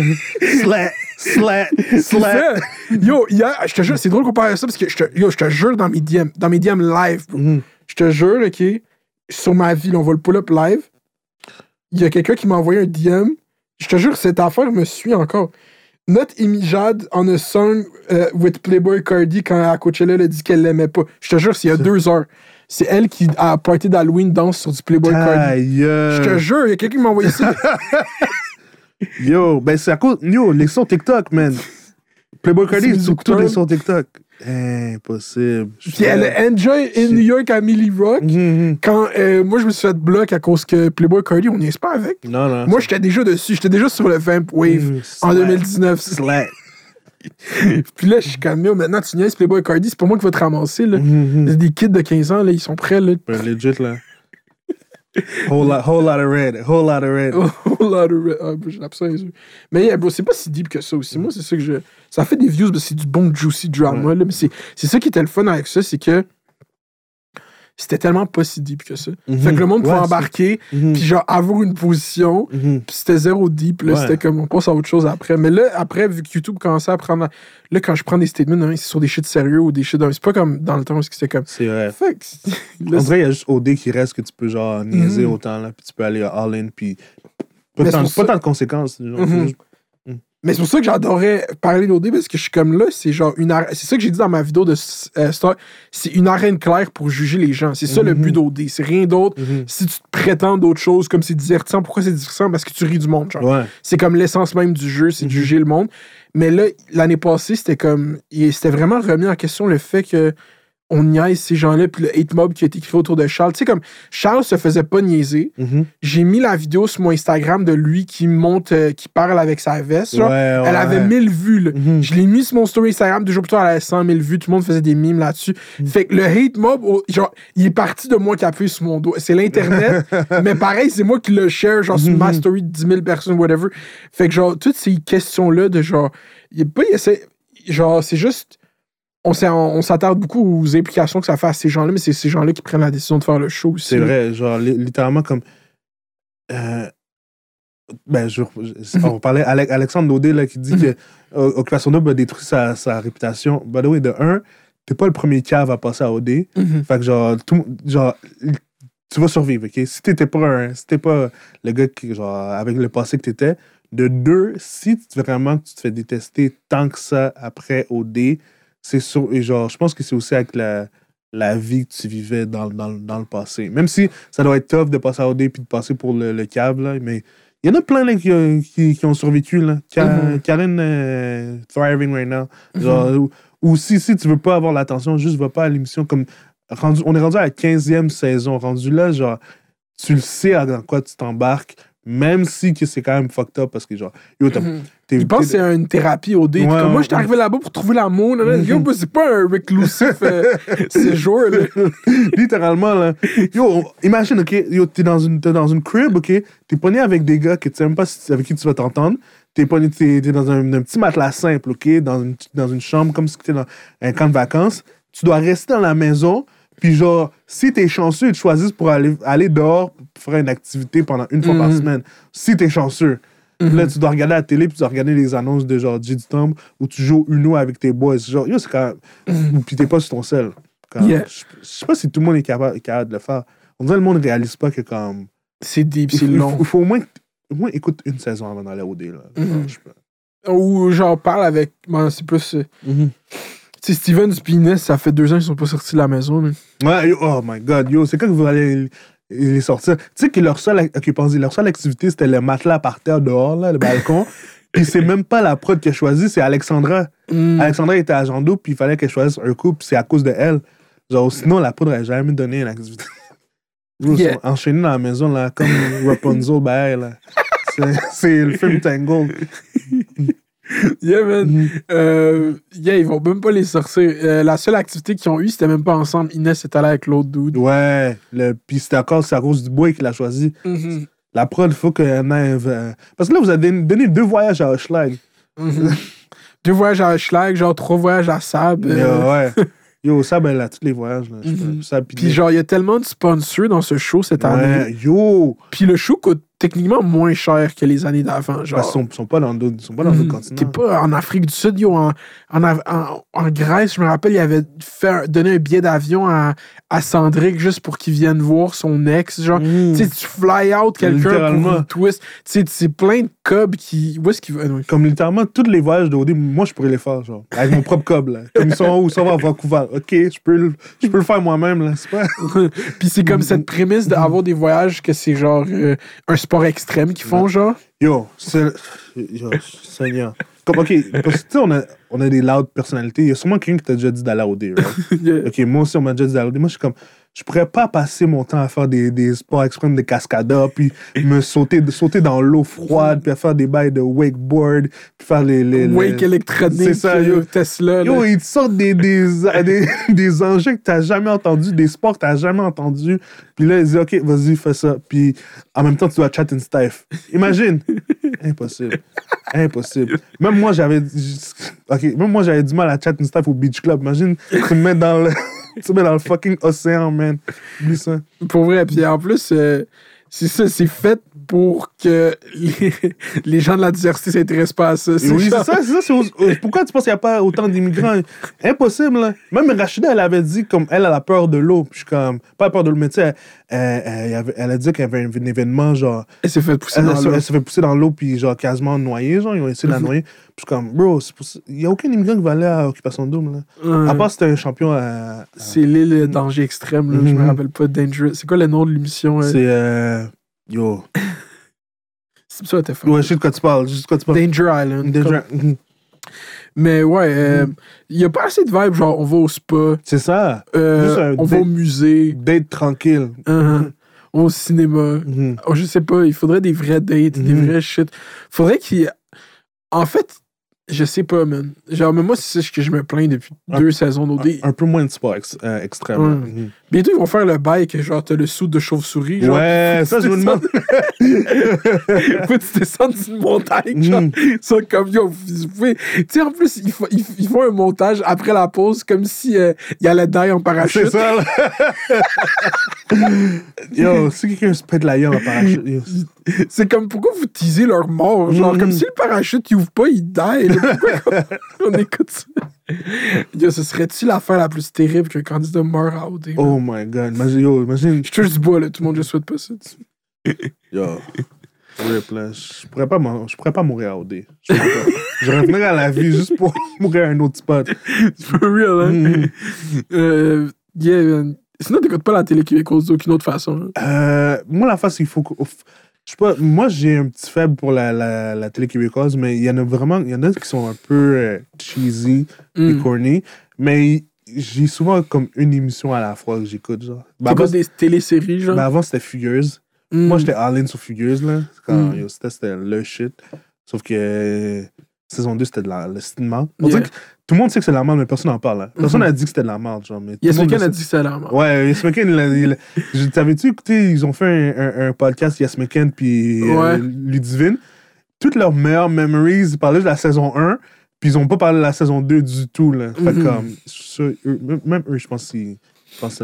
Slat, slat, slat. Yo, hier, je te jure, c'est drôle qu'on parle de ça parce que je te, yo, je te jure dans mes DM, dans mes DM live, bro. Mhm. Je te jure, OK, sur ma vie, là, on va le pull-up live. Il y a quelqu'un qui m'a envoyé un DM. Je te jure, cette affaire me suit encore. Not Imijad on a song euh, with Playboy Cardi quand à Coachella elle a dit qu'elle l'aimait pas. Je te jure, c'est il y a deux heures. C'est elle qui, à party d'Halloween, danse sur du Playboy Cardi. Je te jure, il y a quelqu'un qui m'a envoyé ça. *laughs* Yo, ben c'est à cause. Yo, les sons TikTok, man. Playboy Cardi, surtout des sons TikTok. Impossible. Puis elle a Enjoy in New York à Millie Rock. Mhm. Quand euh, moi, je me suis fait bloc à cause que Playboy Cardi, on n'y est pas avec. Non, non. Moi, j'étais déjà dessus. J'étais déjà sur le Vamp Wave Mhm. en Slat. 2019. Slat. Puis là, je suis comme, maintenant, tu niaises Playboy Cardi, c'est pas moi qui va te ramasser. Là. Mhm. C'est Des kids de 15 ans, là, ils sont prêts. Là. Ben, legit, là. Whole lot, whole lot of red. Whole lot of red. Oh là là, ah, bro, j'ai yeux. Mais yeah, bro, c'est pas si deep que ça aussi. Moi, c'est ça que je. Ça fait des views, mais c'est du bon juicy drama. Là, mais c'est c'est ça qui était le fun avec ça, c'est que c'était tellement pas si deep que ça. Mhm. Fait que le monde pouvait Ouais, embarquer, Mhm. puis genre avoir une position, Mhm. puis c'était zéro deep. Là, Ouais. c'était comme on passe à autre chose après. Mais là, après, vu que YouTube commençait à prendre. Là, quand je prends des statements, hein, c'est sur des shit sérieux ou des shit. C'est pas comme dans le temps où c'était comme. C'est vrai. Fait que. là, On dirait qu'il y a juste OD qui reste que tu peux genre niaiser Mhm. autant là, puis tu peux aller all in, puis pas, tant, pas ça- tant de conséquences. genre, Mhm. Mais c'est pour ça que j'adorais parler d'OD parce que je suis comme là, c'est genre une arène. C'est ça que j'ai dit dans ma vidéo de euh, Star. C'est une arène claire pour juger les gens. C'est ça le Mhm. but d'OD. C'est rien d'autre. Mhm. Si tu te prétends d'autres choses, comme c'est divertissant, pourquoi c'est divertissant? Parce que tu ris du monde, genre. Ouais. C'est comme l'essence même du jeu, c'est de Mhm. juger le monde. Mais là, l'année passée, c'était comme. C'était vraiment remis en question le fait que on niaise ces gens-là, puis le hate mob qui a été créé autour de Charles. Tu sais, comme Charles se faisait pas niaiser. Mhm. J'ai mis la vidéo sur mon Instagram de lui qui monte, euh, qui parle avec sa veste. Ouais, Elle avait 1000 vues, là. Mhm. Je l'ai mis sur mon story Instagram, deux jours plus tard, elle avait 100 000 vues. Tout le monde faisait des mimes là-dessus. Mm. Fait que le hate mob, oh, genre, il est parti de moi qui appuie sur mon dos. C'est l'Internet, *laughs* mais pareil, c'est moi qui le share, genre, sur ma Mhm. story de 10 000 personnes, whatever. Fait que, genre, toutes ces questions-là de genre, il pas, c'est- genre, c'est juste. On s'attarde beaucoup aux implications que ça fait à ces gens-là, mais c'est ces gens-là qui prennent la décision de faire le show aussi. C'est vrai, genre li- littéralement comme. euh, ben, je, on parlait Ale- Alexandre Daudet là, qui dit que *laughs* Occupation Double a détruit sa, sa réputation. By the way, de un, t'es pas le premier cave à passer à OD. Mhm. Fait que genre, tout, genre, tu vas survivre, ok? Si t'étais pas un, si pas le gars qui, genre, avec le passé que t'étais, de deux, si vraiment tu te fais détester tant que ça après OD, c'est sûr, et genre, je pense que c'est aussi avec la, la vie que tu vivais dans, dans, dans le passé. Même si ça doit être tough de passer à OD puis de passer pour le, le là, mais il y en a plein là, qui, ont- qui, qui ont survécu, là. Ka-. Karen, euh, thriving right now. Genre, ou, ou si, si tu veux pas avoir l'attention, juste va pas à l'émission comme rendu, on est rendu à la 15e saison. Rendu là, genre, tu le sais dans quoi tu t'embarques, même si que c'est quand même fucked up parce que, genre, yo, t'as- Mhm. Il pense que c'est une thérapie au dé. Ouais, Comme moi, ouais. j'étais arrivé là-bas pour trouver l'amour. là, là. Mhm. Yo, c'est pas un reclusif euh, *laughs* séjour. là. Littéralement, là. Yo, imagine, OK, yo, t'es dans une, dans une crib, OK, t'es pogné avec des gars que tu sais même pas si- avec qui tu vas t'entendre. T'es t'es, t'es dans un, un petit matelas simple, OK, dans une, dans une chambre comme si t'étais dans un camp de vacances. Tu dois rester dans la maison, puis genre, si t'es chanceux, ils te choisissent pour aller, aller dehors pour faire une activité pendant une fois par Mhm. semaine. Si t'es chanceux. Mhm. Là, tu dois regarder la télé, puis tu dois regarder les annonces de genre J du Temple où tu joues Uno avec tes boys. Genre, yo, c'est quand même. Puis t'es pas sur ton sel. Yeah. Je je sais pas si tout le monde est capable, capable de le faire. On dirait que le monde ne réalise pas que comme. C'est deep, c'est faut, il faut- long. il faut au moins, au moins écoute une saison avant d'aller au dé. Là. Mhm. Ou j'en parle avec. bon, c'est plus. euh, Tu sais, Steven Spiness, ça fait deux ans qu'ils sont pas sortis de la maison. là. Ouais, oh my god, yo, c'est quand que vous allez les sortir. Tu sais que leur seule, leur seule activité, c'était le matelas par terre dehors, là, le balcon. *laughs* Puis c'est même pas la prod qui a choisi, c'est Alexandra. Mm. Alexandra était à Jando, puis il fallait qu'elle choisisse un couple, puis c'est à cause de elle. Genre, sinon, la poudre n'aurait jamais donné une activité. *laughs* Ils Yeah. sont enchaînés dans la maison, là, comme Rapunzel, ben, là. *laughs* C'est- C'est le film Tangled. *laughs* Yeah, man. Mhm. Euh, yeah, ils vont même pas les sortir. Euh, la seule activité qu'ils ont eue, c'était même pas ensemble. Inès est allée avec l'autre dude. Ouais, le, puis c'était encore, c'est à cause du boy qu'il a choisi. Mhm. La prod, il faut qu'elle ait. euh, Parce que là, vous avez donné- deux voyages à Hochelag. Mhm. *laughs* Deux voyages à Schlag, genre trois voyages à Sab. euh, ouais. *laughs* Yo, ça, ben là, tous les voyages, là. Mhm. ça, puis Puis genre, il y a tellement de sponsors dans ce show cette année. Ouais, yo! Puis le show coûte techniquement moins cher que les années d'avant. Genre, Parce qu'ils sont, pas dans d'autres ils sont pas dans d'autres Mhm. continents. T'es pas en Afrique du Sud, yo, en, en, en- en Grèce, je me rappelle, il avait fait un- donné un billet d'avion à, à Cendric juste pour qu'il vienne voir son ex. Genre, Mhm. tu fly out quelqu'un pour une twist. Tu sais, c'est plein de cobs qui. Où est-ce qu'ils vont? Comme littéralement, tous les voyages d'OD, moi, je pourrais les faire, genre. Avec mon propre cob, là. Comme ils sont où? Ils sont à Vancouver. OK, je peux, le- je peux le faire moi-même, là. C'est pas... *laughs* Puis c'est comme cette prémisse d'avoir des voyages que c'est genre euh, un sport extrême qu'ils font, genre? Yo, c'est... Yo, Seigneur. Comme, OK, parce que, tu sais, on a, on a des loud personnalités. Il y a sûrement quelqu'un qui t'a déjà dit d'aller à OD, right? *laughs* OK, moi aussi, on m'a déjà dit d'aller à OD. Moi, je suis comme... Je pourrais pas passer mon temps à faire des, des sports extrêmes, des cascadas, puis me sauter, sauter dans l'eau froide, puis à faire des bails de wakeboard, puis faire les... les, les- Wake électronique, C'est ça, yo. Tesla. Yo, là. ils te sortent des, des, des, *laughs* des enjeux que t'as jamais entendus, des sports que t'as jamais entendus. Puis là, ils disent, OK, vas-y, fais ça. Puis en même temps, tu dois chat in stiff. Imagine. *laughs* Impossible. Impossible. Même moi, j'avais OK, même moi, j'avais du mal à chat in stiff au Beach Club. Imagine, tu me mets dans le, *laughs* tu mets dans le fucking océan, man. Pour vrai. Puis en plus, euh, c'est ça, c'est fait pour que les, *laughs* les gens de la diversité s'intéressent pas à ça. C'est oui, c'est ça, c'est ça. c'est pourquoi tu penses qu'il n'y a pas autant d'immigrants? Impossible, là. Même Rachida, elle avait dit, comme elle, elle a peur de l'eau. Puis je suis comme, pas peur de l'eau, mais tu sais, elle, elle- elle a dit qu'il y avait un, un événement, genre, Elle s'est fait pousser elle, dans l'eau. elle s'est fait pousser dans l'eau, puis genre, quasiment noyée, genre, ils ont essayé de la Mhm. noyer. Puis comme, bro, il n'y a aucun immigrant qui va aller à Occupation Double, là. À part si c'était un champion à. à- C'est l'île danger extrême, là. je me Mhm. rappelle pas. Dangerous. C'est quoi le nom de l'émission? C'est. euh, Yo. C'est ça, t'es fort. Ouais, je sais de quoi tu parles. Je sais de quoi tu parles. Danger Island. Danger- comme- Mhm. Mais ouais, euh, il y a pas assez de vibes, genre on va au spa, C'est ça. euh, un on va au musée, Date tranquille. on va au cinéma. Mhm. Oh, je sais pas, il faudrait des vrais dates, des Mhm. vrais shit. Faudrait qu'il En fait, je sais pas, man. Genre, mais moi, c'est ça que je me plains depuis Un- deux saisons d'OD. Un peu moins de sport ex- euh, extrême. Ouais. Bientôt, ils vont faire le bail que genre, t'as le sou de chauve-souris. Genre, Ouais, ça, je me demande. *laughs* faut que tu descendes d'une montagne, genre. Ils sont comme, yo, vous pouvez... Tu sais, en plus, ils, font- ils, ils font un montage après la pause comme si euh, il allait die en C'est parachute. ça, là. *laughs* Yo, si quelqu'un se pète la gueule en parachute. yo, c'est- C'est comme, pourquoi vous teasez leur mort? Genre, Mhm. comme si le parachute, il ouvre pas, il die. là? Pourquoi on écoute ça? *laughs* Yo, ce serait-tu l'affaire la plus terrible qu'un candidat meurt à OD? Oh my god. Imagine, yo, imagine. Je touche du bois, là. Tout le monde, je souhaite pas ça. *laughs* Yo. Rip, là. Je pourrais pas, je pourrais pas mourir à OD. Je. Je reviendrais à la vie juste pour *laughs* mourir à un autre spot. For real, hein? Mhm. Euh, yeah, man. Sinon, t'écoutes pas la télé québécoise d'aucune autre façon. hein? Euh, moi, la face, il faut que. Je sais pas, moi, j'ai un petit faible pour la, la, la télé québécoise, mais il y en a vraiment. Il y en a qui sont un peu euh, cheesy et Mm. corny, mais j'ai souvent comme une émission à la fois que j'écoute, genre. Ben, C'est pas des téléséries, genre? ben, avant, c'était Fugueuse. Mm. Moi, j'étais all-in sur Fugueuse, là. Quand, Mm. c'était, le shit. Sauf que saison 2, c'était de la, le cinéma. On Yeah. dirait que tout le monde sait que c'est de la merde, mais personne n'en parle. Là. Personne Mhm. n'a dit que c'était de la merde, genre. Mais Yes a dit que c'est la mort. Ouais, Yes il T'avais-tu écouté, ils ont fait un, un- un podcast, Yes puis euh, Ouais. Ludivine. Toutes leurs meilleures memories, ils parlaient de la saison 1, puis ils ont pas parlé de la saison 2 du tout, là. Fait Mhm. comme, ça, eux- même- eux, je pense qu'ils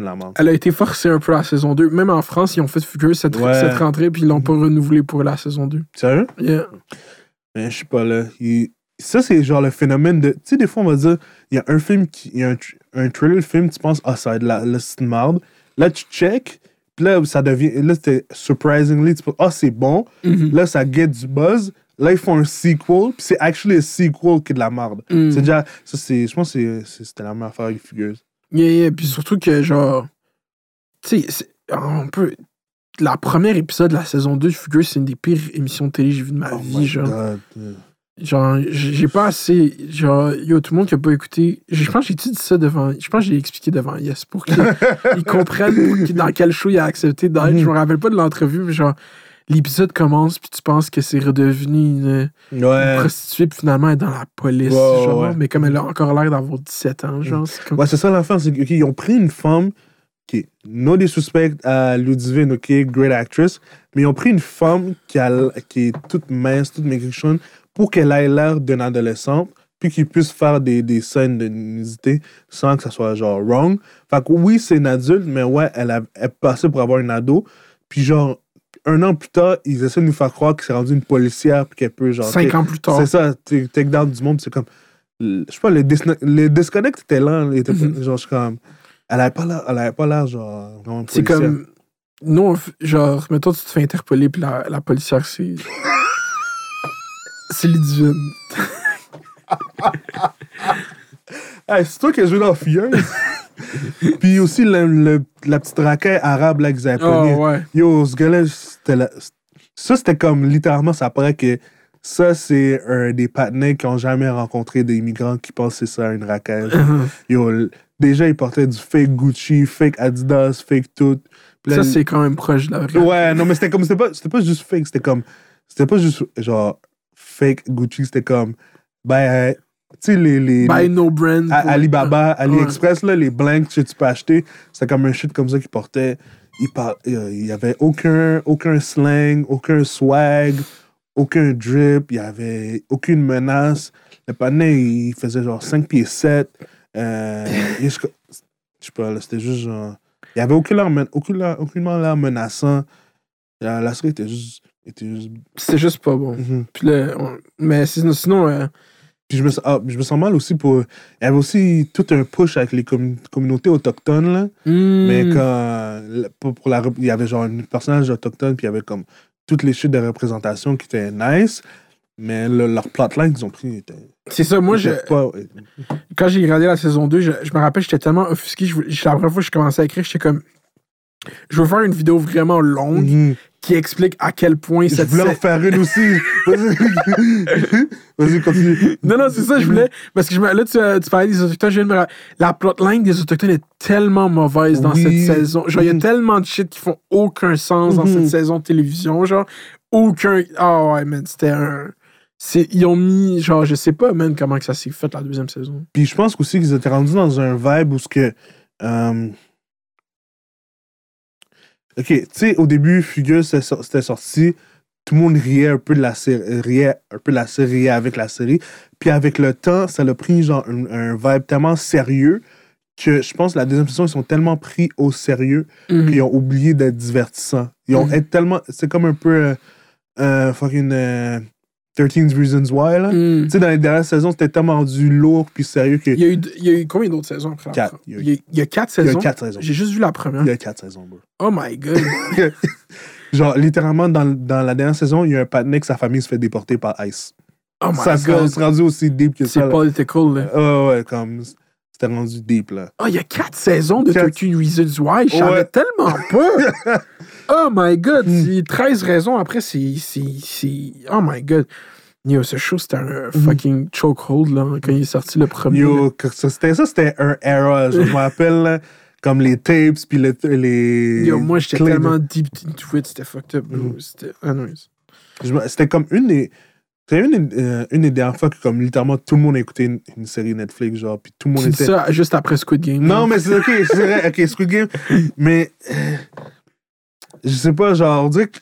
de merde. Elle a été forcée un peu à la saison 2. Même en France, ils ont fait Fugueuse cette, Ouais. cette rentrée, puis ils l'ont pas renouvelé pour la saison 2. Sérieux? Yeah. Mais je sais pas, là. Il- Ça, c'est genre le phénomène de. Tu sais, des fois, on va dire, il y a un film, qui... il y a un, un trailer de film, tu penses, ah, ça va être la, la c'est une merde. Là, tu check, puis là, ça devient. Là, c'était surprisingly, tu penses, ah, c'est bon. Mhm. Là, ça get du buzz. Là, ils font un sequel, puis c'est actually un sequel qui est de la merde. Mm. C'est déjà. Ça, c'est. Je pense que c'était la meilleure affaire avec Fugueuse. Yeah, yeah. Puis surtout que, genre, tu sais, on peut. La première épisode de la saison 2 de Fugueuse, c'est une des pires émissions de télé que j'ai vues de ma Oh vie, my genre. God. Genre, j'ai pas assez. Genre, yo, tout le monde qui a pas écouté. Je pense que j'ai dit ça devant. Je pense que j'ai expliqué devant Yes pour qu'ils *laughs* ils comprennent dans quel show il a accepté d'être. Mhm. Je me rappelle pas de l'entrevue, mais genre, l'épisode commence, puis tu penses que c'est redevenu une, prostituée, puis finalement elle est dans la police, genre. ouais. Mais comme elle a encore l'air d'avoir 17 ans, genre. c'est comme- Ouais, c'est ça l'affaire, c'est qu'ils ont pris une femme qui est no disrespect à Ludivine, ok, great actress, mais ils ont pris une femme qui, a, qui est toute mince, toute maigrichonne, pour qu'elle ait l'air d'une adolescente, puis qu'il puisse faire des, des scènes de nudité sans que ça soit genre wrong. Fait que oui, c'est une adulte, mais ouais, elle, a, elle passait pour avoir une ado. Puis genre, un an plus tard, ils essaient de nous faire croire que c'est rendu une policière, puis qu'elle peut genre. Cinq ans plus tard. C'est ça, tu take down du monde, c'est comme. Je sais pas, le, disconnect était pas- Mhm. Genre, je suis comme. Elle avait pas l'air, elle avait pas l'air, genre, vraiment C'est comme. Nous, on f- genre, mettons, tu te fais interpeller, puis la, la policière, c'est. C'est Ludivine. Hey, c'est toi qui as joué dans Filleuse. *laughs* Puis aussi, le- le- la petite raquette arabe là qu'ils avaient Oh, pognée. ouais. Yo, ce gars-là, c'était la- ça, c'était comme littéralement, ça paraît que ça, c'est un des partenaires qui ont jamais rencontré des immigrants qui pensent que c'est ça, une raquette. Yo, l- déjà, ils portaient du fake Gucci, fake Adidas, fake tout. Ça, c'est quand même proche de la vraie. Ouais, non, mais c'était comme, c'était pas, c'était pas juste fake, c'était comme, c'était pas juste genre fake Gucci, c'était comme, ben, tu sais, les, les, Buy no brand. A- Alibaba, Ouais. AliExpress, là, les blanks que tu peux acheter, c'était comme un shit comme ça qu'ils portaient. Il par- il y avait aucun, aucun slang, aucun swag, aucun drip, il y avait aucune menace. Le panneau, il faisait genre 5 pieds 7. Euh, Je sais pas, c'était juste genre. Il y avait aucunement, aucunement l'air menaçant. La, la série était juste. Était juste... C'était juste pas bon. Mhm. Puis on- mais sinon, sinon euh, Puis je me, sens- ah, je me sens mal aussi pour. Il y avait aussi tout un push avec les commun- communautés autochtones, là. Mais hmm, quand. Pour, pour la, il y avait genre un personnage autochtone, puis il y avait comme toutes les chutes de représentation qui étaient nice. Mais le- leur plotline qu'ils ont pris était. c'est ça, moi, je, pas. quand j'ai regardé la saison 2, je, je me rappelle, j'étais tellement offusqué. Je, la première fois que je commençais à écrire, j'étais comme. Je veux faire une vidéo vraiment longue Mhm. Qui explique à quel point Je cette voulais en faire une aussi. *laughs* Vas-y, continue. Non, non, c'est ça, je voulais. Parce que je me- là, tu, euh, tu parlais des Autochtones, je viens de me ra- La plotline des Autochtones est tellement mauvaise dans Oui. cette saison. Genre, il y a Mhm. tellement de shit qui font aucun sens dans Mhm. cette saison de télévision. Genre, aucun. Ah ouais, man, c'était un. Ils ont mis, genre, je sais pas, man, comment que ça s'est fait la deuxième saison. Puis je pense aussi qu'ils étaient rendus dans un vibe où ce que. euh, Ok, tu sais, au début, Fugueuse c'était sor- c'était sorti, tout le monde riait un peu de la série, riait un peu de la série riait avec la série. Puis avec le temps, ça l'a pris genre un, un vibe tellement sérieux que je pense que la deuxième saison, ils sont tellement pris au sérieux Mhm. qu'ils ont oublié d'être divertissants. Ils ont Mhm. été tellement. C'est comme un peu. euh, euh, fucking. euh, 13 Reasons Why, là. Mhm. Tu sais, dans les dernières saisons, c'était tellement rendu lourd puis sérieux que. Il y, a eu, il y a eu combien d'autres saisons après Quatre. Il y a eu- Il y a, il y a quatre Il y a saisons? quatre saisons. J'ai juste vu la première. Il y a quatre saisons, bro. Oh my god. *laughs* Genre, littéralement, dans, dans la dernière saison, il y a un patiné que sa famille se fait déporter par ICE. Oh my ça se god. c'est rendu aussi deep que C'est ça. là. political, là. Ouais, ouais, comme. C'était rendu deep, là. Ah, il y a quatre saisons de Quatre. 13 Reasons Why? Je savais Ouais. tellement *laughs* pas. *laughs* oh my god. Mm. c'est 13 raisons après, c'est. Oh my god. Yo, ce show, c'était un fucking chokehold, là, quand il est sorti le premier. Mm. Yo, c'était ça, c'était un era. Je me *laughs* rappelle, là, comme les tapes, puis le- les. Yo, moi, j'étais de- tellement deep into it, c'était fucked up. Mm. C'était. C'était comme une des. C'était une, euh, une des dernières fois que, comme, littéralement, tout le monde a écouté une, une série Netflix, genre, puis tout le monde était. ça juste après Squid Game. Non, mais c'est ok, c'est vrai, ok, Squid Game. *laughs* Mais euh, je sais pas, genre, on dirait que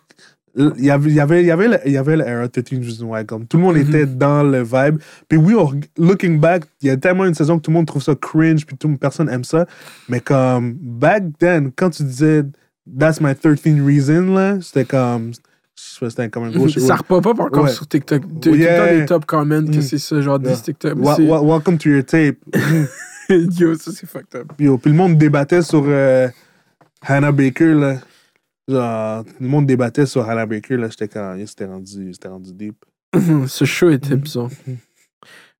il y avait, il y avait, il y avait, le, il y avait le era 13 Reasons Why, comme tout le monde Mhm. était dans le vibe. Puis oui, on- looking back, il y a tellement une saison que tout le monde trouve ça cringe, puis tout, personne aime ça. Mais comme, back then, quand tu disais That's my 13 reason, là, c'était comme, pas, c'était comme un gros. Ça repop up encore Ouais. sur TikTok. Tout tout le Yeah. temps des top comments que Mm. c'est ça, genre 10 Yeah. TikTok. c'est- wa- welcome to your tape. *laughs* Yo, ça, c'est fucked up. Yo, puis le monde débattait sur euh, Hannah Baker, là. Genre, le monde débattait sur Hannah Baker, là. J'étais quand c'était rendu, rendu deep. *clears throat* Ce show était Mhm. bizarre.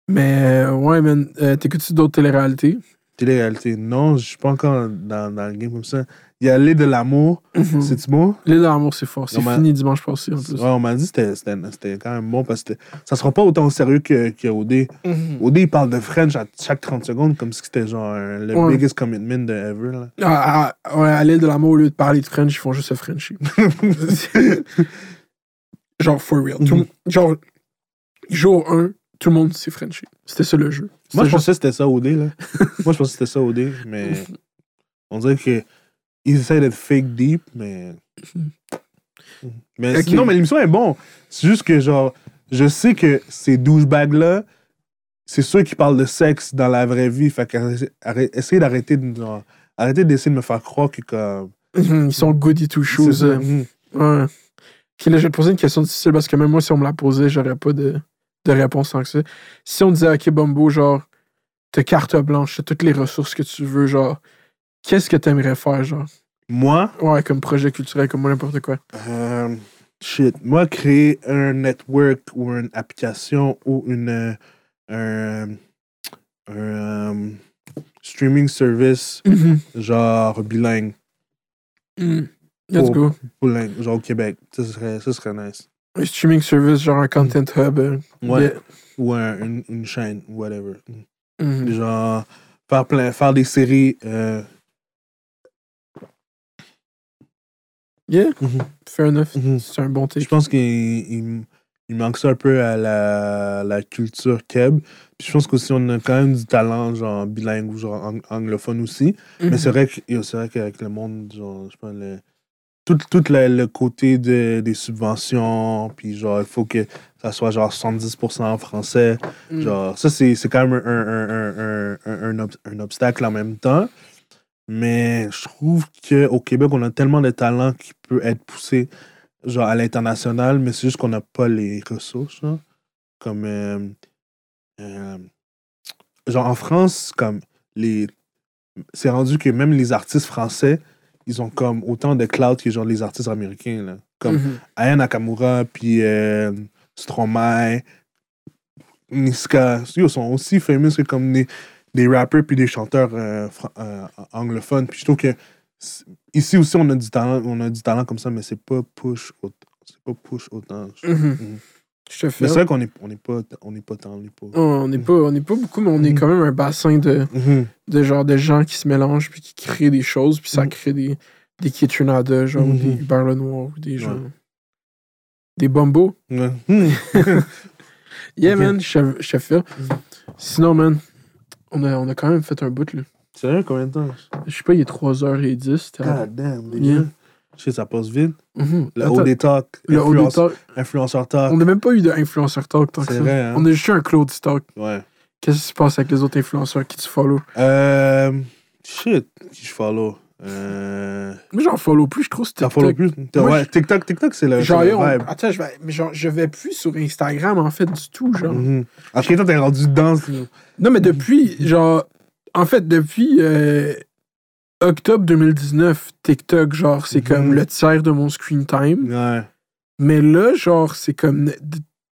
Mais euh, ouais, man, euh, t'écoutes-tu d'autres téléréalités? Télé-réalité, non, je suis pas encore dans, dans le game comme ça. Il y a L'île de l'amour, Mhm. c'est-tu beau? L'île de l'amour, c'est fort. C'est fini dimanche passé en plus. Ouais, on m'a dit que c'était- c'était c'était quand même bon parce que ça sera pas autant au sérieux que, que OD. Mhm. OD, il parle de French à chaque 30 secondes comme si c'était genre un- le Ouais. biggest commitment de ever, là. Ah, ah, ouais, à l'île de l'amour, au lieu de parler de French, ils font juste se Frencher. *laughs* genre, for real. Le Mhm. genre, jour 1, tout le monde s'est Frenché. C'était ça le jeu. *laughs* Moi, je pensais que c'était ça OD, là. Moi, je pensais que c'était ça OD, mais on dirait que ils essaient d'être fake deep, mais. Mais Ok. sinon, mais l'émission est bon. C'est juste que, genre, je sais que ces douchebags-là, c'est ceux qui parlent de sexe dans la vraie vie. Fait que arrête- essayez d'arrêter de. genre, arrêtez d'essayer de me faire croire que, comme. Mhm, Ils sont shoes. ça. euh, Mhm. Ouais. Là, je vais te poser une question difficile parce que même moi, si on me la posait, j'aurais pas de, de réponse tant que ça. Si on disait, OK, Bombo, genre, t'as carte blanche, t'as toutes les ressources que tu veux, genre, qu'est-ce que t'aimerais faire, genre? Moi, Ouais, comme projet culturel, comme n'importe quoi. Euh, shit. Moi, créer un network ou une application ou une, euh, un, un, euh, streaming service genre bilingue, Mm. Let's go. bilingue, genre au Québec. Ça serait, ça serait nice. Un streaming service, genre un content hub. euh, Ouais. yeah. Ou un- une, une chaîne, whatever. Mhm. Genre, faire, plein, faire des séries. euh, Yeah, Mhm. fair enough. Mhm. C'est un bon Je take. pense qu'il il, il manque ça un peu à la, la culture keb. Puis je pense qu'aussi on a quand même du talent genre bilingue ou genre ang- anglophone aussi. Mais Mhm. c'est vrai que c'est vrai qu'avec le monde, genre, je pas, le, tout, tout le, le côté de, des subventions, puis genre, il faut que ça soit genre 70% en français. Mhm. Genre, ça, c'est c'est quand même un, un, un, un, un, un ob- un obstacle en même temps. Mais je trouve qu'au Québec, on a tellement de talents qui peut être poussé genre à l'international, mais c'est juste qu'on n'a pas les ressources. Comme. euh, euh, genre en France, comme les. C'est rendu que même les artistes français, ils ont comme autant de cloud que genre les artistes américains. Là. Comme Mhm. Aya Nakamura, puis euh, Stromae, Niska, ils sont aussi fameux que comme des, des rappers puis des chanteurs euh, euh, anglophones. Puis je trouve que ici aussi on a du talent, on a du talent comme ça, mais c'est pas push autant. C'est pas push autant. je- Mais fais. c'est vrai qu'on est, on est pas, on est pas tant, on est pas. Oh, on n'est pas, on n'est pas beaucoup, mais on est Mhm. quand même un bassin de, Mhm. de genre de gens qui se mélangent puis qui créent des choses, puis ça Mhm. crée des, des Kitchenada, genre ou des Hubert Lenoir ou des gens. Ouais. Des bombos. Ouais. Yeah, Ok. man, te fais. Sinon, man, on a, on a quand même fait un bout, là. Sérieux, combien de temps? Je sais pas, il est 3h10. c'était- God damn, les gars. Je sais, ça passe vite. Mhm. Le Attends, haut des talks, le haut des influence- talks. influenceur talk. On n'a même pas eu d'influenceur talk tant que C'est ça. vrai, hein? On a juste eu un Claude Stock. Ouais. Qu'est-ce qui se passe avec les autres influenceurs qui tu follow? Euh, shit, qui je follow. Euh, Moi, j'en follow plus, je trouve, T'en follow TikTok. plus? Moi, ouais, je- TikTok, TikTok, c'est le, Genre, on- attends, je vais, mais genre, je vais plus sur Instagram, en fait, du tout, genre. Mhm. Ok, toi, t'es rendu dedans. Non, mais depuis, genre, en fait, depuis euh, octobre 2019, TikTok, genre, c'est Mhm. comme le tiers de mon screen time. Ouais. Mais là, genre, c'est comme.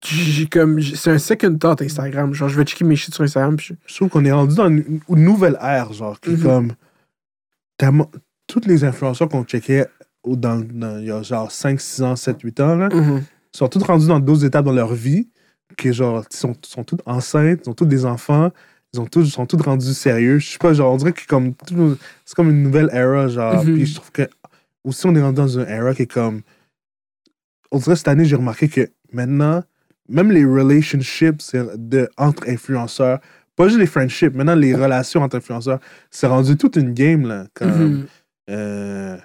J'ai comme. C'est un second thought Instagram. Genre, je vais checker mes shit sur Instagram. Puis je- Je trouve qu'on est rendu dans une, une nouvelle ère, genre, qui Mhm. comme. Tellement- Toutes les influenceurs qu'on checkait dans, dans- il y a genre 5, 6 ans, 7, 8 ans, là, Mhm. sont tous rendus dans d'autres étapes dans leur vie, que genre, sont, sont toutes enceintes, ils ont tous des enfants, ils ont tous, sont tous rendus sérieux. Je sais pas, genre, on dirait que comme, c'est comme une nouvelle era, genre. Mhm. Puis je trouve que aussi, on est rendu dans une era qui est comme. On dirait cette année, j'ai remarqué que maintenant, même les relationships de, entre influenceurs, pas juste les friendships, maintenant les relations entre influenceurs, c'est rendu toute une game, là. Comme, Mhm. euh,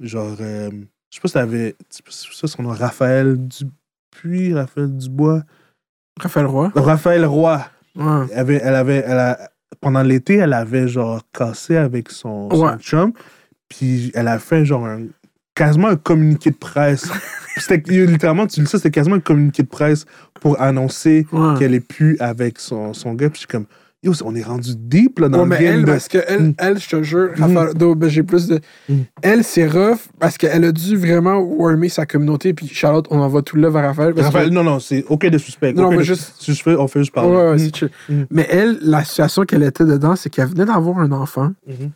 genre, euh, je sais pas si t'avais. Ça, son nom, Raphaël Dupuis, Raphaël Dubois. Raphaël Roy. Raphaël Roy. Ouais. Elle avait, elle avait, elle a- pendant l'été, elle avait genre cassé avec son, son chum. Puis elle a fait genre un, quasiment un communiqué de presse. *laughs* c'était littéralement, tu le sais, c'était quasiment un communiqué de presse pour annoncer Ouais. qu'elle est plus avec son, son gars. Puis je suis comme, yo, on est rendu deep là, dans Ouais, le mais game. elle, de- parce que elle, Mm. elle, je te jure, Mm. Ben, j'ai plus de. Mm. Elle, c'est rough parce qu'elle a dû vraiment warmer sa communauté. Puis Charlotte, on envoie tout le love à Raphaël. Parce Raphaël, que... non, non, c'est OK de suspect. Non, mais de- juste- on fait juste parler. ouais, Mm. c'est chill. Mm. Mais elle, la situation qu'elle était dedans, c'est qu'elle venait d'avoir un enfant. Mhm.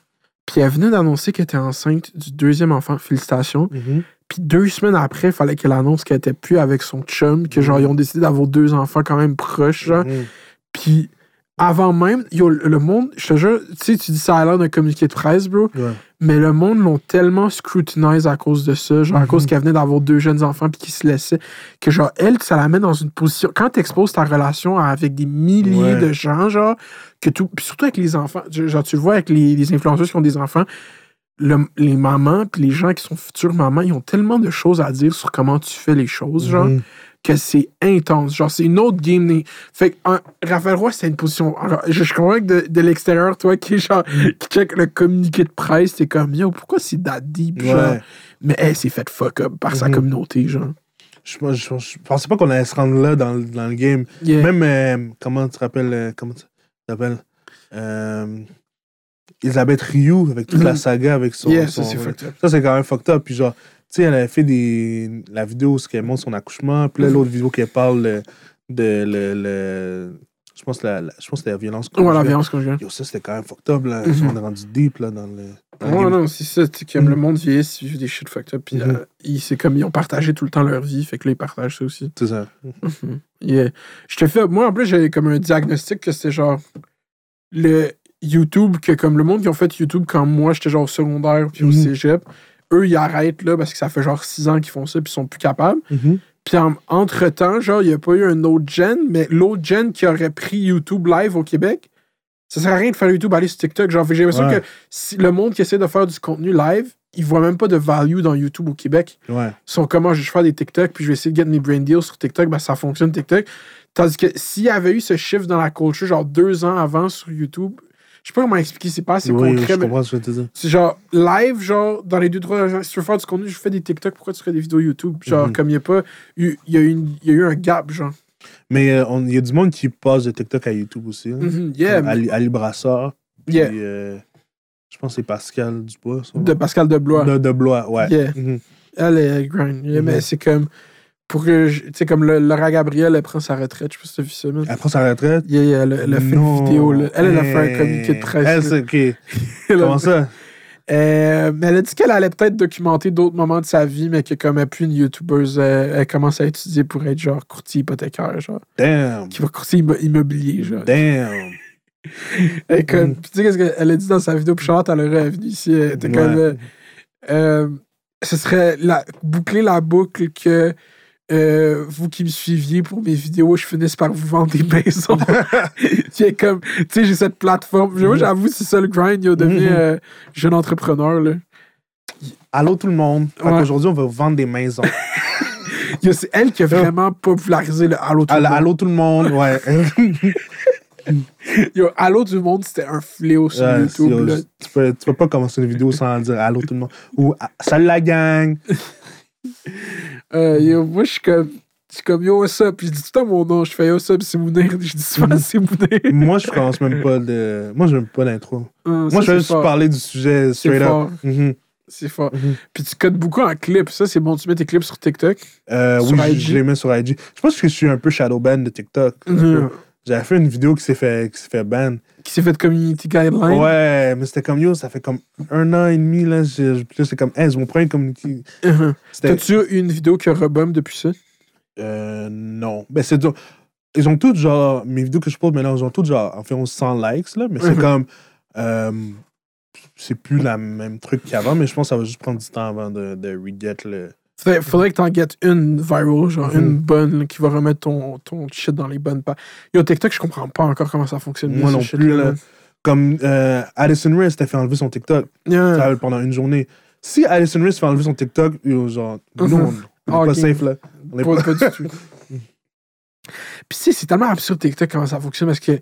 Puis elle venait d'annoncer qu'elle était enceinte du deuxième enfant. Félicitations. Mhm. Puis deux semaines après, il fallait qu'elle annonce qu'elle était plus avec son chum, que genre, Mhm. ils ont décidé d'avoir deux enfants quand même proches, genre. Mhm. Puis avant même, yo, le monde, je te jure, tu sais, tu dis ça a l'air d'un communiqué de presse, bro, Ouais. mais le monde l'ont tellement scrutinisé à cause de ça, genre à Mhm. cause qu'elle venait d'avoir deux jeunes enfants puis qu'ils se laissaient, que genre, elle, ça la met dans une position. Quand tu exposes ta relation avec des milliers Ouais. de gens, genre, que tout. Puis surtout avec les enfants, genre, tu le vois avec les, les influenceuses qui ont des enfants, le- les mamans puis les gens qui sont futures mamans, ils ont tellement de choses à dire sur comment tu fais les choses, genre Mhm. que c'est intense. Genre, c'est une autre game. Fait que Raphaël Roy, c'est une position. alors, je, je comprends que de, de l'extérieur, toi qui, genre, qui check le communiqué de presse, t'es comme, yo, pourquoi c'est that deep? Genre? Mais elle s'est fait fuck up par sa Mhm. communauté, genre. Je, je, pensais pas qu'on allait se rendre là dans, le- dans le game. Yeah. Même, euh, comment tu te rappelles, euh, comment tu t'appelles euh, Elisabeth Rioux, avec toute la Mhm. saga avec son. yeah, son- ça, c'est fucked up. Ça, c'est quand même fucked up. Puis genre, tu sais, elle avait fait des, la vidéo où elle montre son accouchement. Puis là, Mhm. l'autre vidéo qu'elle parle de, de le, le- je pense, la, la- je pense que la violence Ouais, la conjugale. violence conjugale. Yo, ça, c'était quand même fucked up. Là. Mhm. On est rendu deep là, dans le. Ouais, game. non, c'est ça, comme le monde vieillisse, ils vivent des shit fucked up, puis euh, ils- c'est comme ils ont partagé tout le temps leur vie, fait que là, ils partagent ça aussi. C'est ça. Mhm. Yeah. Je te fais. Moi, en plus, j'avais comme un diagnostic que c'était genre. Le YouTube, que comme le monde qui ont fait YouTube quand moi, j'étais genre au secondaire puis au Mhm. cégep, eux, ils arrêtent là parce que ça fait genre six ans qu'ils font ça puis ils sont plus capables. Puis en- entre-temps, genre, il n'y a pas eu un autre gen, mais l'autre gen qui aurait pris YouTube live au Québec, ça sert à rien de faire YouTube aller sur TikTok. Genre, j'ai l'impression Ouais. que si le monde qui essaie de faire du contenu live, ils voient même pas de value dans YouTube au Québec Ouais. sont comment je vais faire des TikTok, puis je vais essayer de get mes brain deals sur TikTok, ben ça fonctionne TikTok. Tandis que s'il y avait eu ce shift dans la culture, genre deux ans avant sur YouTube, Je sais pas comment expliquer, c'est pas assez Oui, concret, je mais comprends ce que tu veux dire. c'est genre live, genre dans les deux, trois ans, si tu veux faire du contenu, je fais des TikTok, pourquoi tu ferais des vidéos YouTube? Genre, Mhm. comme il y a pas eu, il y a, eu une- y a eu un gap, genre. Mais euh, il y a du monde qui passe de TikTok à YouTube aussi. hein. Mhm, Yeah, Comme Ali, Ali Brassard. yeah. puis, euh, je pense que c'est Pascal Dubois. De. Pascal Deblois. De, de Blois, ouais. Yeah. Mhm. Elle est grind. Yeah. Mais c'est comme. Pour que. je- Tu sais, comme le, Laura Gabriel, elle prend sa retraite. Je sais pas si t'as vu ça. Elle prend sa retraite? Yeah, yeah, elle, a- elle a fait Non. une vidéo. Là. Elle, elle a fait un communiqué de presse. Elle, c'est OK. *laughs* Comment ça? Euh, mais elle a dit qu'elle allait peut-être documenter d'autres moments de sa vie, mais que comme elle est plus une YouTubeuse, elle, elle commence à étudier pour être genre courtier hypothécaire, genre. Damn. Qui va courtier immo- immobilier, genre. Damn. *laughs* Et comme, Mm. puis tu sais qu'est-ce qu'elle a dit dans sa vidéo, puis Charlotte, elle aurait venu ici, elle était Ouais. comme, euh, euh, ce serait la, boucler la boucle que euh, vous qui me suiviez pour mes vidéos, je finisse par vous vendre des maisons. *laughs* tu es comme, tu sais, j'ai cette plateforme. Moi, j'avoue, c'est ça le grind, il a devenu Mhm. euh, jeune entrepreneur, là. Allô tout le monde. Ouais. Aujourd'hui, on va vous vendre des maisons. *laughs* C'est elle qui a vraiment popularisé le Allô tout le monde. allô tout le monde, ouais. *laughs* Yo, Allô tout le monde, c'était un fléau sur Ouais, YouTube. là. tu, peux, tu peux pas commencer une vidéo sans dire allô tout le monde. Ou ah, salut la gang. Euh, yo, moi, je suis comme, je suis comme, yo, what's up? Puis je dis tout le temps mon nom. Je fais, yo, what's up, c'est Mounir. *laughs* Je dis souvent, Mhm. c'est Mounir. Moi, je commence même pas de. Moi, j'aime pas l'intro. Euh, Moi, ça, je c'est vais juste fort. parler du sujet C'est straight up. Mhm. C'est fort. Mhm. Puis tu codes beaucoup en clips. Ça, c'est bon. Tu mets tes clips sur TikTok? Euh, Sur oui, je- IG. je les mets sur IG. Je pense que je suis un peu shadow ban de TikTok. J'avais fait une vidéo qui s'est fait, qui s'est fait ban. Qui s'est fait community guideline? Ouais, mais c'était comme yo, ça fait comme un an et demi. Là, c'est comme, hey, c'est mon premier community. Mhm. C'était. T'as-tu eu une vidéo qui a rebum depuis ça? Euh, non. Ben, c'est dur. Ils ont toutes, genre, mes vidéos que je pose maintenant, ils ont toutes, genre, environ 100 likes, là, mais c'est Mhm. comme. euh, c'est plus la même truc qu'avant, mais je pense que ça va juste prendre du temps avant de, de reget le. Faudrait, faudrait que t'en gettes une viral, genre Mhm. une bonne, là, qui va remettre ton, ton shit dans les bonnes pages. Yo, TikTok, je comprends pas encore comment ça fonctionne. Moi non plus, là. Comme euh, Addison Rae s'était fait enlever son TikTok Yeah. pendant une journée. Si Addison se fait enlever son TikTok, yo, genre, nous, on, on est Ah, pas safe, là. On est Pas, pas- du tout. *laughs* Puis sais, c'est tellement absurde TikTok comment ça fonctionne parce que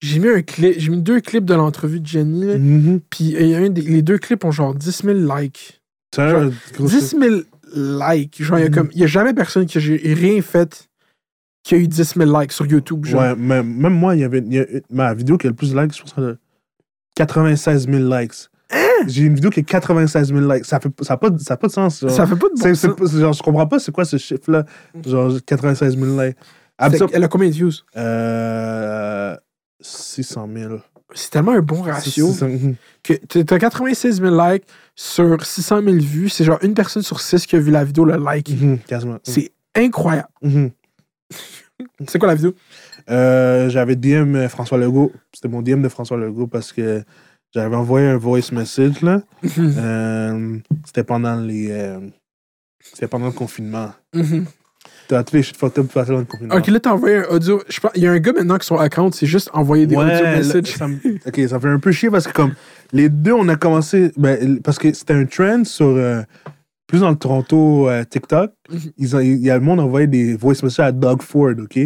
j'ai mis un clip, j'ai mis deux clips de l'entrevue de Jenny, là, Mhm. puis les deux clips ont genre 10 000 likes. C'est un Genre, gros 10 000 likes. Genre, il y a Mhm. a jamais personne qui a rien fait qui a eu 10 000 likes sur YouTube. Genre. Ouais, même, même moi, il y avait y a- ma vidéo qui a le plus de likes, je pense a 96 000 likes. J'ai une vidéo qui a 96 000 likes. Ça n'a ça a pas, de- ça a pas de sens. Genre. Ça fait pas de bon sens. genre, je comprends pas c'est quoi ce chiffre-là. Genre 96 000 likes. Absurde. Elle a combien de views? Euh, 600 000. C'est tellement un bon ratio. 600 que t'as t'as 96 000 likes sur 600 000 vues. C'est genre une personne sur six qui a vu la vidéo le like. Mhm. C'est incroyable. Mhm. *laughs* C'est quoi la vidéo? Euh, j'avais DM François Legault. C'était mon DM de François Legault parce que j'avais envoyé un voice message. là. Mhm. Euh, c'était pendant les. euh, c'était pendant le confinement. T'as tous les shit fucked up dans le confinement. Ok, là, t'as envoyé un audio. Je pense- Il y a un gars maintenant qui son account, c'est juste envoyer des audio messages. ça me- ok, ça fait un peu chier parce que comme les deux, on a commencé. Ben, parce que c'était un trend sur. euh, plus dans le Toronto euh, TikTok. Mhm. Ils ont- Il y a le monde envoyé des voice messages à Doug Ford, ok?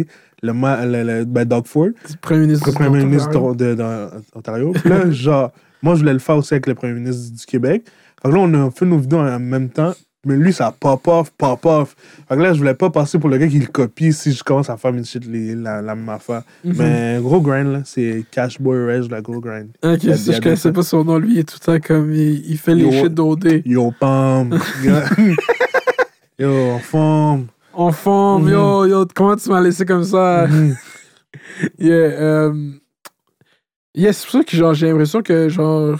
Le, ma- le, le- ben, Doug Ford, premier ministre le premier ministre Ontario. de- de- d'Ontario. Puis là, *laughs* genre, moi, je voulais le faire aussi avec le premier ministre du Québec. Fait que là, on a fait nos vidéos en même temps. Mais lui, ça pop off, pop off. Fait que là, je voulais pas passer pour le gars qui le copie si je commence à faire une shit, les- la, la même affaire. Mhm. Mais gros grind, là, c'est Cashboy Reg, la gros grind. Ok, a je connaissais pas son nom. Lui, il est tout le temps comme. Il, il fait les Yo. shit d'OD. Yo, pam. *laughs* Yo, en forme. En forme, Mhm. yo, yo, comment tu m'as laissé comme ça? Mhm. *laughs* Yeah, euh, yeah, c'est pour ça que genre, j'ai l'impression que genre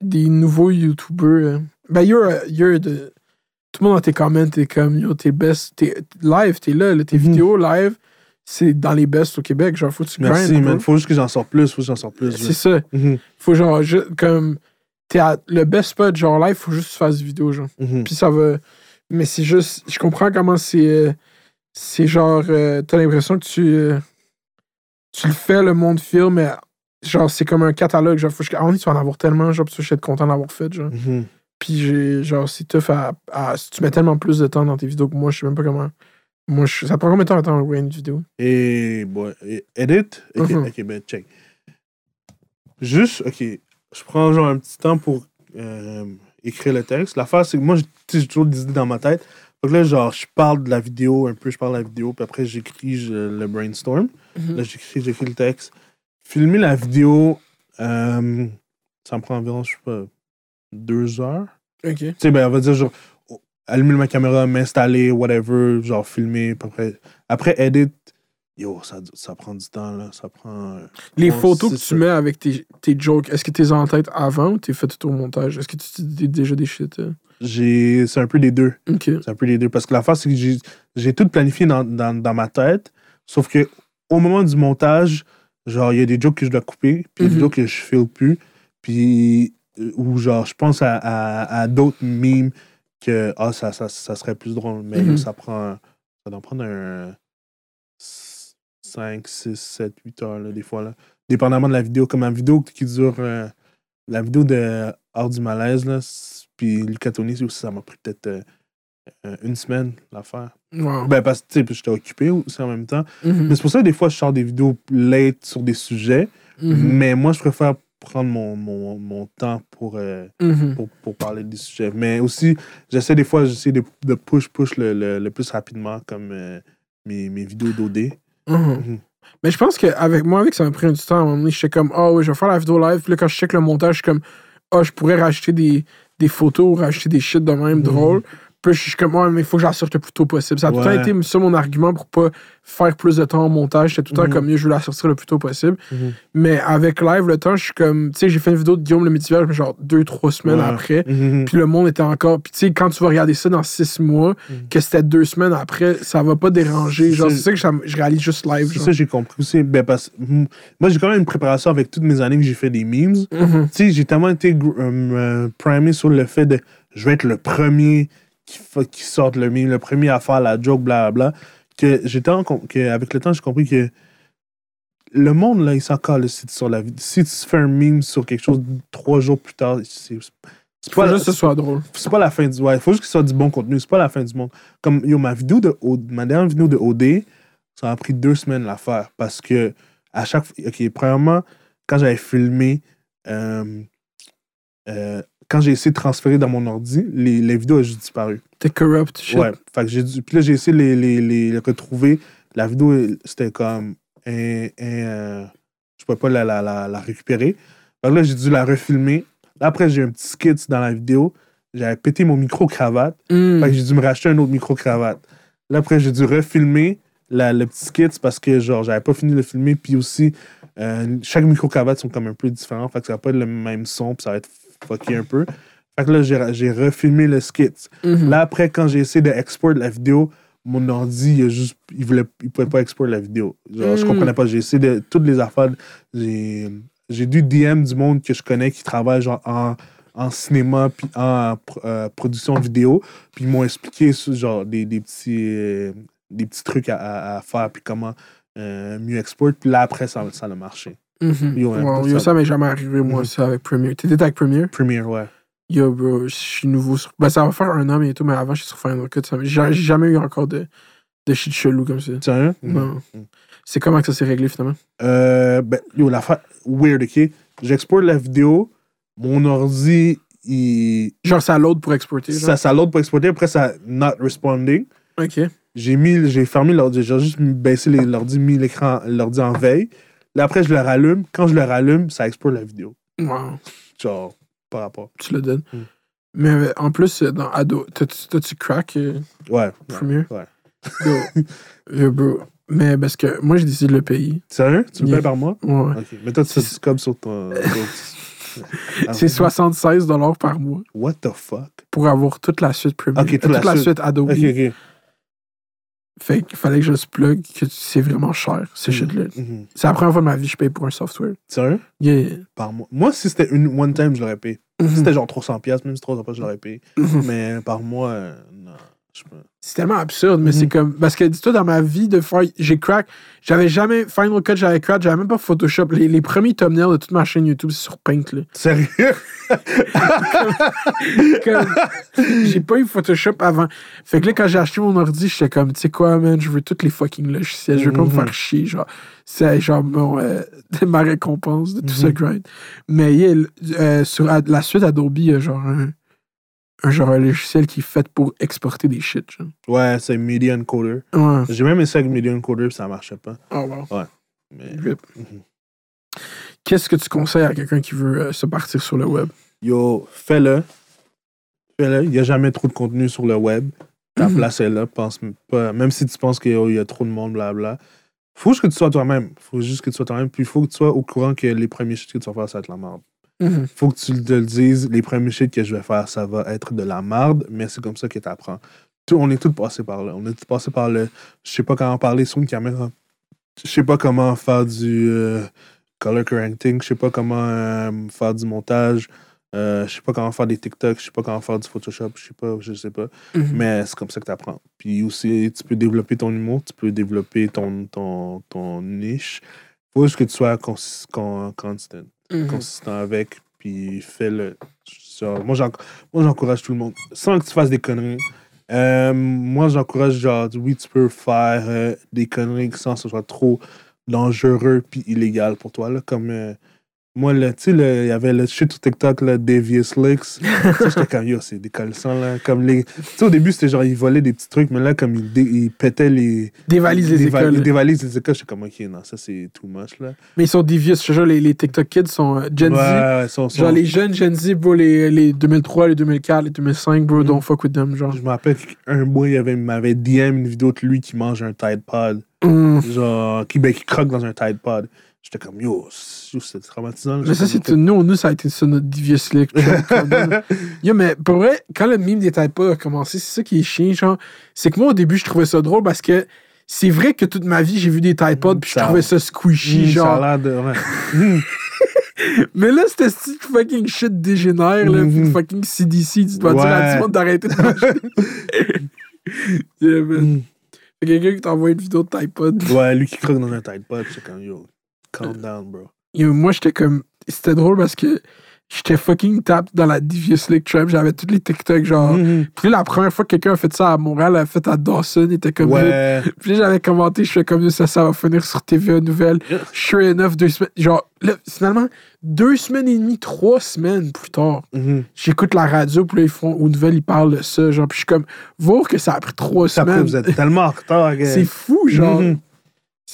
des nouveaux YouTubers. euh, ben, you're, a- you're the- tout le monde dans tes comments est comme yo, t'es best. T'es, live, t'es là, là, tes Mhm. vidéos live, c'est dans les best au Québec. Genre, faut que tu Merci, grindes. man. bro. Faut juste que j'en sorte plus. Faut que j'en sorte plus. C'est ça. Mhm. Faut genre, comme. T'es à le best spot, genre live, faut juste que tu fasses des vidéos, genre. Mhm. Puis ça va. Mais c'est juste. Je comprends comment c'est. euh, c'est genre. euh, T'as l'impression que tu. euh, tu le fais, le monde film, mais genre, c'est comme un catalogue. Genre, faut que. Ah, tu vas en avoir tellement, genre, puis je suis être content d'avoir fait, genre. Puis. Genre, c'est tough à, tu mets tellement plus de temps dans tes vidéos que moi, je sais même pas comment. Moi, je, ça prend combien de temps à envoyer une vidéo? Et, bon, et edit? Ok, Mhm. ok, ben, check. Juste, ok, je prends genre un petit temps pour euh, écrire le texte. L'affaire, c'est que moi, j'ai toujours des idées dans ma tête. Donc là, genre, je parle de la vidéo un peu, je parle de la vidéo, puis après, j'écris je- le brainstorm. Mhm. Là, j'écris, j'écris le texte. Filmer la vidéo, euh, ça me prend environ, je sais pas, deux heures. Ok. Tu sais, ben, on va dire, genre, allumer ma caméra, m'installer, whatever, genre, filmer, après, après edit, yo, ça, ça prend du temps, là, ça prend... euh, Les photos que tu mets avec tes, tes jokes, est-ce que tu les en tête avant ou tu fait tout au montage? Est-ce que tu dis déjà des shit? euh? j'ai... C'est un peu les deux. Ok. C'est un peu les deux. Parce que l'affaire, c'est que j'ai, j'ai tout planifié dans, dans, dans ma tête. Sauf que au moment du montage, genre, il y a des jokes que je dois couper, puis Mhm. des jokes que je file plus. Puis, ou genre, je pense à, à, à d'autres memes que, ah, ça, ça, ça serait plus drôle. Mais Mhm. ça prend, ça doit prendre un 5, 6, 7, 8 heures, là, des fois, là. Dépendamment de la vidéo. Comme la vidéo qui dure, euh, la vidéo de Hors du malaise, là, puis Lucas Tony, aussi, ça m'a pris peut-être euh, euh, une semaine l'affaire. Wow. Ben, parce que, tu sais, puis j'étais occupé aussi en même temps. Mhm. Mais c'est pour ça que des fois, je sors des vidéos late sur des sujets. Mhm. Mais moi, je préfère prendre mon, mon, mon temps pour, euh, Mhm. pour, pour parler des sujets. Mais aussi, j'essaie des fois, j'essaie de, de push, push le, le, le plus rapidement, comme euh, mes, mes vidéos d'OD. Mhm. Mhm. Mais je pense qu'avec moi, avec ça m'a pris du temps. À un moment donné, j'étais comme, ah oui, je vais faire la vidéo live. Puis là, quand je check le montage, je suis comme, ah, je pourrais rajouter des, des photos ou rajouter des shit de même Mhm. Puis je suis comme, ouais, mais il faut que j'en sorte le plus tôt possible. Ça a tout le temps été ça mon argument pour pas faire plus de temps au montage. J'étais tout le temps Mhm. comme, mieux, je veux la sortir le plus tôt possible. Mhm. Mais avec live, le temps, je suis comme, tu sais, j'ai fait une vidéo de Guillaume le Métivier, genre deux, trois semaines Ouais. après. Mhm. Puis le monde était encore. Puis tu sais, quand tu vas regarder ça dans six mois, que c'était deux semaines après, ça va pas déranger. Genre, c'est ça que je, je réalise juste live. C'est ça, j'ai compris aussi. Ben, parce, moi, j'ai quand même une préparation avec toutes mes années que j'ai fait des memes. Tu sais, j'ai tellement été euh, euh, primé sur le fait de je vais être le premier qui, fa- qui sorte le meme, le premier à faire la joke, blablabla, que j'ai tellement com- que avec le temps, j'ai compris que le monde, là, il s'en colle si tu, sur la vid- si tu fais un meme sur quelque chose trois jours plus tard, c'est pas, juste que ce soit drôle. c'est pas la fin du ouais, faut juste que ce soit du bon contenu, c'est pas la fin du monde. Comme yo, ma vidéo de O- ma dernière vidéo de OD, ça a pris deux semaines à la faire parce que à chaque fois, ok, premièrement, quand j'avais filmé, euh, euh, quand j'ai essayé de transférer dans mon ordi, les, les vidéos ont juste disparu. T'es corrupt, shit. Ouais, fait que j'ai dû, puis là j'ai essayé de les, les, les retrouver. La vidéo, c'était comme un, un, euh, je pouvais pas la, la, la, la récupérer. Fait que là j'ai dû la refilmer. Là, après j'ai un petit skit dans la vidéo. J'avais pété mon micro cravate. Mm. Fait que j'ai dû me racheter un autre micro-cravate. Là, après, j'ai dû refilmer la, le petit skit parce que, genre, j'avais pas fini de le filmer. Puis aussi, euh, chaque micro-cravate sont comme un peu différents. Fait que ça va pas être le même son. Puis ça va être fucké un peu. Fait que là, j'ai, refilmé le skit. Mhm. Là, après, quand j'ai essayé d'export la vidéo, mon ordi, il, juste, il, voulait, il pouvait pas export la vidéo. Genre, je Mm. comprenais pas. J'ai essayé de toutes les affaires. J'ai, dû DM du monde que je connais qui travaille genre en, en cinéma puis en euh, production vidéo. Puis ils m'ont expliqué genre des, des petits euh, des petits trucs à, à- à faire puis comment euh, mieux export. Puis là après ça, ça a marché. Mhm. Yo, Wow, yo, ça. m'est jamais arrivé, moi, Mhm. ça, avec Premiere. T'étais avec Premiere? Premiere, ouais. Yo, bro, je suis nouveau sur. Ben, ça va faire un an bientôt, mais avant, j'étais sur Final Cut. ça- J'ai jamais eu encore de, de shit chelou comme ça. Sérieux? Non. Mhm. C'est comment que ça s'est réglé finalement? Euh, ben, yo, l'affaire weird, ok? J'exporte la vidéo, mon ordi, il. Genre, ça load pour exporter. genre? Ça, ça load pour exporter, après ça not responding. Ok. J'ai mis, j'ai fermé l'ordi, j'ai juste baissé l'ordi, mis l'écran, l'ordi en veille. Là après, je le rallume. Quand je le rallume, ça exporte la vidéo. Wow, Genre, par rapport. tu le donnes. Mm. Mais euh, en plus, euh, dans Ado, t'as-tu crack euh, Ouais. ouais, Premiere? ouais. Yo, *laughs* yo, bro. Mais parce que moi, j'ai décidé de le payer. Sérieux? Tu me payes par mois? Ouais. Ok. Mais toi, tu fais scope sur ton. *laughs* Ah, C'est 76 par mois What the fuck? pour avoir toute la suite Premiere. Ok, toute la la suite. Ok, ok. Fait qu'il fallait que je se plug que c'est vraiment cher, ce shit-là. Mhm. C'est la première fois de ma vie que je paye pour un software. Sérieux? Yeah. Par mois. Moi, si c'était une one time, je l'aurais payé. Si Mhm. c'était genre 300$, piastres, même si 300$, piastres, je l'aurais payé. Mhm. Mais par mois, euh, non. C'est tellement absurde, mais Mhm. c'est comme. Parce que dis-toi, dans ma vie de faire. J'ai crack. J'avais jamais. Final Cut, j'avais crack. J'avais même pas Photoshop. Les, les premiers thumbnails de toute ma chaîne YouTube, c'est sur Paint, là. Sérieux? *laughs* J'ai pas eu Photoshop avant. Fait que là, quand j'ai acheté mon ordi, j'étais comme, tu sais quoi, man, je veux toutes les fucking logiciels. Je veux pas me Mhm. faire chier. Genre, c'est genre mon, euh, *laughs* ma récompense de tout ce Mhm. grind. Mais yeah, euh, sur la suite Adobe, il y a genre un, un genre un logiciel qui est fait pour exporter des shit. Genre. Ouais, c'est Media Encoder. Ouais. J'ai même essayé avec Media Encoder, puis ça marchait pas. Oh, wow. Mais, Rip. Mhm. Qu'est-ce que tu conseilles à quelqu'un qui veut euh, se partir sur le web? Yo, fais-le. Fais-le. Il n'y a jamais trop de contenu sur le web. Ta Mhm. place est là. Pense pas, même si tu penses qu'il y a- il y a trop de monde, blabla. Faut juste que tu sois toi-même. Faut juste que tu sois toi-même. Puis il faut que tu sois au courant que les premiers shit que tu vas faire, ça va être la merde. Mhm. Faut que tu te le dises. Les premiers shit que je vais faire, ça va être de la merde, mais c'est comme ça que tu apprends. on est tous passés par là. On est tous passés par le. Je sais pas comment parler sur une caméra. Je sais pas comment faire du euh, color correcting. Je sais pas comment euh, faire du montage. Euh, je sais pas comment faire des TikTok. Je sais pas comment faire du Photoshop. Je sais pas. Je sais pas. Mhm. Mais c'est comme ça que tu apprends. Puis aussi, tu peux développer ton humour, tu peux développer ton, ton, ton niche. faut juste que tu sois cons- con- constant, Mhm. consistant avec, puis fais-le. Genre, moi, j'enc- moi, j'encourage tout le monde. Sans que tu fasses des conneries. Euh, moi, j'encourage, genre, oui, tu peux faire euh, des conneries sans que ce soit trop dangereux puis illégal pour toi. Là, comme euh, moi, tu sais, il y avait le shit sur TikTok, là, Devious Licks. *laughs* J'étais comme, yo, c'est décollissant, là. Comme les... Tu sais, au début, c'était genre, ils volaient des petits trucs, mais là, comme ils, dé- ils pétaient les... Dévalise les déva- écoles. Ils dévalisent les écoles. J'étais comme, ok, non, ça, c'est too much, là. Mais ils sont devious. Je te jure, les, les TikTok kids sont euh, Gen ouais, Z. ouais, sont- sont- Genre les jeunes Gen Z, bro, les, les 2003, les 2004, les 2005, bro, Mhm. don't fuck with them, genre. Je me rappelle qu'un mois, il avait- m'avait DM une vidéo de lui qui mange un Tide Pod. Mm. Genre, qui, ben, qui croque dans un Tide Pod. J'étais comme, yo, c'est traumatisant. Mais ça, c'est nous, nous, ça a été ça, notre devious slick. *laughs* Yo, mais pour vrai, quand le meme des Pods a commencé, c'est ça qui est chiant, genre. C'est que moi, au début, je trouvais ça drôle parce que c'est vrai que toute ma vie, j'ai vu des Tide Pods, puis je trouvais ça squishy, genre. Ça a l'air de. ouais. Mm. *laughs* Mais là, c'était ce fucking shit dégénère, là, puis fucking CDC, tu dois dire à tout le monde d'arrêter de manger. *laughs* yeah, man. Fait quelqu'un qui t'envoie une vidéo de Tide Pod. Ouais, lui qui croque dans un Tide Pod, c'est comme, yo, calm down, bro. Yo, moi, j'étais comme. C'était drôle parce que j'étais fucking tap dans la Devious League Trap. J'avais tous les TikTok, genre. Mhm. Puis la première fois que quelqu'un a fait ça à Montréal, a fait à Dawson, il était comme. Ouais. *laughs* Puis j'avais commenté, je fais comme ça, ça va finir sur TVA Nouvelle. Sure enough, deux semaines. Genre, là, finalement, deux semaines et demie, trois semaines plus tard, Mhm. j'écoute la radio, puis là, ils font aux nouvelles, ils parlent de ça. Genre, puis je suis comme, voir que ça a pris trois Ça, semaines. vous êtes tellement en retard. *laughs* C'est fou, genre. Mhm.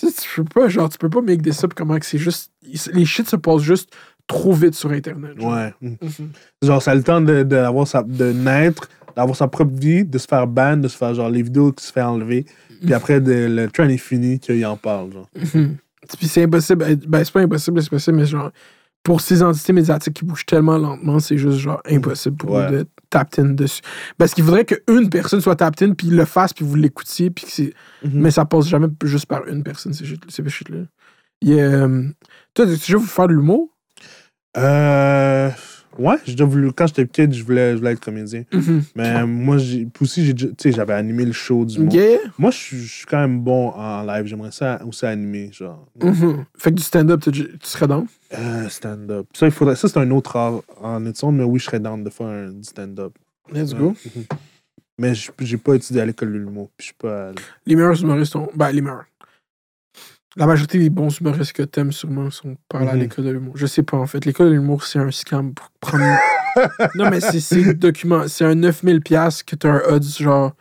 Tu peux pas, genre, tu peux pas make this up comment que c'est juste. Les shit se passent juste trop vite sur Internet. genre. Ouais. Mhm. Mhm. Genre, ça a le temps de, de, avoir sa- de naître, d'avoir sa propre vie, de se faire ban, de se faire genre les vidéos qui se fait enlever. Puis après, de- le train est fini, qu'il en parle. Genre. Mhm. Puis c'est impossible. euh, Ben, c'est pas impossible, c'est possible, mais genre, pour ces entités médiatiques qui bougent tellement lentement, c'est juste genre impossible pour Ouais. eux de tap in dessus. Parce qu'il faudrait qu'une personne soit tap in, puis le fasse, puis vous l'écoutiez, puis que c'est. Mhm. Mais ça passe jamais juste par une personne, ces shit- ces shit-là. Euh, Toi, tu voulu faire de l'humour? Euh. Ouais, voulu. Quand j'étais petit, je voulais, je voulais être comédien. Mais moi, aussi, j'avais animé le show du monde. Yeah. Moi, je suis- quand même bon en live. J'aimerais ça aussi animer, genre. Mhm. Fait que du stand-up, tu tu serais dans? Euh, stand-up. Ça, il faudrait, ça, c'est un autre art en études, mais oui, je serais down de faire un du stand-up. Let's Ouais. go. Mhm. Mais je- j'ai pas étudié à l'école de l'humour. Puis je suis pas. Les meilleurs humoristes sont. Ben, les meilleurs. La majorité des bons humoristes que t'aimes sûrement sont pas allés à Mhm. l'école de l'humour. Je sais pas, en fait. L'école de l'humour, c'est un scam pour prendre. *laughs* non, mais c'est- c'est document. C'est un 9000$ piastres que t'as un odds, genre.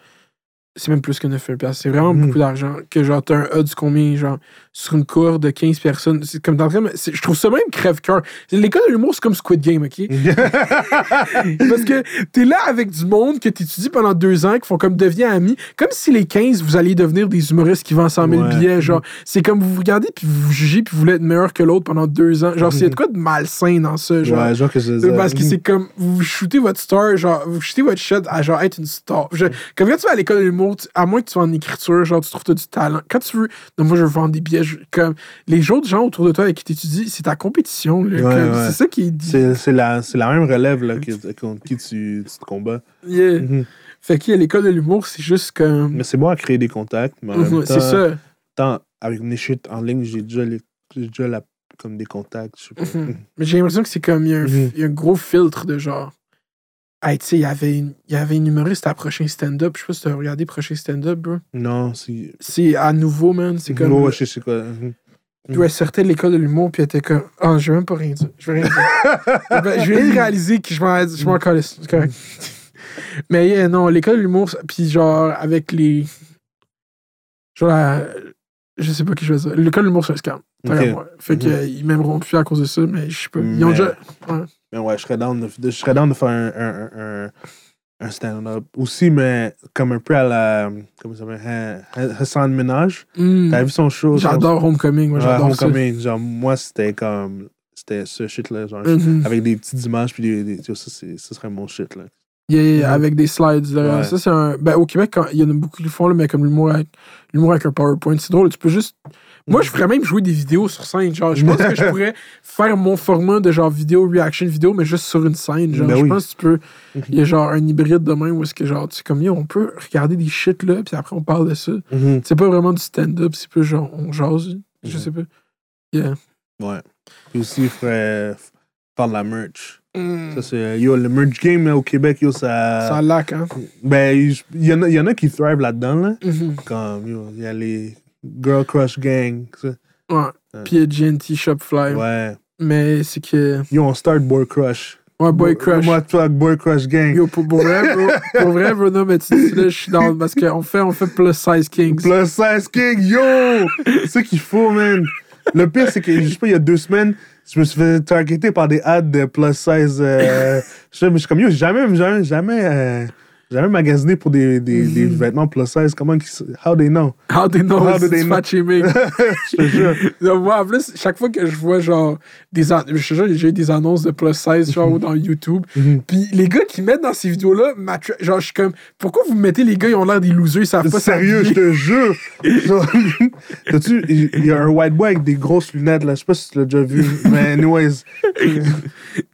C'est même plus que 9000$. piastres. C'est vraiment Mhm. beaucoup d'argent. Que genre, t'as un odds combien, genre, sur une cour de 15 personnes. C'est comme c'est- Je trouve ça même crève-cœur. L'école de l'humour, c'est comme Squid Game, OK? *laughs* Parce que t'es là avec du monde que t'étudies pendant deux ans, qui font comme devenir amis. Comme si les 15, vous alliez devenir des humoristes qui vendent 100 000 Ouais. billets. Genre, c'est comme vous vous regardez, puis vous jugez, puis vous voulez être meilleur que l'autre pendant deux ans. Genre, c'est de quoi de malsain dans ça, genre? ouais, genre que je. Parce que c'est comme, vous shootez votre star, genre, vous shootez votre shot à genre être une star. Je- comme quand tu vas à l'école de l'humour, à moins que tu sois en écriture, genre, tu trouves que tu as du talent. Quand tu veux, non, moi, je vendre des billets, comme, les autres gens autour de toi avec qui tu étudies, c'est ta compétition, Ouais. C'est ça qui est dit. C'est, la, la même relève là, *laughs* contre qui tu, tu te combats. Yeah. Mhm. Fait que l'école de l'humour, c'est juste comme. Mais c'est bon à créer des contacts, mais Mhm, c'est ça. tant avec mes shit en ligne, j'ai déjà, les- j'ai déjà la- comme des contacts. Je sais pas. Mhm. Mais j'ai l'impression que c'est comme. Y, Mhm. il y a un gros filtre de genre. Hey, tu sais, il y avait une- il y avait une humoriste à Prochain Stand-Up. Je sais pas si tu as regardé Prochain Stand-Up, bro. Non, c'est. C'est à nouveau, man. C'est comme. Ouais, je sais quoi. Mhm. Puis elle sortait de l'école de l'humour, puis elle était comme. Ah, je vais même pas rien dire. Je vais rien dire. *laughs* Ben, je viens de réaliser que je m'en, je m'en calisse. C'est correct. Mais yeah, non, l'école de l'humour, puis genre, avec les. Genre, la- je sais pas qui je vais dire. L'école de l'humour, c'est un scam. Tant Ok. qu'à moi. Fait Mhm. qu'ils m'aimeront plus à cause de ça, mais je sais pas. Ils ont Mais- déjà. Mais ouais, je serais down de, je serais down de faire un, un, un, un stand-up. Aussi, mais comme un peu à la. Comment ça s'appelle Ha- Ha- Hassan Ménage. Hmm. T'as vu son show? son- J'adore Homecoming, moi, Ouais, j'adore ça. Homecoming. Genre, moi, c'était comme. C'était ce shit-là. Genre, Mhm. avec des petites images, puis des. des- ça, c'est- ça serait mon shit, là. Yeah, yeah, Mhm. avec des slides. Ouais. Ça, c'est un. Ben, au Québec, il y en a beaucoup qui le font, là, mais comme l'humour avec, l'humour avec un PowerPoint, c'est drôle. Tu peux juste. Moi, je ferais même jouer des vidéos sur scène. Genre, je pense *laughs* que je pourrais faire mon format de genre vidéo, reaction vidéo, mais juste sur une scène. Genre, Ben je oui. pense que tu peux. Il y a genre un hybride de même où est-ce que genre, tu sais, comme, on peut regarder des shit là, puis après, on parle de ça. Mhm. C'est pas vraiment du stand-up, c'est plus genre, on jase. Je Mhm. sais pas. Yeah. Ouais. Puis aussi, il faire de la merch. Ça, c'est. Yo, le merch game, là, au Québec, yo, ça. Ça lac, hein. Ben, il y, en a- il y en a qui thrive là-dedans, là. Mhm. Comme, yo, il y a les Girl Crush Gang. ça. Ouais. Puis il y a GNT Shopfly. Ouais. Mais c'est que. Yo, on start Boy Crush. Ouais, Boy Crush. Moi, toi, Boy Crush Gang. Yo, pour, pour vrai, bro, pour vrai, bro, non, mais tu dis là, je suis dans. Parce qu'on fait, on fait plus size kings. Plus 16 King, yo! c'est ce qu'il faut, man. Le pire, c'est que, je sais pas, il y a deux semaines, je me suis fait targeter par des ads de plus 16. Euh, je, mais je suis comme, yo, jamais, jamais, jamais, euh, jamais magasiné pour des, des, des vêtements plus 16. Comment, how they know? How they know How do they know? *laughs* je te jure. Moi, en plus, chaque fois que je vois, genre, des an- je te jure, j'ai eu des annonces de plus size, genre, dans YouTube. Mhm. Puis les gars qui mettent dans ces vidéos-là, genre, je suis comme, pourquoi vous mettez les gars, ils ont l'air des losers, ils savent pas Sérieux, je te jure. Genre, *laughs* T'as-tu, il y a un white boy avec des grosses lunettes, là. Je sais pas si tu l'as déjà vu. Mais, anyways. *laughs*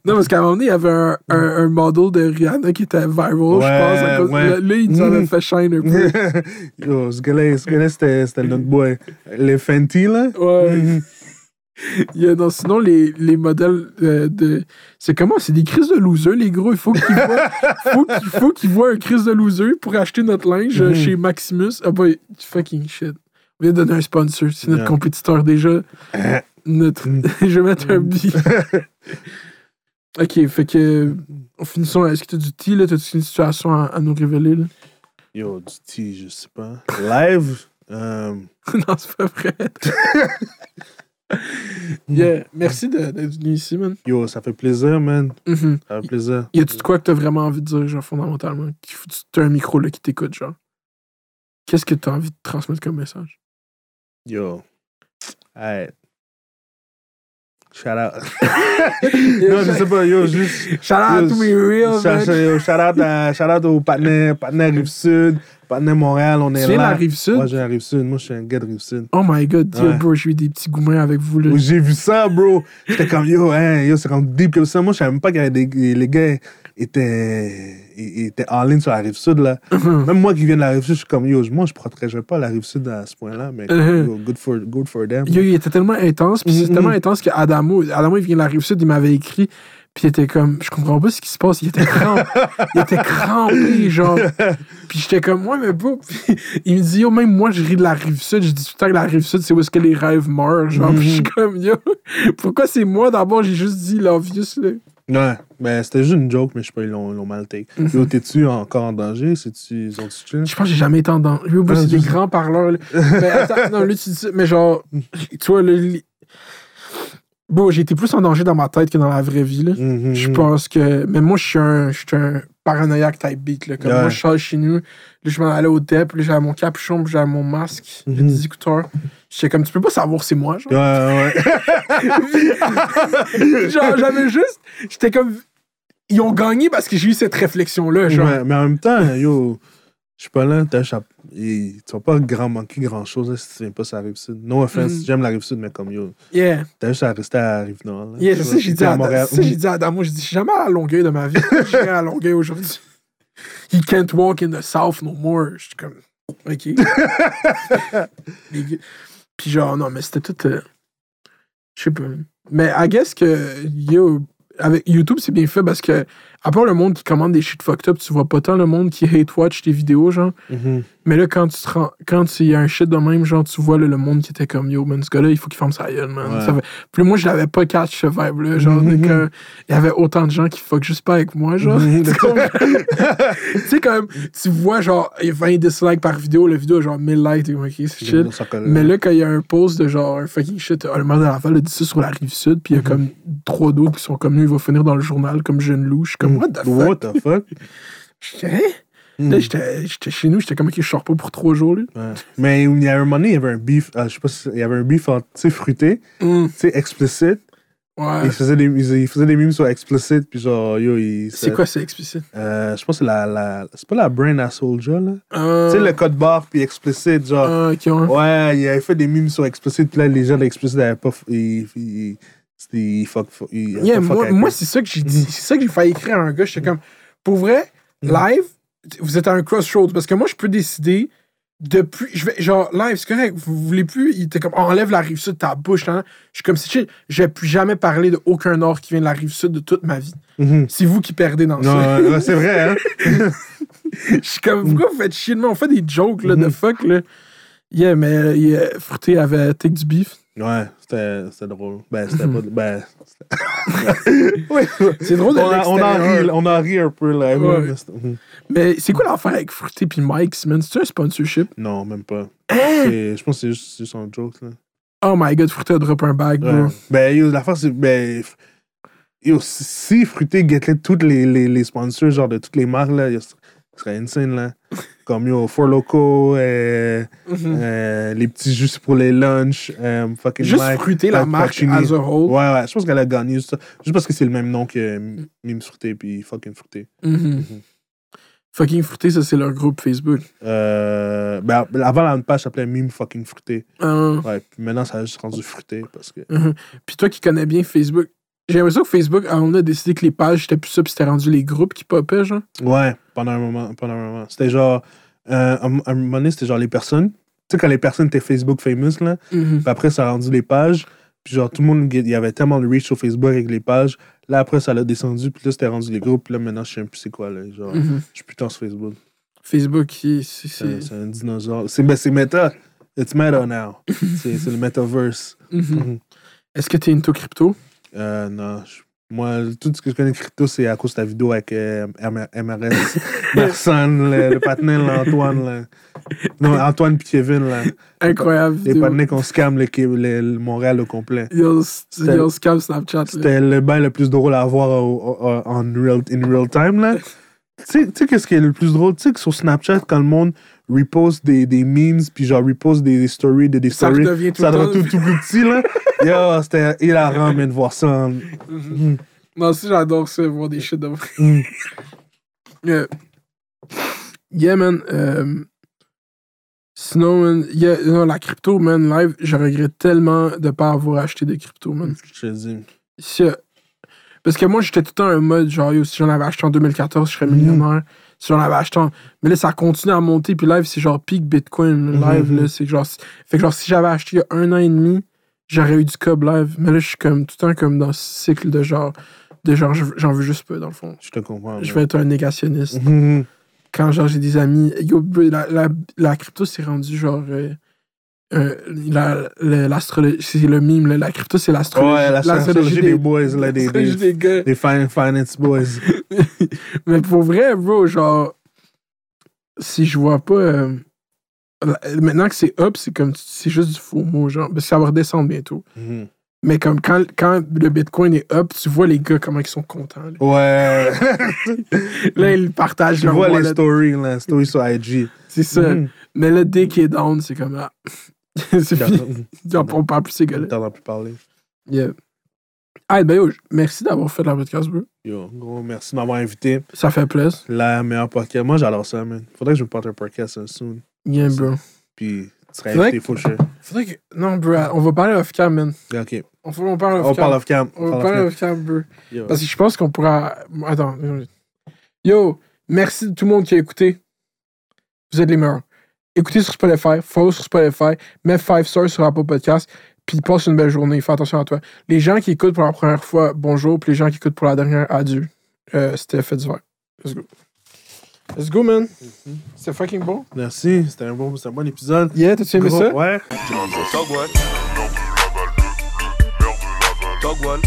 Non, parce qu'à un moment donné, il y avait un, un, un model de Rihanna qui était viral, je pense. Cause- ouais. Là, il nous avait Mhm. fait shine un peu. *laughs* Yo, ce gars-là, c'était, notre boy. Les Fenty, là. Ouais. *laughs* A- non, sinon, les, les modèles euh, de. C'est comment? C'est des crises de loser, les gros. Il faut qu'ils voient, *laughs* faut qu'il faut qu'ils voient un crise de loser pour acheter notre linge euh, Mhm. chez Maximus. Ah, boy, fucking shit. On vient de donner un sponsor. C'est notre Yeah. compétiteur déjà. Notre... Mhm. Je vais mettre un billet. Ok, fait que. Finissons. Est-ce que t'as du tea, là? T'as-tu une situation à, à nous révéler, là? Yo, du tea, je sais pas. Live, euh, *laughs* Non, c'est pas vrai. *laughs* yeah. Merci d'être venu ici, man. yo, ça fait plaisir, man. Mhm. Ça fait plaisir. Y a-tu de quoi que t'as vraiment envie de dire, genre, fondamentalement? T'as un micro là qui t'écoute, genre? Qu'est-ce que t'as envie de transmettre comme message? Yo. Alright. Shout out. *laughs* non, je sais pas, yo, juste. Shout out to me real, Shout, man. yo, shout out, à, shout out aux partenaires, partenaires Rive-Sud, partenaires Montréal, on Tu est là. la Rive-Sud? Moi, j'ai la Rive-Sud. Moi, je suis un gars de Rive-Sud. Oh my god, yo, bro, j'ai eu des petits gourmets avec vous, là. J'ai vu ça, bro. J'étais comme, yo, hein, yo, c'est comme deep comme ça. Moi, je savais même pas que les gars étaient, ils étaient en ligne sur la rive sud, là. Mhm. Même moi qui viens de la rive sud, je suis comme, yo, moi, je protégerais pas la rive sud à ce point-là, mais Mhm. yo, good for, good for them. Yo, il était tellement intense, puis c'est Mhm. tellement intense que Adamo, Adamo, il vient de la Rive-Sud, il m'avait écrit, puis il était comme, je comprends pas ce qui se passe, il était crampé, il était crampé, genre. Puis j'étais comme, ouais, mais bro, Puis il me dit, yo, même moi, je ris de la Rive-Sud, je dis tout le temps que la Rive-Sud, c'est où est-ce que les rêves meurent, genre. Puis je suis comme, yo, pourquoi c'est moi d'abord, j'ai juste dit l'obvious, là. Ouais, ben c'était juste une joke, mais je sais pas, ils l'ont mal take. Mhm. Yo, t'es-tu encore en danger? C'est-tu, ils ont chill? Je pense que j'ai jamais été en danger. Yo, Ah, c'est des grands parleurs, là. Mais attends, non, là, tu dis mais genre, tu vois, là, li- Bon, j'ai été plus en danger dans ma tête que dans la vraie vie. Mhm, Je pense que. Mais moi, je suis un, je suis un paranoïaque type beat. Là. Comme Ouais. moi, je sors chez nous. Là, je m'en allais au DEP. Là, j'avais mon capuchon, puis j'avais mon masque. J'ai Mhm. des écouteurs. J'étais comme, tu peux pas savoir c'est moi. Genre, Ouais, ouais. *laughs* genre j'avais juste. J'étais comme. Ils ont gagné parce que j'ai eu cette réflexion-là. Genre. Ouais, mais en même temps, yo, je suis pas là. Et Tu vas pas grand manquer grand chose là, si tu viens pas sur la rive sud. No offense, Mhm. j'aime la rive sud, mais comme yo, Yeah. t'as juste à rester à la rive nord. là. Yeah, c'est ça, j'ai dit, à, Montréal. ça, j'ai dit à Adamo. J'ai dit, je suis jamais à Longueuil de ma vie. J'irai à Longueuil aujourd'hui. He can't walk in the South no more. Je suis comme, OK. *laughs* Puis genre, non, mais c'était tout. euh, Je sais pas. Mais I guess que, yo, avec YouTube, c'est bien fait parce que, à part le monde qui commande des shit fucked up, tu vois pas tant le monde qui hate watch tes vidéos, genre. Mhm. Mais là, quand tu te rends, quand il y a un shit de même, genre, tu vois là, le monde qui était comme yo, man, ce gars-là, il faut qu'il ferme sa gueule, man. Ouais. Ça fait- Puis moi, je l'avais pas catch ce vibe-là. Genre, Mhm. que il y avait autant de gens qui fuck juste pas avec moi, genre. *laughs* Mhm. Tu sais, comme, tu vois, genre, il y a 20 dislikes par vidéo, la vidéo a genre 1000 likes, t'es comme, ok, c'est shit. Mais là, quand il y a un post de genre un fucking shit, un maire de Laval a dit ça sur la rive sud, puis il y a Mhm. comme trois d'autres qui sont comme lui, il va finir dans le journal comme jeune suis comme, what the fuck? What the fuck? Là, j'étais chez nous, j'étais comme, ok, je sors pas pour trois jours, lui. Ouais. Mais il y a un moment donné, il y avait un beef, euh, je sais pas si, il y avait un beef sais, fruité, Hum, tu sais, explicite. ouais. Il faisait des, il il faisait des mimes sur explicit, puis genre, yo, il. C'est quoi, c'est explicite? Euh, je pense que c'est la, la. C'est pas la brain à Soulja, là. Euh, Tu sais, le code barre, puis explicit, genre. ok, ouais. Ouais, il avait fait des mimes sur explicit, puis là, les gens d'explicit n'avaient pas. Ils. Ils. Ils fuck. Yeah, fuck moi, moi c'est ça que j'ai dit. C'est ça que j'ai failli écrire à un gars. J'étais comme, pour vrai, Mm. live, vous êtes à un crossroads. Parce que moi, je peux décider depuis. Je vais, genre, live, c'est correct. Vous voulez plus? Il était comme, enlève la rive sud de ta bouche. hein. Je suis comme, c'est chill. Je vais plus jamais parler de aucun nord qui vient de la rive sud de toute ma vie. Mhm. C'est vous qui perdez dans Non, ça. ouais, c'est vrai, hein. *laughs* Je suis comme, pourquoi vous faites chier de moi? On fait des jokes, là, de Mhm. fuck, là. Yeah, mais euh, yeah, Fruité avait take du beef. Ouais, c'était drôle. Ben, c'était pas. *laughs* Ben. *laughs* oui. C'est drôle de On, a- on, en rit, on en rit un peu, là. Ouais. mais c'est quoi l'affaire avec Fruité puis Mike, man? C'est un sponsorship? Non, même pas. Hein? Je pense que c'est juste, un joke, là. Oh my god, Fruité a drop un bag, bro. Ouais. Ben, yo, l'affaire, c'est. Ben, yo, si- Fruité guettait tous les, les, les sponsors, genre de toutes les marques, là, ce serait insane, là. *laughs* Comme yo, Four Loco, euh, Mhm. euh, les petits jus pour les lunchs, euh, fucking Juste Mike, fruiter la marque as a whole. Ouais, ouais, je pense qu'elle a gagné juste, ça. juste parce que c'est le même nom que Mime Fruité puis fucking Fruité. Mhm. Fucking fruité, ça c'est leur groupe Facebook. Euh, ben, avant, la page s'appelait Mime fucking Fruité. Euh, Ouais, puis maintenant, ça a juste rendu Fruité parce que. mhm. Puis toi qui connais bien Facebook, j'ai l'impression que Facebook, on a décidé que les pages c'était plus ça, puis c'était rendu les groupes qui popaient, genre. Ouais, pendant un moment. Pendant un moment. C'était genre. Euh, à un à un moment donné, c'était genre les personnes. Tu sais, quand les personnes étaient Facebook famous, là. Mhm. Puis après, ça a rendu les pages. Puis genre, tout le monde, il y avait tellement de reach sur Facebook avec les pages. Là, après, ça l'a descendu. Puis là, c'était rendu les groupes. Puis là, maintenant, je sais plus c'est quoi, là. Genre, Mhm. je suis putain sur Facebook. Facebook, c'est. Un dinosaure. C'est ben, c'est méta. It's meta now. *laughs* c'est le metaverse. Mhm. Mhm. Est-ce que t'es into crypto? Euh, non, je- moi, tout ce que je connais de crypto, c'est à cause de ta vidéo avec euh, MRS. *laughs* Personne, le, le patinet, là, Antoine. Là. Non, Antoine puis Kevin, là. Incroyable Les patinets qu'on scam le, le- le Montréal au complet. Yo, yo, scam Snapchat. C'était le bain le plus drôle à voir au- au- au- en real, in real time, là. Tu sais- qu'est-ce qui est le plus drôle? Tu sais que sur Snapchat, quand le monde reposte des, des memes, puis genre reposte des, des stories de des Ça stories, tout ça devient temps- tout, tout plus petit, là. *laughs* Yo, c'était hilarant, mais de voir ça. en- Mhm. Moi aussi, j'adore ça, voir des shit de vrai. Mm. *laughs* Yeah, man. euh, sinon, man, yeah, non, la crypto, man, live, je regrette tellement de pas avoir acheté de crypto, man. Je te dis. Si, euh, parce que moi, j'étais tout le temps un mode, genre, yo, si j'en avais acheté en 2014, je serais millionnaire. Si j'en avais acheté en... Mais là, ça continue à monter, puis live, c'est genre peak Bitcoin. Live, Mhm. là, c'est genre... Fait que genre, si j'avais acheté il y a un an et demi, j'aurais eu du cob live. Mais là, je suis comme tout le temps comme dans ce cycle de genre... De genre, je- j'en veux juste peu, dans le fond. Je te comprends. Je vais être un négationniste. *laughs* Quand genre j'ai des amis, yo, la, la, la crypto c'est rendu genre euh, euh, la- le- l'astrologie, c'est le mime, la crypto c'est l'astrologie. Ouais, la stratégie des boys, là, des, l'astrologie des, des gars. des fin- finance boys. *laughs* Mais pour vrai, bro, genre, si je vois pas. euh, maintenant que c'est up, c'est comme c'est juste du faux mot, genre. Parce que ça va redescendre bientôt. Mhm. Mais comme quand, quand le Bitcoin est up, tu vois les gars comment ils sont contents. Là, Ouais. *laughs* Là, ils partagent tu leur vois les stories, là, stories sur IG. C'est ça. Mhm. Mais là, dès qu'il est down, c'est comme ah. *laughs* c'est fini. On parle plus ces gars-là. T'entends plus parler. Yeah. Ah, ben yo, merci d'avoir fait la podcast, bro. Yo, gros, merci de m'avoir invité. Ça fait plaisir. La meilleure podcast. Moi, j'adore ça, man. Faudrait que je me porte un podcast euh, soon. Yeah, bro. Puis, tu serais invité, que Faudrait que. Non, bro, on va parler off-cam, man. Ok. On, on parle On off-cam. parle off-cam. On On va parle parler off-cam. bro. Yo. Parce que je pense qu'on pourra. Attends. Yo, Merci de tout le monde qui a écouté. Vous êtes les meilleurs. Écoutez sur Spotify, follow sur Spotify, mets 5 stars sur Apple Podcast, puis passe une belle journée. Fais attention à toi. Les gens qui écoutent pour la première fois, bonjour, puis les gens qui écoutent pour la dernière, adieu. Euh, C'était fait divers. Let's go. Let's go, man. C'était fucking bon. Merci, c'était un bon, un bon épisode. Yeah, t'as-tu aimé Gros- ça? Ouais. Togwall. Togwall. Togwall.